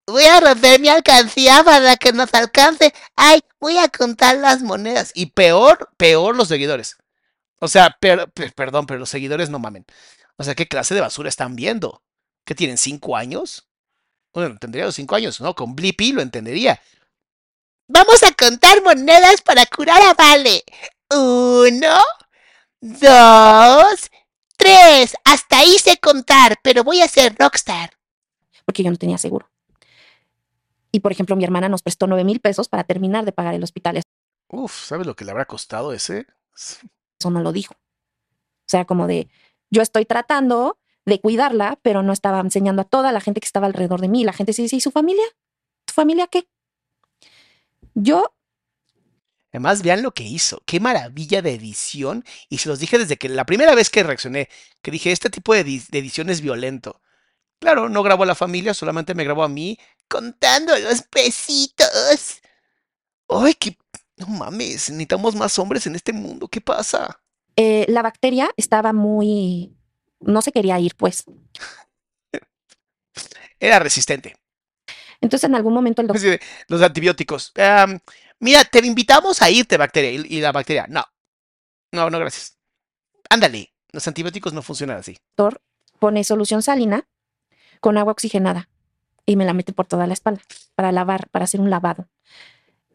Voy a romper mi alcancía para que nos alcance. Ay, voy a contar las monedas. Y peor, peor los seguidores. O sea, per- per- perdón, pero los seguidores no mamen. O sea, ¿qué clase de basura están viendo? ¿Qué tienen cinco años? Bueno, tendría los cinco años, ¿no? Con Blippi lo entendería. Vamos a contar monedas para curar a Vale. Uno, dos, tres. Hasta ahí sé contar, pero voy a ser rockstar. porque yo no tenía seguro. Y por ejemplo, mi hermana nos prestó 9 mil pesos para terminar de pagar el hospital. Uf, ¿sabes lo que le habrá costado ese? Eso no lo dijo. O sea, como de, yo estoy tratando de cuidarla, pero no estaba enseñando a toda la gente que estaba alrededor de mí. La gente se dice, ¿y su familia? ¿Tu familia qué? Yo, Además, vean lo que hizo. Qué maravilla de edición. Y se los dije desde que la primera vez que reaccioné, que dije, este tipo de, edi- de edición es violento. Claro, no grabó a la familia, solamente me grabó a mí contando los pesitos. Ay, qué... No mames, necesitamos más hombres en este mundo. ¿Qué pasa? eh, la bacteria estaba muy, no se quería ir, pues. Era resistente. Entonces en algún momento el doctor los antibióticos. "Am, mira, te invitamos a irte, bacteria. Y, y la bacteria, no. No, no, gracias. Ándale, los antibióticos no funcionan así. pone solución salina con agua oxigenada y me la mete por toda la espalda para lavar, para hacer un lavado.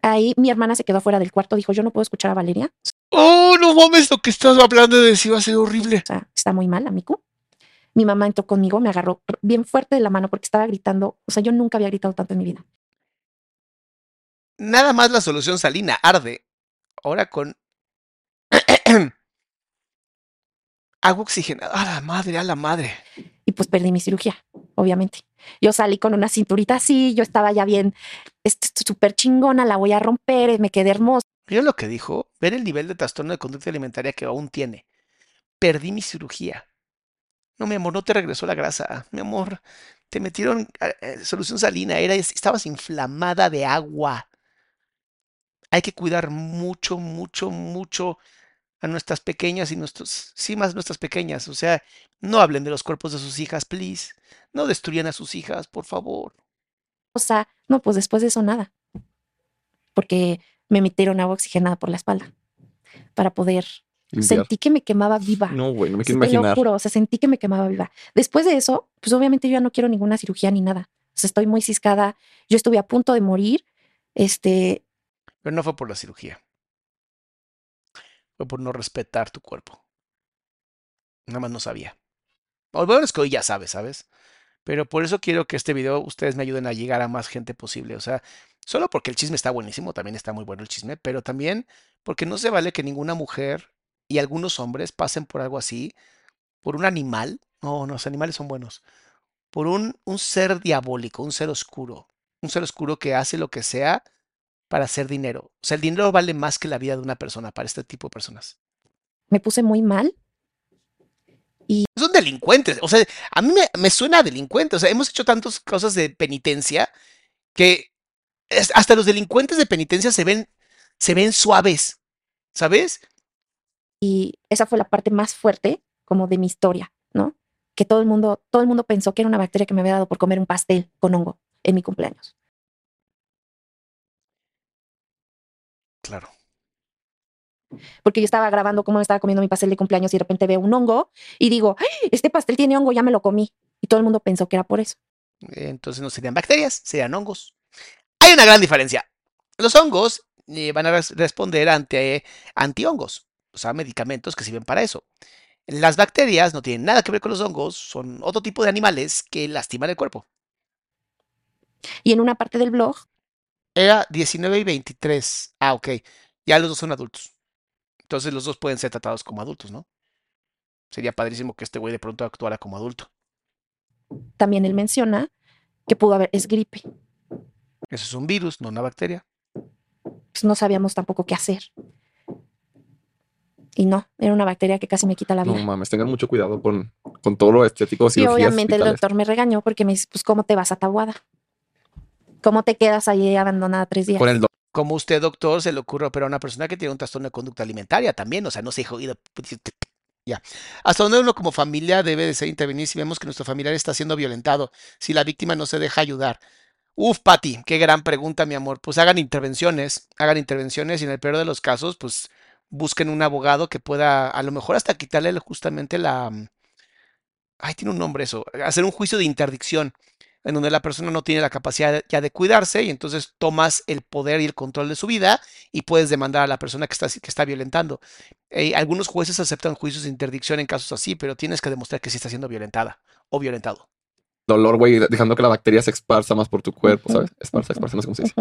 Ahí mi hermana se quedó fuera del cuarto, dijo, yo no puedo escuchar a Valeria. Oh, no mames, lo que estás hablando de si va a ser horrible. O sea, está muy mal, amigo. Mi mamá entró conmigo, me agarró bien fuerte de la mano porque estaba gritando. O sea, yo nunca había gritado tanto en mi vida. Nada más la solución salina arde. Ahora con agua oxigenada. A la madre, a la madre. Y pues perdí mi cirugía, obviamente. Yo salí con una cinturita así, yo estaba ya bien, súper chingona, la voy a romper, me quedé hermosa. ¿Vieron lo que dijo? Ver el nivel de trastorno de conducta alimentaria que aún tiene. Perdí mi cirugía. No, mi amor, no te regresó la grasa. Mi amor, te metieron eh, solución salina. Era, estabas inflamada de agua. Hay que cuidar mucho, mucho, mucho a nuestras pequeñas y nuestros, sí, más nuestras pequeñas. O sea, no hablen de los cuerpos de sus hijas, please. No destruyan a sus hijas, por favor. O sea, no, pues después de eso nada. Porque me metieron agua oxigenada por la espalda para poder. Limpiar. Sentí que me quemaba viva. No, güey, no me Sí, quiero te lo imaginar. juro, o sea, sentí que me quemaba viva. Después de eso, pues obviamente yo ya no quiero ninguna cirugía ni nada. O sea, estoy muy ciscada. Yo estuve a punto de morir. Este, Pero no fue por la cirugía. Fue por no respetar tu cuerpo. Nada más no sabía. O bueno, es que hoy ya sabes, ¿sabes? Pero por eso quiero que este video ustedes me ayuden a llegar a más gente posible. O sea, solo porque el chisme está buenísimo, también está muy bueno el chisme, pero también porque no se vale que ninguna mujer y algunos hombres pasen por algo así, por un animal. No, no, los animales son buenos. Por un, un ser diabólico, un ser oscuro. Un ser oscuro que hace lo que sea para hacer dinero. O sea, el dinero vale más que la vida de una persona para este tipo de personas. me puse muy mal. Son delincuentes. O sea, a mí me, me suena a delincuente. O sea, hemos hecho tantas cosas de penitencia que es- hasta los delincuentes de penitencia se ven, se ven suaves. ¿Sabes? Y esa fue la parte más fuerte como de mi historia, ¿no? Que todo el mundo, todo el mundo pensó que era una bacteria que me había dado por comer un pastel con hongo en mi cumpleaños. Claro. Porque yo estaba grabando cómo me estaba comiendo mi pastel de cumpleaños y de repente veo un hongo y digo, "Ay, este pastel tiene hongo, ya me lo comí. Y todo el mundo pensó que era por eso. Entonces no serían bacterias, serían hongos. Hay una gran diferencia. Los hongos eh, van a res- responder ante antihongos, o sea, medicamentos que sirven para eso. Las bacterias no tienen nada que ver con los hongos, son otro tipo de animales que lastiman el cuerpo. Y en una parte del blog, Era 19 y 23. Ah, ok. Ya los dos son adultos. Entonces los dos pueden ser tratados como adultos, ¿no? Sería padrísimo que este güey de pronto actuara como adulto. también él menciona que pudo haber, es gripe. Eso es un virus, no una bacteria. Pues no sabíamos tampoco qué hacer. Y no, era una bacteria que casi me quita la No vida. mames, tengan mucho cuidado con, con todo lo estético. y obviamente el doctor me regañó porque me dice, pues, ¿cómo te vas a Tabuada? ¿Cómo te quedas ahí abandonada tres días? Como usted, doctor, se le ocurre operar a una persona que tiene un trastorno de conducta alimentaria también, o sea, no se jodido. Ya. Hasta donde uno como familia debe de ser intervenir si vemos que nuestro familiar está siendo violentado, si la víctima no se deja ayudar. Uf, Pati, qué gran pregunta, mi amor. Pues hagan intervenciones, hagan intervenciones y en el peor de los casos, pues busquen un abogado que pueda, a lo mejor hasta quitarle justamente la... mm, Ay, tiene un nombre eso, hacer un juicio de interdicción en donde la persona no tiene la capacidad ya de cuidarse y entonces tomas el poder y el control de su vida y puedes demandar a la persona que está, que está violentando. Eh, algunos jueces aceptan juicios de interdicción en casos así, pero tienes que demostrar que sí está siendo violentada o violentado. dolor, güey, dejando que la bacteria se esparza más por tu cuerpo, ¿sabes? Esparza, esparza, no sé cómo se dice.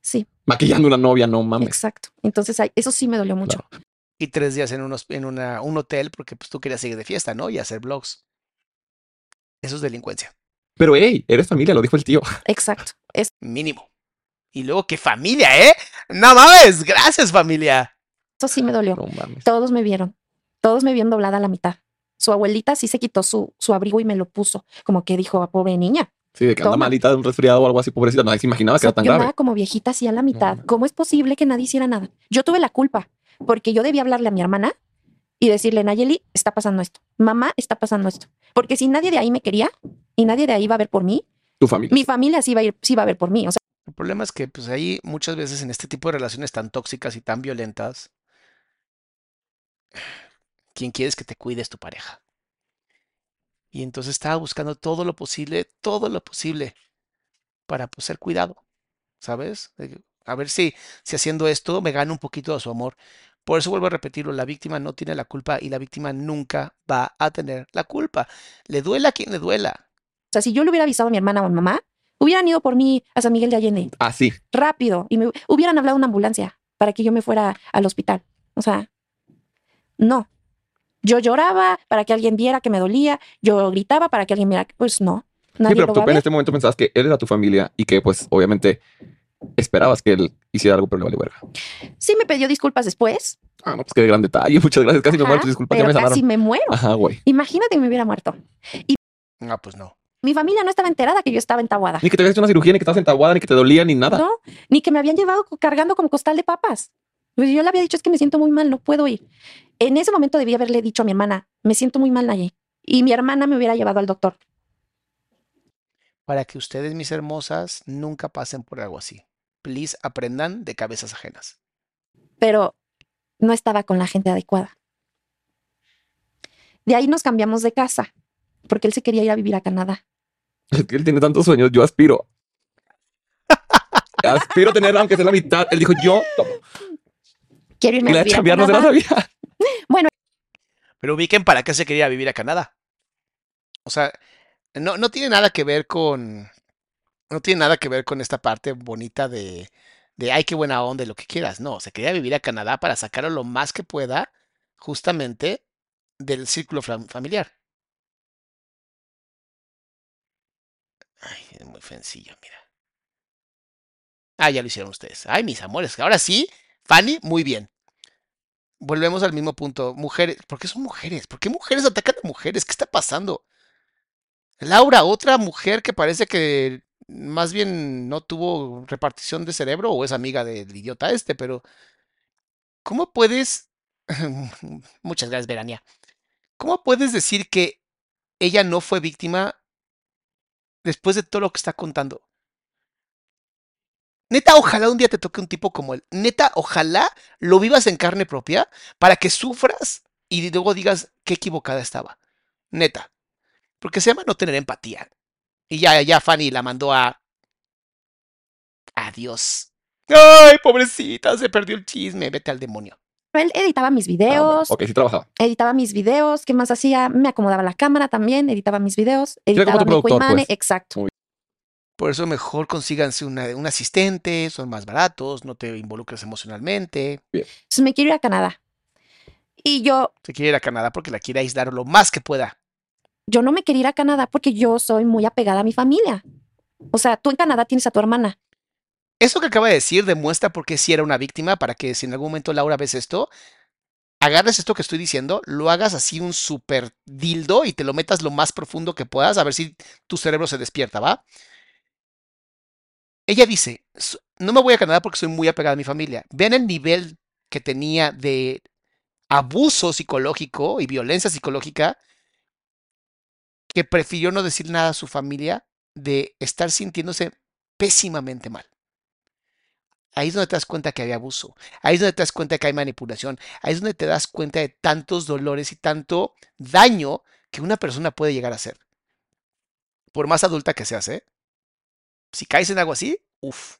Sí, Maquillando una novia, no mames. exacto. Entonces, eso sí me dolió mucho. Y tres días en, unos, en una, un hotel porque pues, tú querías seguir de fiesta, ¿no? Y hacer vlogs. Eso es delincuencia, Pero, hey, eres familia, lo dijo el tío. Exacto. Es, mínimo. Y luego, qué familia, ¿eh? No mames, gracias familia. eso sí me dolió. No mames. Todos me vieron. Todos me vieron doblada a la mitad. Su abuelita sí se quitó su, su abrigo y me lo puso. Como que dijo, "Ah, pobre niña. Sí, de que anda Toma. malita de un resfriado o algo así, pobrecita. Nadie se imaginaba O que sea, era tan yo grave. andaba como viejita así a la mitad. ¿Cómo es posible que nadie hiciera nada? Yo tuve la culpa porque yo debía hablarle a mi hermana y decirle, Nayeli, está pasando esto. Mamá, está pasando esto. Porque si nadie de ahí me quería y nadie de ahí iba a ver por mí, Tu familia. mi familia sí iba a, ir, sí iba a ver por mí. O sea, El problema es que pues ahí muchas veces en este tipo de relaciones tan tóxicas y tan violentas, quien quieres que te cuide es tu pareja. Y entonces estaba buscando todo lo posible, todo lo posible para pues, ser cuidado, ¿sabes? A ver si, si haciendo esto me gano un poquito de su amor. Por eso vuelvo a repetirlo, la víctima no tiene la culpa y la víctima nunca va a tener la culpa. Le duela a quien le duela. O sea, si yo le hubiera avisado a mi hermana o a mi mamá, hubieran ido por mí a San Miguel de Allende. Así. Rápido. Y me hubieran hablado una ambulancia para que yo me fuera al hospital. O sea, no. Yo lloraba para que alguien viera que me dolía. Yo gritaba para que alguien viera. Pues no. Nadie sí, pero lo tú va a en este momento pensabas que él era tu familia y que, pues, obviamente esperabas que él hiciera algo, pero le valió verga. Sí me pidió disculpas después. Ah, no, pues qué gran detalle. Muchas gracias. Casi me muero. Disculpas, ya pero me sanaron. casi me muero. Ajá, güey. Imagínate que me hubiera muerto. Y Ah, pues no. Mi familia no estaba enterada que yo estaba entaguada. Ni que te habías hecho una cirugía, ni que estabas entaguada, ni que te dolía, ni nada. No, ni que me habían llevado cargando como costal de papas. Pues yo le había dicho, es que me siento muy mal, no puedo ir. En ese momento debí haberle dicho a mi hermana, me siento muy mal, Naye. Y mi hermana me hubiera llevado al doctor. Para que ustedes, mis hermosas, nunca pasen por algo así. Please, aprendan de cabezas ajenas. Pero no estaba con la gente adecuada. De ahí nos cambiamos de casa, porque él se quería ir a vivir a Canadá. Es que él tiene tantos sueños. Yo aspiro. aspiro tener, aunque sea la mitad. Él dijo, yo Quiero irme a vivir a no se la. Bueno, Pero ubiquen para qué se quería vivir a Canadá. O sea, no, no tiene nada que ver con. No tiene nada que ver con esta parte bonita de, de ay, qué buena onda y lo que quieras. No, se quería vivir a Canadá para sacarlo lo más que pueda, justamente, del círculo fam- familiar. Ay, es muy sencillo, mira. Ah, ya lo hicieron ustedes. Ay, mis amores. Ahora sí, Fanny, muy bien. Volvemos al mismo punto. Mujeres, ¿por qué son mujeres? ¿Por qué mujeres atacan a mujeres? ¿Qué está pasando? Laura, otra mujer que parece que más bien no tuvo repartición de cerebro o es amiga del idiota este, pero ¿cómo puedes... Muchas gracias, Verania. ¿Cómo puedes decir que ella no fue víctima después de todo lo que está contando? Neta, ojalá un día te toque un tipo como él. Neta, ojalá lo vivas en carne propia para que sufras y luego digas qué equivocada estaba. Neta. Porque se llama no tener empatía. Y ya, ya Fanny la mandó a. Adiós. Ay, pobrecita, se perdió el chisme. Vete al demonio. Él editaba mis Ah, videos, Ok, sí trabajaba. editaba mis videos, ¿qué más hacía? Me acomodaba la cámara también, editaba mis videos, Era como editaba tu mi productor, pues. exacto. Por eso mejor consíganse una, un asistente, son más baratos, no te involucres emocionalmente. Entonces me quiero ir a Canadá. Y yo, Se quiere ir a Canadá porque la quiere aislar lo más que pueda. yo no me quería ir a Canadá porque yo soy muy apegada a mi familia. O sea, tú en Canadá tienes a tu hermana. Eso que acaba de decir demuestra por qué si era una víctima, para que si en algún momento Laura ves esto, agarres esto que estoy diciendo, lo hagas así un super dildo y te lo metas lo más profundo que puedas, a ver si tu cerebro se despierta, ¿va? Ella dice, "S- no me voy a Canadá porque soy muy apegada a mi familia. Vean el nivel que tenía de abuso psicológico y violencia psicológica que prefirió no decir nada a su familia de estar sintiéndose pésimamente mal. Ahí es donde te das cuenta que hay abuso. Ahí es donde te das cuenta que hay manipulación. Ahí es donde te das cuenta de tantos dolores y tanto daño que una persona puede llegar a hacer. Por más adulta que seas, ¿eh? Si caes en algo así, uff.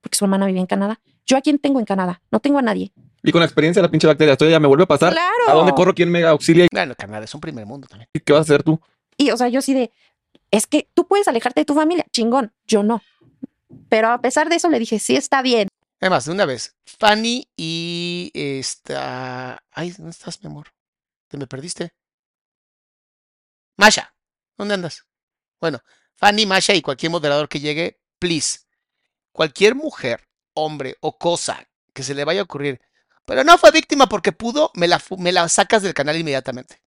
porque su hermana vivía en Canadá. ¿Yo a quién tengo en Canadá? No tengo a nadie. Y con la experiencia de la pinche bacteria, esto ya me vuelve a pasar. ¡Claro! ¿A dónde corro? ¿Quién me auxilia? Bueno, Canadá es un primer mundo también. ¿Y ¿Qué vas a hacer tú? Y, o sea, yo sí de, es que tú puedes alejarte de tu familia, chingón, yo no. Pero a pesar de eso le dije, sí, está bien. Además, de una vez, Fanny y esta. Ay, ¿dónde estás, mi amor? ¿Te me perdiste? Masha, ¿dónde andas? Bueno, Fanny, Masha y cualquier moderador que llegue, please. Cualquier mujer, hombre o cosa que se le vaya a ocurrir, pero no fue víctima porque pudo, me la, me la sacas del canal inmediatamente.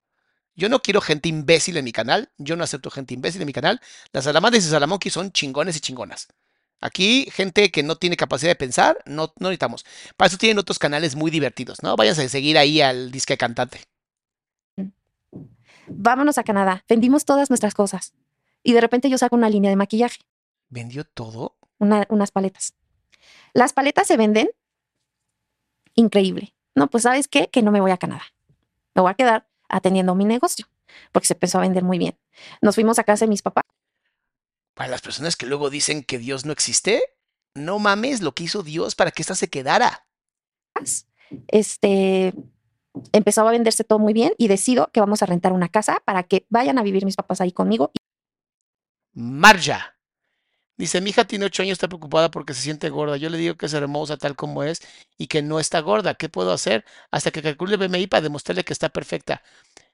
Yo no quiero gente imbécil en mi canal, yo no acepto gente imbécil en mi canal. Las salamandas y salamonquis son chingones y chingonas. Aquí, gente que no tiene capacidad de pensar, no, no necesitamos. Para eso tienen otros canales muy divertidos, ¿no? Váyanse a seguir ahí al disque cantante. Vámonos a Canadá. Vendimos todas nuestras cosas. Y de repente yo saco una línea de maquillaje, ¿Vendió todo? una- unas paletas. Las paletas se venden increíble. No, pues ¿sabes qué? Que no me voy a Canadá. Me voy a quedar atendiendo mi negocio, porque se empezó a vender muy bien. Nos fuimos a casa de mis papás. Para las personas que luego dicen que Dios no existe, no mames lo que hizo Dios para que esta se quedara. Este empezó a venderse todo muy bien y decido que vamos a rentar una casa para que vayan a vivir mis papás ahí conmigo. Marja. Dice, mi hija tiene ocho años, está preocupada porque se siente gorda. Yo le digo que es hermosa tal como es y que no está gorda. ¿Qué puedo hacer? Hasta que calcule el BMI para demostrarle que está perfecta.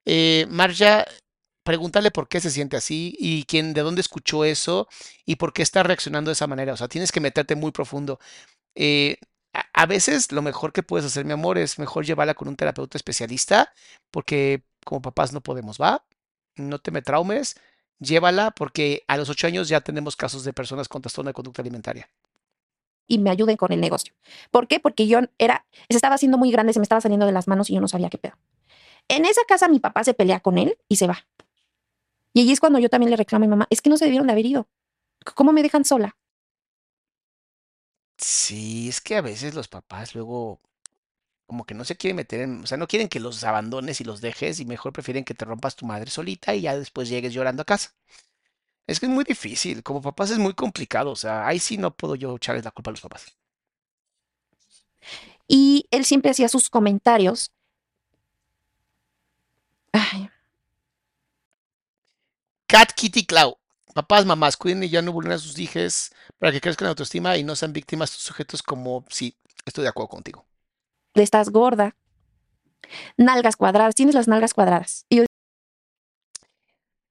Eh, Marja, pregúntale por qué se siente así y quién, de dónde escuchó eso y por qué está reaccionando de esa manera. O sea, tienes que meterte muy profundo. Eh, a, a veces lo mejor que puedes hacer, mi amor, es mejor llevarla con un terapeuta especialista porque como papás no podemos, ¿va? No te me traumes, llévala porque a los ocho años ya tenemos casos de personas con trastorno de conducta alimentaria. y me ayuden con el negocio. ¿Por qué? Porque yo era, se estaba haciendo muy grande, se me estaba saliendo de las manos y yo no sabía qué pedo. En esa casa mi papá se pelea con él y se va. Y allí es cuando yo también le reclamo a mi mamá, es que no se debieron de haber ido. ¿Cómo me dejan sola? Sí, es que a veces los papás luego como que no se quieren meter en, o sea, no quieren que los abandones y los dejes y mejor prefieren que te rompas tu madre solita y ya después llegues llorando a casa. Es que es muy difícil, como papás es muy complicado, o sea, ahí sí no puedo yo echarles la culpa a los papás. Y él siempre hacía sus comentarios. Ay, Cat Kitty Clau. Papás, mamás, cuiden y ya no vulneren a sus hijos para que crezcan en autoestima y no sean víctimas sujetos como sí, estoy de acuerdo contigo. estás gorda. Nalgas cuadradas, tienes las nalgas cuadradas. Y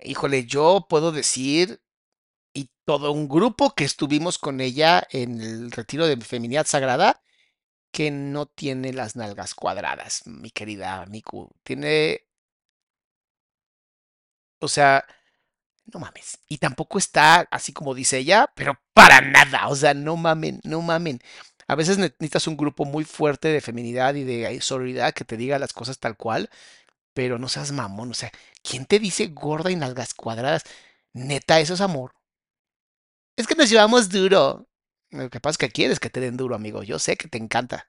Híjole, yo puedo decir, y todo un grupo que estuvimos con ella en el retiro de Feminidad Sagrada, que no tiene las nalgas cuadradas, mi querida Miku. Tiene, o sea, no mames. Y tampoco está así como dice ella, pero para nada. O sea, no mamen, no mamen. A veces ne- necesitas un grupo muy fuerte de feminidad y de eh, sororidad que te diga las cosas tal cual, pero no seas mamón. O sea, ¿quién te dice gorda y nalgas cuadradas? Neta, eso es amor. Es que nos llevamos duro. Lo que pasa es que quieres que te den duro, amigo. Yo sé que te encanta.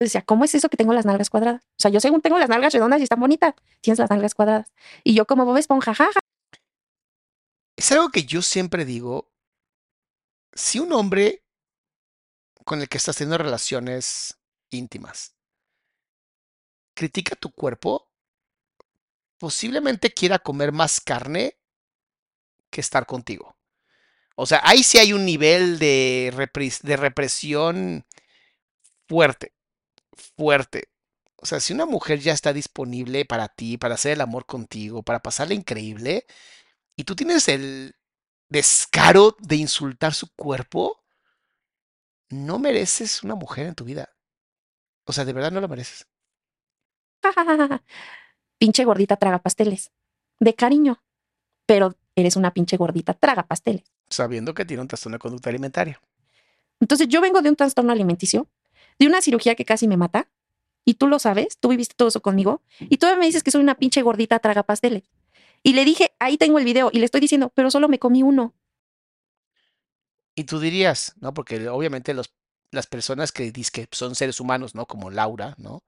decía, ¿cómo es eso que tengo las nalgas cuadradas? O sea, yo según tengo las nalgas redondas y están bonitas, tienes las nalgas cuadradas. Y yo como Bob Esponja, jaja. Es algo que yo siempre digo. Si un hombre con el que estás teniendo relaciones íntimas critica tu cuerpo, posiblemente quiera comer más carne que estar contigo. O sea, ahí sí hay un nivel de, de represión fuerte, fuerte. O sea, si una mujer ya está disponible para ti, para hacer el amor contigo, para pasarla increíble, y tú tienes el descaro de insultar su cuerpo, no mereces una mujer en tu vida. O sea, de verdad no lo mereces. pinche gordita traga pasteles. De cariño. Pero eres una pinche gordita traga pasteles. Sabiendo que tiene un trastorno de conducta alimentaria. Entonces yo vengo de un trastorno alimenticio, de una cirugía que casi me mata, y tú lo sabes, tú viviste todo eso conmigo, y todavía me dices que soy una pinche gordita traga pasteles. Y le dije, ahí tengo el video, y le estoy diciendo, pero solo me comí uno. Y tú dirías, ¿no? Porque obviamente los, las personas que dicen que son seres humanos, ¿no? Como Laura, ¿no?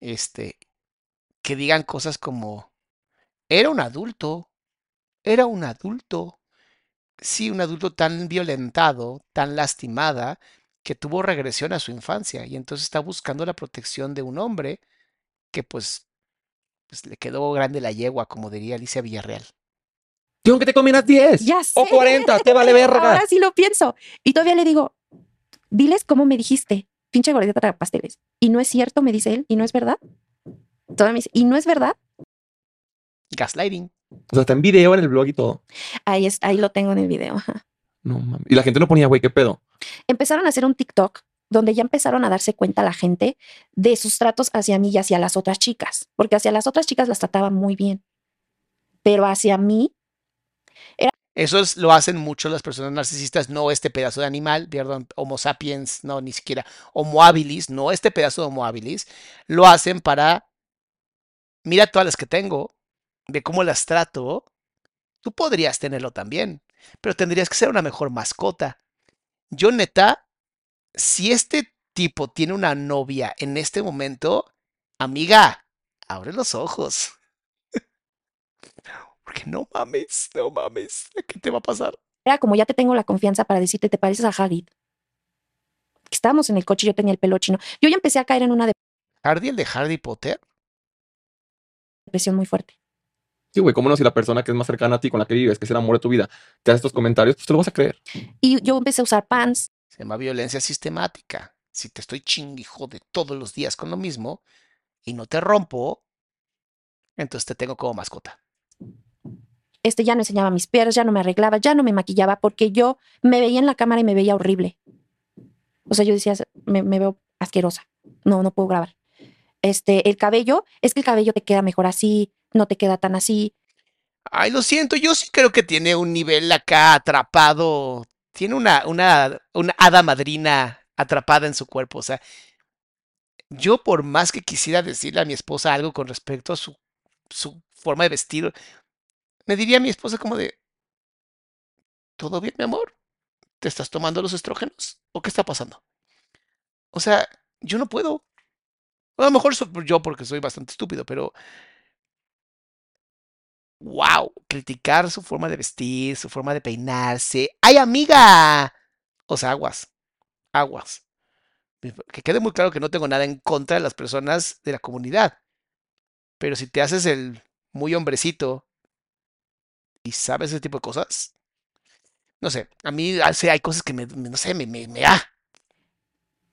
Este, que digan cosas como, era un adulto, era un adulto. Sí, un adulto tan violentado, tan lastimada, que tuvo regresión a su infancia y entonces está buscando la protección de un hombre que pues, pues le quedó grande la yegua, como diría Alicia Villarreal. Yo que te comieras 10 Ya sé. o 40, te vale verga. Ahora sí lo pienso. Y todavía le digo, diles cómo me dijiste, pinche gordita traga pasteles. Y no es cierto, me dice él, y no es verdad. Todavía me dice, y no es verdad. Gaslighting. O sea, está en video en el blog y todo. Ahí, es, ahí lo tengo en el video. ajá. No mames. Y la gente no ponía, güey, qué pedo. Empezaron a hacer un TikTok donde ya empezaron a darse cuenta la gente de sus tratos hacia mí y hacia las otras chicas, porque hacia las otras chicas las trataba muy bien, pero hacia mí Eso es- lo hacen mucho las personas narcisistas, no este pedazo de animal, perdón, Homo sapiens, no, ni siquiera Homo habilis, no este pedazo de Homo habilis, lo hacen para, mira todas las que tengo, de cómo las trato, tú podrías tenerlo también, pero tendrías que ser una mejor mascota. Yo neta, si este tipo tiene una novia en este momento, amiga, abre los ojos. Porque no mames, no mames, ¿qué te va a pasar? era como ya te tengo la confianza para decirte, te pareces a Hagrid. estábamos en el coche, yo tenía el pelo chino. Yo ya empecé a caer en una ¿Hardy el de Hardy Potter? depresión muy fuerte. Sí, güey, ¿cómo no? Si la persona que es más cercana a ti, con la que vives, que es el amor de tu vida, te hace estos comentarios, pues te lo vas a creer. Y yo empecé a usar pants. Se llama violencia sistemática. Si te estoy chingue de todos los días con lo mismo y no te rompo, entonces te tengo como mascota. Este ya no enseñaba mis piernas, ya no me arreglaba, ya no me maquillaba porque yo me veía en la cámara y me veía horrible. O sea, yo decía, me, me veo asquerosa. No, no puedo grabar. Este, el cabello, es que el cabello te queda mejor así, no te queda tan así. Ay, lo siento, yo sí creo que tiene un nivel acá atrapado. Tiene una, una, una hada madrina atrapada en su cuerpo. O sea, yo por más que quisiera decirle a mi esposa algo con respecto a su, su forma de vestir, me diría a mi esposa como de, ¿todo bien, mi amor? ¿Te estás tomando los estrógenos? ¿O qué está pasando? O sea, yo no puedo. A lo mejor soy yo porque soy bastante estúpido, pero wow, criticar su forma de vestir, su forma de peinarse. ¡Ay, amiga! O sea, aguas, aguas. Que quede muy claro que no tengo nada en contra de las personas de la comunidad. Pero si te haces el muy hombrecito y sabes ese tipo de cosas, no sé, a mí hay cosas que me, no sé, me, me, me, ah.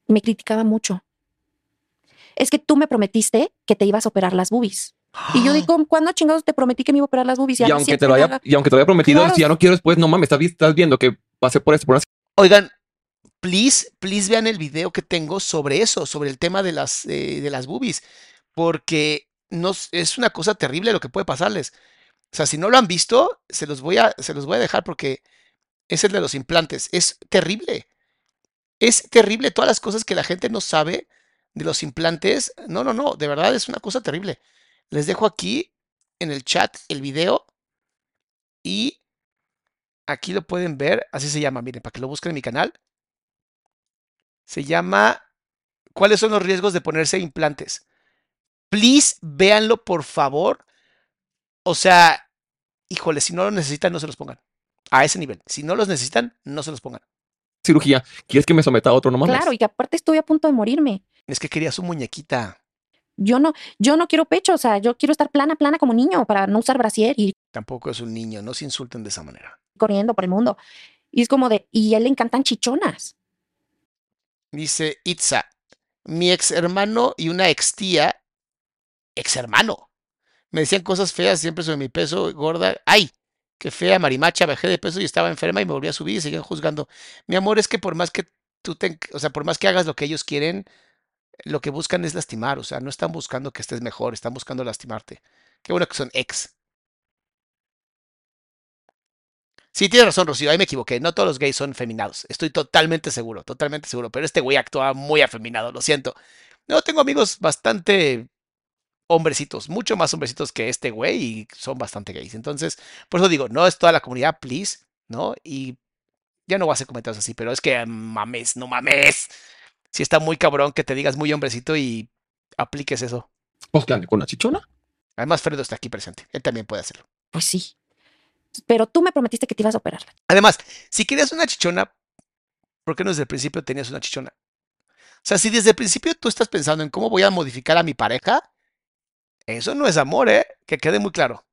Me criticaba mucho. Es que tú me prometiste que te ibas a operar las boobies. Y yo digo, ¿cuándo chingados te prometí que me iba a operar las boobies? Y, aunque te, lo haya, y aunque te lo haya prometido, si ya no quiero después, no mames, estás, estás viendo que pasé por esto. Por una... Oigan, please, please vean el video que tengo sobre eso, sobre el tema de las, eh, de las boobies, porque no, es una cosa terrible lo que puede pasarles. O sea, si no lo han visto, se los voy a, se los voy a dejar porque es el de los implantes. Es terrible. Es terrible todas las cosas que la gente no sabe de los implantes. No, no, no, de verdad es una cosa terrible. Les dejo aquí en el chat el video y aquí lo pueden ver. Así se llama, miren, para que lo busquen en mi canal. Se llama ¿Cuáles son los riesgos de ponerse implantes? Please, véanlo por favor. O sea, híjole, si no lo necesitan, no se los pongan. A ese nivel. Si no los necesitan, no se los pongan. Cirugía, ¿quieres que me someta a otro nomás? Claro, y que aparte estoy a punto de morirme. Es que quería su muñequita yo no, yo no quiero pecho, o sea, yo quiero estar plana, plana como niño para no usar brasier y tampoco es un niño, no se insulten de esa manera. Corriendo por el mundo. Y es como de, y a él le encantan chichonas. Dice Itza, mi ex hermano y una ex tía, ex hermano, me decían cosas feas siempre sobre mi peso, gorda. ¡Ay! Qué fea, marimacha, bajé de peso y estaba enferma y me volví a subir y seguían juzgando. Mi amor, es que por más que tú te, o sea, por más que hagas lo que ellos quieren, lo que buscan es lastimar, o sea, no están buscando que estés mejor, están buscando lastimarte. Qué bueno que son ex. Sí, tienes razón, Rocío, ahí me equivoqué. No todos los gays son feminados. Estoy totalmente seguro, totalmente seguro. Pero este güey actúa muy afeminado, lo siento. No, tengo amigos bastante hombrecitos, mucho más hombrecitos que este güey y son bastante gays. Entonces, por eso digo, no es toda la comunidad, please, ¿no? Y ya no voy a hacer comentarios así, pero es que mames, no mames si está muy cabrón que te digas muy hombrecito y apliques eso. Pues que con una chichona. Además, Fredo está aquí presente. Él también puede hacerlo. Pues sí. Pero tú me prometiste que te ibas a operarla. Además, si querías una chichona, ¿por qué no desde el principio tenías una chichona? O sea, si desde el principio tú estás pensando en cómo voy a modificar a mi pareja, eso no es amor, ¿eh? Que quede muy claro.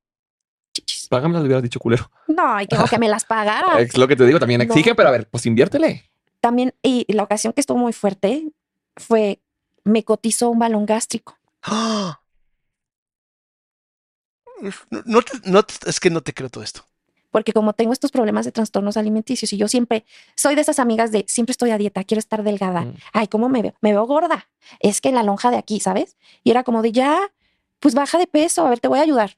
Págame, lo hubieras dicho culero. No, hay que, que me las pagara. es lo que te digo, también exige, pero a ver, pues inviértele también, y la ocasión que estuvo muy fuerte fue, me cotizó un balón gástrico. No, no, es que no te creo todo esto. Porque como tengo estos problemas de trastornos alimenticios y yo siempre soy de esas amigas de siempre estoy a dieta, quiero estar delgada. Mm. Ay, ¿cómo me veo? Me veo gorda. Es que la lonja de aquí, ¿sabes? Y era como de ya, pues baja de peso, a ver, te voy a ayudar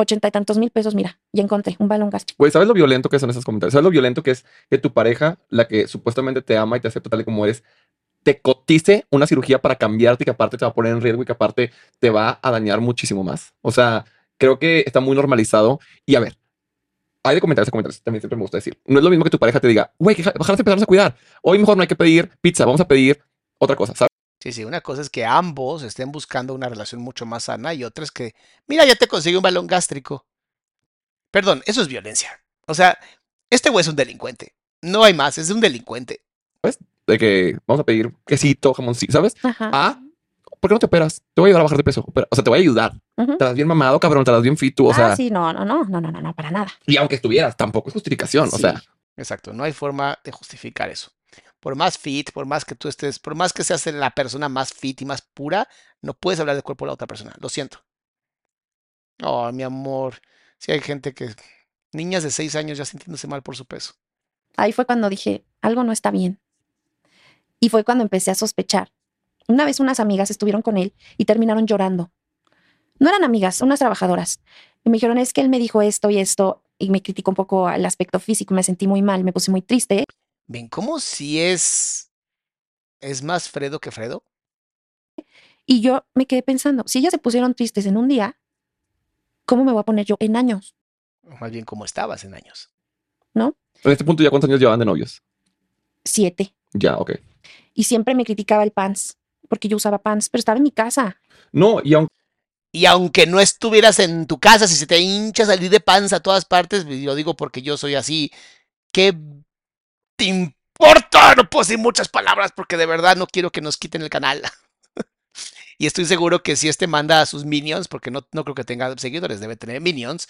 ochenta y tantos mil pesos, mira, ya encontré un balón gástrico. Güey, ¿sabes lo violento que son esos comentarios? ¿Sabes lo violento que es que tu pareja, la que supuestamente te ama y te acepta tal y como eres, te cotice una cirugía para cambiarte y que aparte te va a poner en riesgo y que aparte te va a dañar muchísimo más? O sea, creo que está muy normalizado. Y a ver, hay de comentarios a comentarios, también siempre me gusta decir. No es lo mismo que tu pareja te diga, güey, que te empezamos a cuidar. Hoy mejor no hay que pedir pizza, vamos a pedir otra cosa, ¿sabes? Sí, sí, una cosa es que ambos estén buscando una relación mucho más sana y otra es que, mira, ya te consigue un balón gástrico. Perdón, eso es violencia. O sea, este güey es un delincuente. No hay más, es un delincuente. Pues de que vamos a pedir quesito, jamoncito, ¿sabes? Ajá. Ah, ¿por qué no te operas? Te voy a ayudar a bajar de peso. O sea, te voy a ayudar. Te das bien mamado, cabrón, te das bien fit, tú, o sea, ah, sí, no, no, no, no, no, no, no, para nada. y aunque estuvieras, tampoco es justificación, o sea, Exacto, no hay forma de justificar eso. Por más fit, por más que tú estés, por más que seas la persona más fit y más pura, no puedes hablar del cuerpo de la otra persona. Lo siento. Oh, mi amor. Si hay gente que. Niñas de 6 años ya sintiéndose mal por su peso. Ahí fue cuando dije, algo no está bien. Y fue cuando empecé a sospechar. Una vez unas amigas estuvieron con él y terminaron llorando. No eran amigas, unas trabajadoras. Y me dijeron, es que él me dijo esto y esto, y me criticó un poco el aspecto físico, me sentí muy mal, me puse muy triste. Ven, ¿cómo si es. es más Fredo que Fredo? Y yo me quedé pensando, si ellas se pusieron tristes en un día, ¿cómo me voy a poner yo en años? O más bien, ¿cómo estabas en años? ¿No? en este punto ya cuántos años llevaban de novios. Siete. Ya, ok. Y siempre me criticaba el pants, porque yo usaba pants, pero estaba en mi casa. No, y aunque Y aunque no estuvieras en tu casa, si se te hincha salir de panza a todas partes, y lo digo porque yo soy así, ¿qué te importa? No puedo decir muchas palabras porque de verdad no quiero que nos quiten el canal. y estoy seguro que si este manda a sus minions, porque no, no creo que tenga seguidores, debe tener minions,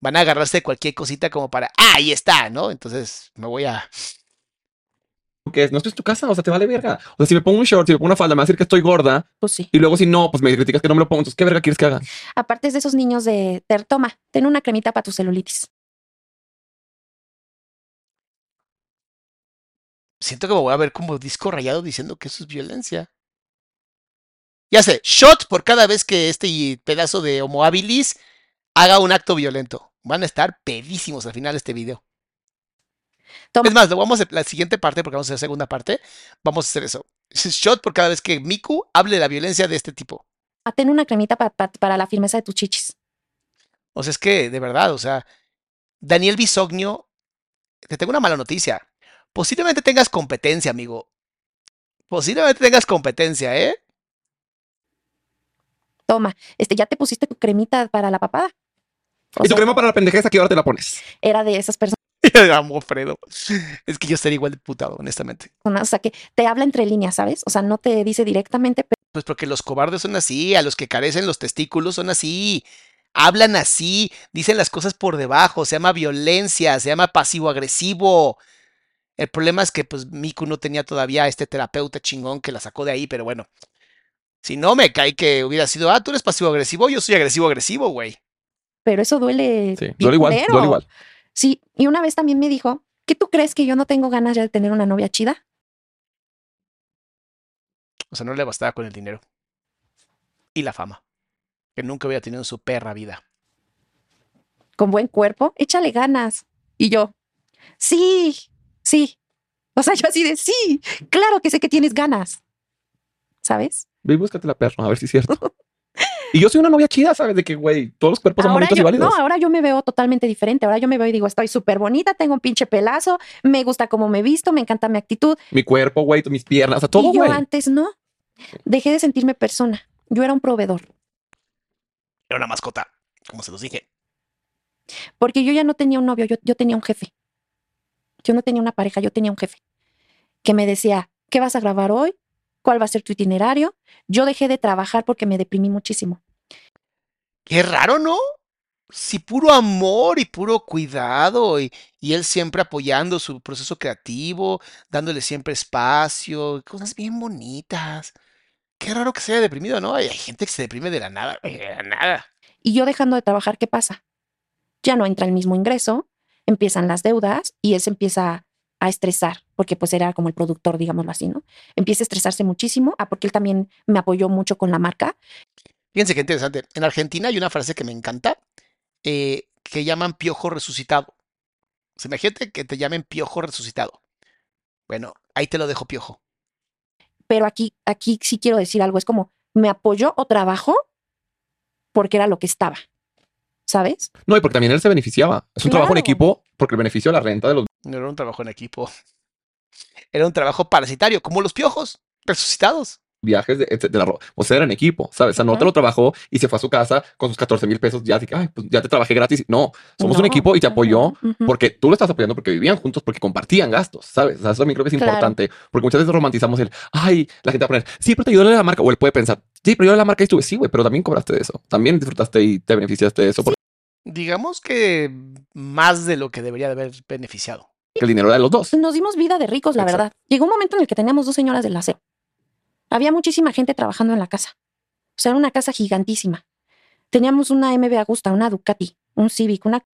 van a agarrarse de cualquier cosita como para, ah, ahí está, ¿no? Entonces me voy a... que no estoy en tu casa, o sea, te vale verga. O sea, si me pongo un short, si me pongo una falda, me va a decir que estoy gorda. Pues sí. Y luego si no, pues me criticas que no me lo pongo. Entonces, ¿qué verga quieres que haga? Aparte es de esos niños de, ter, toma, ten una cremita para tu celulitis. Siento que me voy a ver como disco rayado diciendo que eso es violencia. Ya sé, shot por cada vez que este pedazo de homo habilis haga un acto violento. Van a estar pedísimos al final de este video. Toma. Es más, lo vamos a la siguiente parte, porque vamos a hacer segunda parte. Vamos a hacer eso. Shot por cada vez que Miku hable de la violencia de este tipo. Ah, ten una cremita pa- pa- para la firmeza de tus chichis. O sea, es que, de verdad, o sea, Daniel Bisognio, te tengo una mala noticia. Posiblemente tengas competencia, amigo. Posiblemente tengas competencia, ¿eh? Toma, este, ya te pusiste tu cremita para la papada. O y tu sea, crema para la pendejeza que ahora te la pones. era de esas personas, Amo Fredo. Es que yo estaría igual de putado, honestamente. o sea, que te habla entre líneas, ¿sabes? O sea, no te dice directamente, pero Pues porque los cobardes son así, a los que carecen los testículos son así. Hablan así, dicen las cosas por debajo, se llama violencia, se llama pasivo-agresivo. El problema es que pues Miku no tenía todavía a este terapeuta chingón que la sacó de ahí, pero bueno. Si no me cae que hubiera sido, ah, tú eres pasivo-agresivo, yo soy agresivo-agresivo, güey. pero eso duele. Sí, bien duele igual, culero. duele igual. Sí, y una vez también me dijo, ¿qué tú crees que yo no tengo ganas ya de tener una novia chida? O sea, no le bastaba con el dinero. Y la fama. Que nunca había tenido en su perra vida. Con buen cuerpo, échale ganas. Y yo, sí, sí. O sea, yo así de, sí, claro que sé que tienes ganas. ¿Sabes? Ve y búscate la perra, a ver si es cierto. y yo soy una novia chida, ¿sabes? De que, güey, todos los cuerpos son bonitos yo, y válidos. no, ahora yo me veo totalmente diferente. Ahora yo me veo y digo, estoy súper bonita, tengo un pinche pelazo, me gusta cómo me visto, me encanta mi actitud. Mi cuerpo, güey, mis piernas, o sea, todo, y yo antes no. Dejé de sentirme persona. Yo era un proveedor. Era una mascota, como se los dije. Porque yo ya no tenía un novio, yo, yo tenía un jefe. Yo no tenía una pareja, yo tenía un jefe que me decía, ¿qué vas a grabar hoy? ¿Cuál va a ser tu itinerario? Yo dejé de trabajar porque me deprimí muchísimo. Qué raro, ¿no? Sí, puro amor y puro cuidado y, y él siempre apoyando su proceso creativo, dándole siempre espacio, cosas bien bonitas. Qué raro que se haya deprimido, ¿no? Hay hay gente que se deprime de la nada, de la nada. Y yo dejando de trabajar, ¿qué pasa? Ya no entra el mismo ingreso, empiezan las deudas y él se empieza a estresar, porque pues era como el productor, digámoslo así, ¿no? Empieza a estresarse muchísimo, ah, porque él también me apoyó mucho con la marca. Fíjense qué interesante. En Argentina hay una frase que me encanta, eh, que llaman piojo resucitado. O sea, imagínate que te llamen piojo resucitado. Bueno, ahí te lo dejo piojo. Pero aquí, aquí sí quiero decir algo, es como, me apoyó o trabajó porque era lo que estaba, ¿sabes? No, y porque también él se beneficiaba. Es un trabajo en equipo porque el beneficio de la renta de los No era un trabajo en equipo. Era un trabajo parasitario, como los piojos resucitados. viajes de, de la ropa. O sea, era en equipo, ¿sabes? O sea, no te lo trabajó y se fue a su casa con sus 14 mil pesos. Ya ay, pues ya te trabajé gratis. No, somos un equipo y te apoyó porque tú lo estás apoyando porque vivían juntos, porque compartían gastos, ¿sabes? O sea, eso también creo que es Claro. importante porque muchas veces romantizamos el, ay, la gente va a poner, sí, pero te ayudó la marca. O él puede pensar, sí, pero yo la marca y estuve, sí, güey, pero también cobraste de eso. También disfrutaste y te beneficiaste de eso porque Digamos que más de lo que debería de haber beneficiado. el dinero era de los dos. Nos dimos vida de ricos, la Exacto. verdad. Llegó un momento en el que teníamos dos señoras del aseo. Había muchísima gente trabajando en la casa. O sea, era una casa gigantísima. Teníamos una MB Agusta, una Ducati, un Civic, una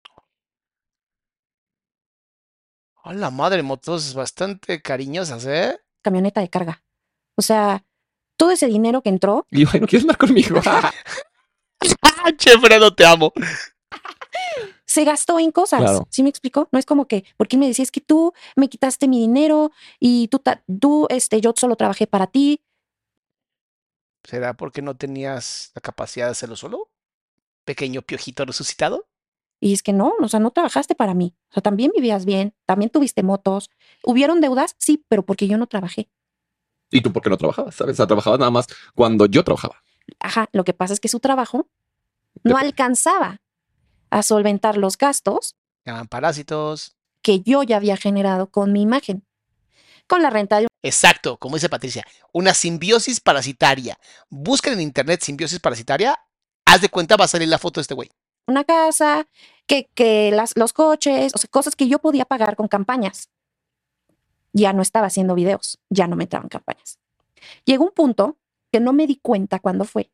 A la madre, motos bastante cariñosas, ¿eh? camioneta de carga. O sea, todo ese dinero que entró, Y yo, ay, no quieres andar conmigo. ¡Ah, che, Fredo, te amo! Se gastó en cosas. Claro. ¿Sí me explicó? No es como que, porque me decía, es que tú me quitaste mi dinero y tú, ta- tú, este, yo solo trabajé para ti. ¿Será porque no tenías la capacidad de hacerlo solo? Pequeño piojito resucitado. Y es que no, o sea, no trabajaste para mí. O sea, también vivías bien, también tuviste motos. ¿Hubieron deudas? Sí, pero porque yo no trabajé. y tú, ¿por qué no trabajabas? ¿Sabes? O sea, trabajabas nada más cuando yo trabajaba. Ajá, lo que pasa es que su trabajo no alcanzaba a solventar los gastos Llaman parásitos. que yo ya había generado con mi imagen. Con la renta de Exacto, como dice Patricia, una simbiosis parasitaria. Busquen en internet simbiosis parasitaria. Haz de cuenta, va a salir la foto de este güey. una casa, que, que las, los coches, o sea, cosas que yo podía pagar con campañas. Ya no estaba haciendo videos, ya no me entraban campañas. Llegó un punto que no me di cuenta cuándo fue,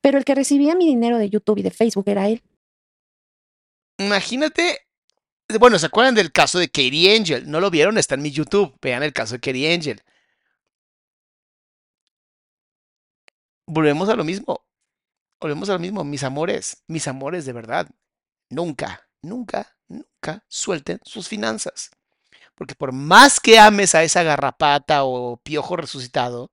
pero el que recibía mi dinero de YouTube y de Facebook era él. Imagínate. Bueno, ¿se acuerdan del caso de Katie Angel? ¿No lo vieron? Está en mi YouTube. Vean el caso de Katie Angel. Volvemos a lo mismo. Volvemos a lo mismo. Mis amores, mis amores de verdad. Nunca, nunca, nunca suelten sus finanzas. Porque por más que ames a esa garrapata o piojo resucitado,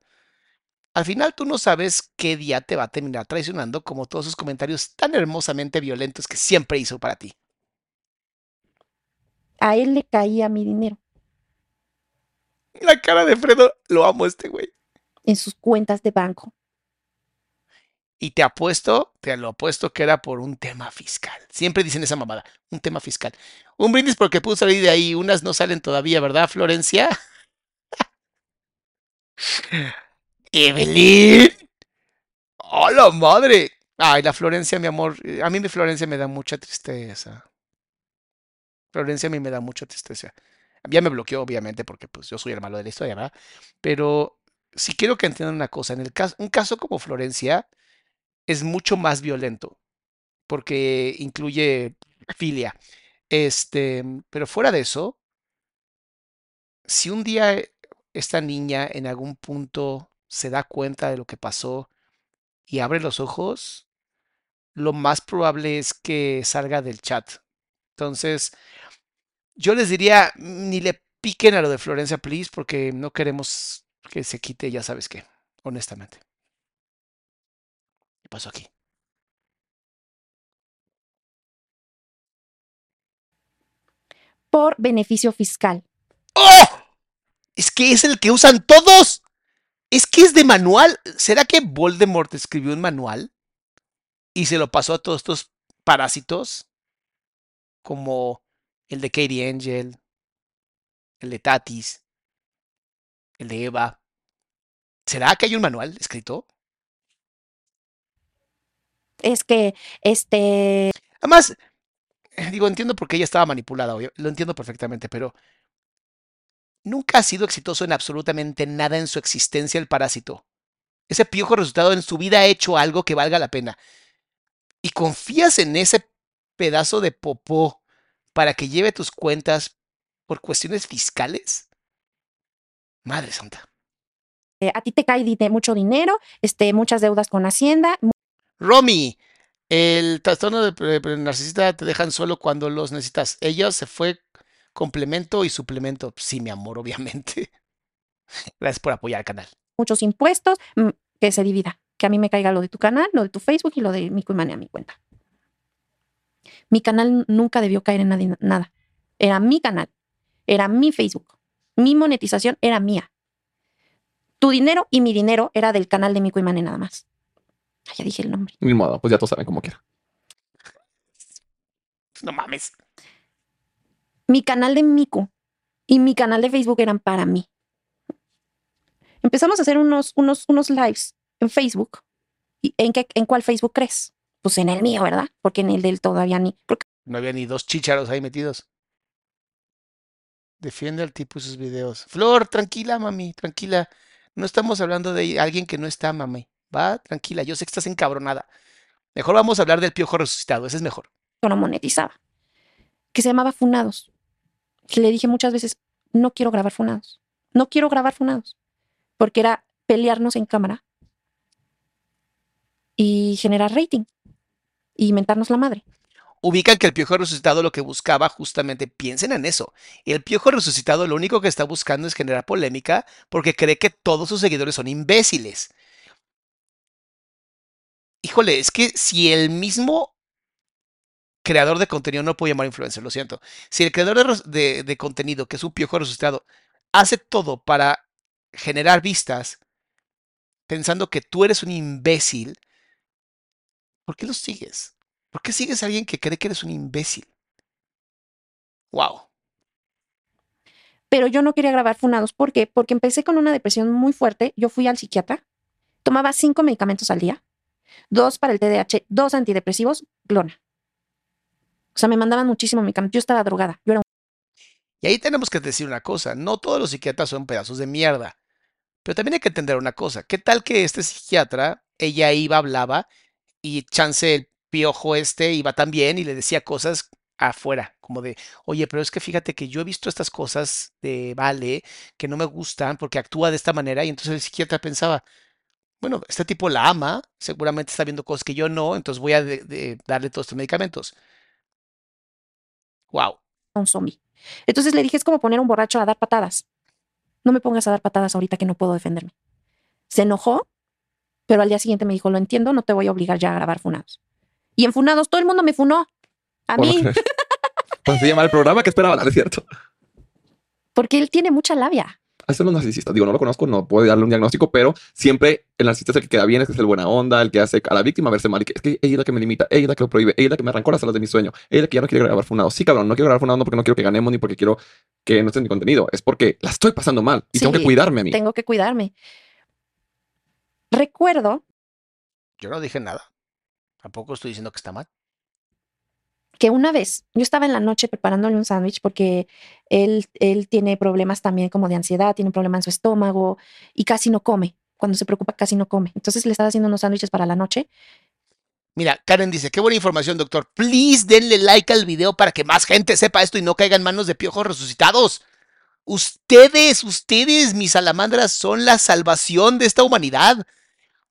al final tú no sabes qué día te va a terminar traicionando como todos esos comentarios tan hermosamente violentos que siempre hizo para ti. A él le caía mi dinero La cara de Fredo, lo amo este güey. en sus cuentas de banco. Y te apuesto, te lo apuesto que era por un tema fiscal. Siempre dicen esa mamada, un tema fiscal. Un brindis porque pudo salir de ahí, unas no salen todavía, ¿verdad, Florencia? Evelyn. ¡Hola, madre! Ay, la Florencia, mi amor. eh, A mí mi Florencia me da mucha tristeza. Florencia a mí me da mucha tristeza. Ya me bloqueó, obviamente, porque pues yo soy el malo de la historia, ¿verdad? Pero si quiero que entiendan una cosa, en el caso, un caso como Florencia es mucho más violento, porque incluye filia. Este, pero fuera de eso, si un día esta niña en algún punto se da cuenta de lo que pasó y abre los ojos, lo más probable es que salga del chat. Entonces, yo les diría, ni le piquen a lo de Florencia, please, porque no queremos que se quite, ya sabes qué, honestamente. ¿Qué pasó aquí? Por beneficio fiscal. ¡Oh! Es que es el que usan todos. Es que es de manual. ¿Será que Voldemort escribió un manual y se lo pasó a todos estos parásitos? Como el de Katie Angel, el de Tatis, el de Eva. ¿Será que hay un manual escrito? Es que, este, Además, eh, digo, entiendo por qué ella estaba manipulada, obvio, lo entiendo perfectamente, pero nunca ha sido exitoso en absolutamente nada en su existencia el parásito. Ese piojo resultado en su vida ha hecho algo que valga la pena. Y confías en ese pedazo de popó para que lleve tus cuentas por cuestiones fiscales. Madre santa. eh, a ti te cae mucho dinero, este, muchas deudas con Hacienda. Romy, el trastorno de narcisista te dejan solo cuando los necesitas. Ella se fue complemento y suplemento. Sí, mi amor, obviamente. Gracias por apoyar al canal. muchos impuestos, mm, que se divida. Que a mí me caiga lo de tu canal, lo de tu Facebook y lo de mi Cuimane a mi cuenta. Mi canal nunca debió caer en nadie- nada. Era mi canal, era mi Facebook. Mi monetización era mía. Tu dinero y mi dinero era del canal de Mico y Mane nada más. Ay, ya dije el nombre. Ni modo, pues ya todos saben como quiera. No mames. Mi canal de Mico y mi canal de Facebook eran para mí. Empezamos a hacer unos, unos, unos lives en Facebook. ¿Y en, qué, ¿En cuál Facebook crees? Pues en el mío, ¿verdad? Porque en el del todavía ni. Porque No había ni dos chícharos ahí metidos. Defiende al tipo y sus videos. Flor, tranquila, mami, tranquila. No estamos hablando de alguien que no está, mami. Va, tranquila. Yo sé que estás encabronada. Mejor vamos a hablar del piojo resucitado. Ese es mejor. no monetizaba. Que se llamaba Funados. Le dije muchas veces, no quiero grabar Funados. No quiero grabar Funados. Porque era pelearnos en cámara y generar rating y mentarnos la madre. Ubican que el piojo resucitado lo que buscaba justamente, piensen en eso. El piojo resucitado lo único que está buscando es generar polémica porque cree que todos sus seguidores son imbéciles. Híjole, es que si el mismo creador de contenido, no puedo llamar influencer, lo siento. Si el creador de, contenido, que es un piojo resucitado, hace todo para generar vistas, pensando que tú eres un imbécil, ¿por qué lo sigues? ¿Por qué sigues a alguien que cree que eres un imbécil? Wow. Pero yo no quería grabar Funados. ¿Por qué? Porque empecé con una depresión muy fuerte. Yo fui al psiquiatra, tomaba cinco medicamentos al día, dos para el TDAH, dos antidepresivos, clona. O sea, me mandaban muchísimo medicamento. Yo estaba drogada. Yo era un Y ahí tenemos que decir una cosa, no todos los psiquiatras son pedazos de mierda. Pero también hay que entender una cosa, ¿qué tal que este psiquiatra, ella iba, hablaba y chance el piojo este iba también y le decía cosas afuera, como de, oye, pero es que fíjate que yo he visto estas cosas de Vale que no me gustan porque actúa de esta manera y entonces el psiquiatra pensaba, bueno, este tipo la ama, seguramente está viendo cosas que yo no, entonces voy a de- darle todos estos medicamentos. Wow. un zombie. Entonces le dije, es como poner un borracho a dar patadas. No me pongas a dar patadas ahorita que no puedo defenderme. Se enojó, pero al día siguiente me dijo, lo entiendo, no te voy a obligar ya a grabar Funados. Y en Funados todo el mundo me funó. A mí. Pues se llama el programa que esperaba, ¿no es cierto? porque él tiene mucha labia. Eso los narcisistas. Digo, no lo conozco, no puedo darle un diagnóstico, pero siempre el narcisista es el que queda bien, es que es el buena onda, el que hace a la víctima verse mal. Y que, es que ella es la que me limita, ella es la que lo prohíbe, ella es la que me arrancó las alas de mi sueño, ella es la que ya no quiere grabar funado. Sí, cabrón, no quiero grabar funado no porque no quiero que ganemos ni porque quiero que no esté mi contenido. Es porque la estoy pasando mal y tengo que Sí, cuidarme a mí. Tengo que cuidarme. Recuerdo Yo no dije nada. Tampoco estoy diciendo que está mal. que una vez yo estaba en la noche preparándole un sándwich porque él, él tiene problemas también como de ansiedad, tiene un problema en su estómago y casi no come. Cuando se preocupa casi no come. Entonces le estaba haciendo unos sándwiches para la noche Mira, Karen dice, qué buena información, doctor. Please denle like al video para que más gente sepa esto y no caiga en manos de piojos resucitados. Ustedes, ustedes, mis salamandras, son la salvación de esta humanidad.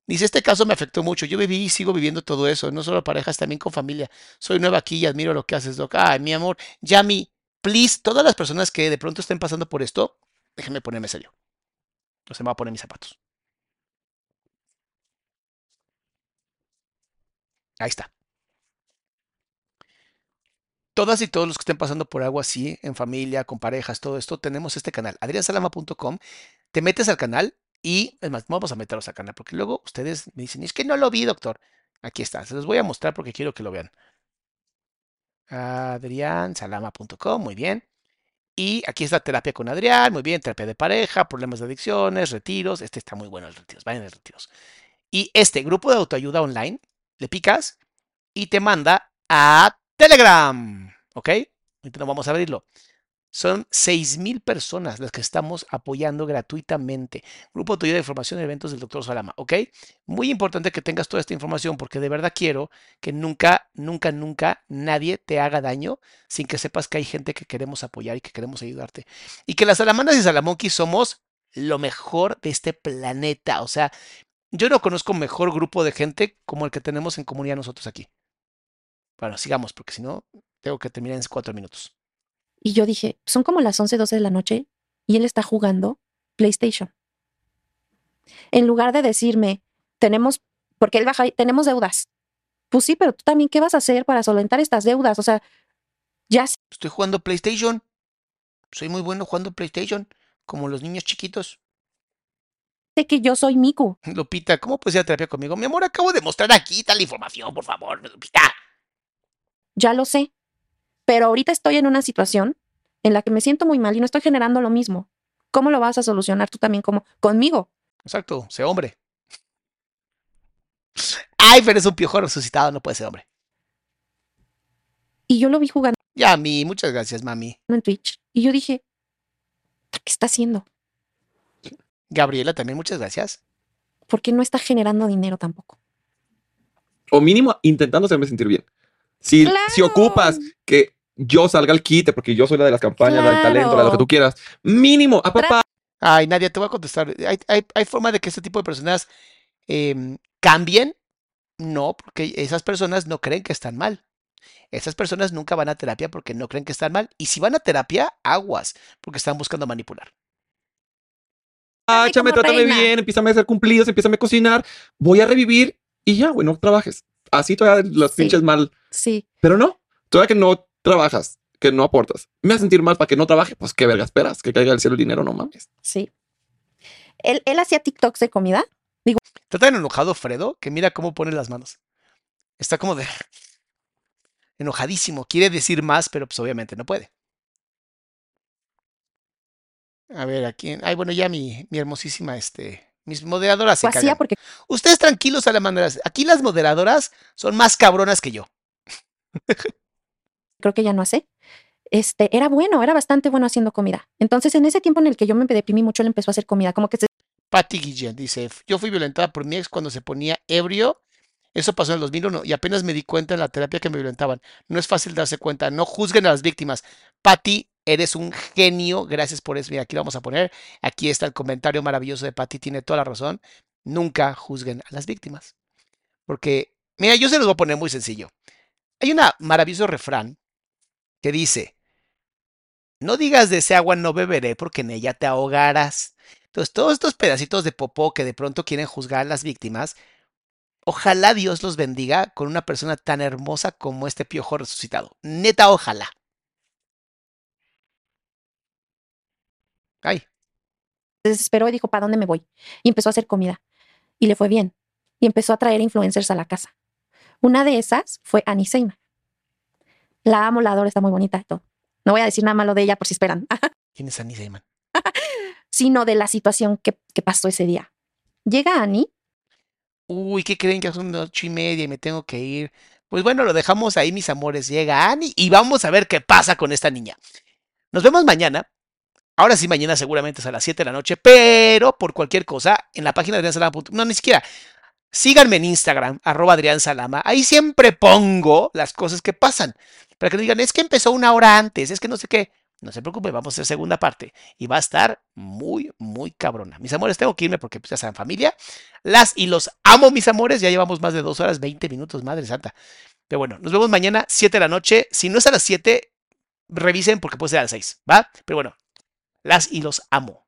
Dice, este caso me afectó mucho. Yo viví y sigo viviendo todo eso, no solo parejas, también con familia. Soy nueva aquí y admiro lo que haces, Doc. Ay, mi amor, Yami, please, todas las personas que de pronto estén pasando por esto, déjenme ponerme serio. No se me va a poner mis zapatos. Ahí está. Todas y todos los que estén pasando por algo así, en familia, con parejas, todo esto, tenemos este canal, adriansalama.com. Te metes al canal y, es vamos a meterlos canal, porque luego ustedes me dicen, es que no lo vi, doctor. Aquí está, se los voy a mostrar porque quiero que lo vean. adriansalama.com, muy bien. Y aquí está terapia con Adrián, muy bien, terapia de pareja, problemas de adicciones, retiros. Este está muy bueno, el retiros, vayan a retiros. Y este grupo de autoayuda online, le picas y te manda a Telegram. ¿Ok? No vamos a abrirlo. Son 6.000 personas las que estamos apoyando gratuitamente. Grupo autoayuda de información de eventos del Dr. Salama. ¿Ok? Muy importante que tengas toda esta información porque de verdad quiero que nunca, nunca, nunca nadie te haga daño sin que sepas que hay gente que queremos apoyar y que queremos ayudarte. Y que las salamandas y salamonquis somos lo mejor de este planeta. O sea, yo no conozco mejor grupo de gente como el que tenemos en comunidad nosotros aquí. Bueno, sigamos, porque si no, tengo que terminar en cuatro minutos. Y yo dije, son como las 11, 12 de la noche y él está jugando PlayStation. En lugar de decirme, tenemos, porque él baja, tenemos deudas. Pues sí, pero tú también, ¿qué vas a hacer para solventar estas deudas? O sea, ya Estoy jugando PlayStation. Soy muy bueno jugando PlayStation, como los niños chiquitos. sé que yo soy Miku. Lupita, ¿cómo puedes ir a terapia conmigo? Mi amor, acabo de mostrar aquí tal información, por favor, Lupita. Ya lo sé. Pero ahorita estoy en una situación en la que me siento muy mal y no estoy generando lo mismo. ¿Cómo lo vas a solucionar tú también como conmigo? Exacto, sé hombre. Ay, pero es un piojo resucitado, no puede ser hombre. Y yo lo vi jugando Ya, mi, muchas gracias, mami. en Twitch y yo dije, ¿qué está haciendo? Gabriela, también muchas gracias. Porque no está generando dinero tampoco. O mínimo intentando hacerme sentir bien. Si, si ocupas que yo salga al quite, porque yo soy la de las campañas, la del talento, la de lo que tú quieras, mínimo, a papá. Ay, Nadia, te voy a contestar. ¿Hay, hay, hay forma de que este tipo de personas em, cambien? No, porque esas personas no creen que están mal. Esas personas nunca van a terapia porque no creen que están mal. Y si van a terapia, aguas, porque están buscando manipular. Áchame, como trátame reina. bien, empiezame a hacer cumplidos, empiezame a cocinar, voy a revivir y ya, güey, no trabajes. Así todavía las Sí. pinches mal. Sí. Pero no, todavía que no trabajas, que no aportas. Me hace sentir mal para que no trabaje, pues qué verga esperas, que caiga del cielo el dinero, no mames. Sí. Él, él hacía TikToks de comida. Está tan enojado Fredo que mira cómo pone las manos. Está como de enojadísimo. Quiere decir más, pero pues obviamente no puede. A ver, aquí. Ay, bueno, ya mi, mi hermosísima, este. Mis moderadoras se hacía callan. porque Ustedes tranquilos, salamandras. Aquí las moderadoras son más cabronas que yo. creo que ya no hace. Este, era bueno, era bastante bueno haciendo comida. Entonces, en ese tiempo en el que yo me deprimí mucho, él empezó a hacer comida. Como que se Patty Guillén dice, yo fui violentada por mi ex cuando se ponía ebrio. Eso pasó en el 2001 y apenas me di cuenta en la terapia que me violentaban. No es fácil darse cuenta. No juzguen a las víctimas. Patty, eres un genio. Gracias por eso. Mira, aquí lo vamos a poner. Aquí está el comentario maravilloso de Patty. Tiene toda la razón. Nunca juzguen a las víctimas. Porque, mira, yo se los voy a poner muy sencillo. Hay un maravilloso refrán que dice, no digas de ese agua no beberé porque en ella te ahogarás. Entonces, todos estos pedacitos de popó que de pronto quieren juzgar a las víctimas, ojalá Dios los bendiga con una persona tan hermosa como este piojo resucitado. Neta, ojalá. Ay, desesperó y dijo, ¿para dónde me voy? Y empezó a hacer comida. Y le fue bien. Y empezó a traer influencers a la casa. Una de esas fue Annie. La amo, la adoro, está muy bonita todo. No voy a decir nada malo de ella por si esperan, ¿quién es Annie Seyman? sino de la situación que, que pasó ese día. Llega Annie, Uy, ¿qué creen que son ocho y media y me tengo que ir? Pues bueno, lo dejamos ahí, mis amores. Llega Annie y vamos a ver qué pasa con esta niña. Nos vemos mañana. Ahora sí, mañana seguramente es a las 7 de la noche, pero por cualquier cosa, en la página de Adrián Salama. No, ni siquiera. Síganme en Instagram, arroba Adrián Salama. Ahí siempre pongo las cosas que pasan. Para que no digan, es que empezó una hora antes, es que no sé qué. No se preocupe, vamos a hacer segunda parte. Y va a estar muy, muy cabrona. Mis amores, tengo que irme porque pues, ya saben, familia. Las y los amo, mis amores. Ya llevamos más de dos horas, 20 minutos, madre santa. Pero bueno, nos vemos mañana, 7 de la noche. Si no es a las 7, revisen porque puede ser a las 6, ¿va? Pero bueno, las y los amo.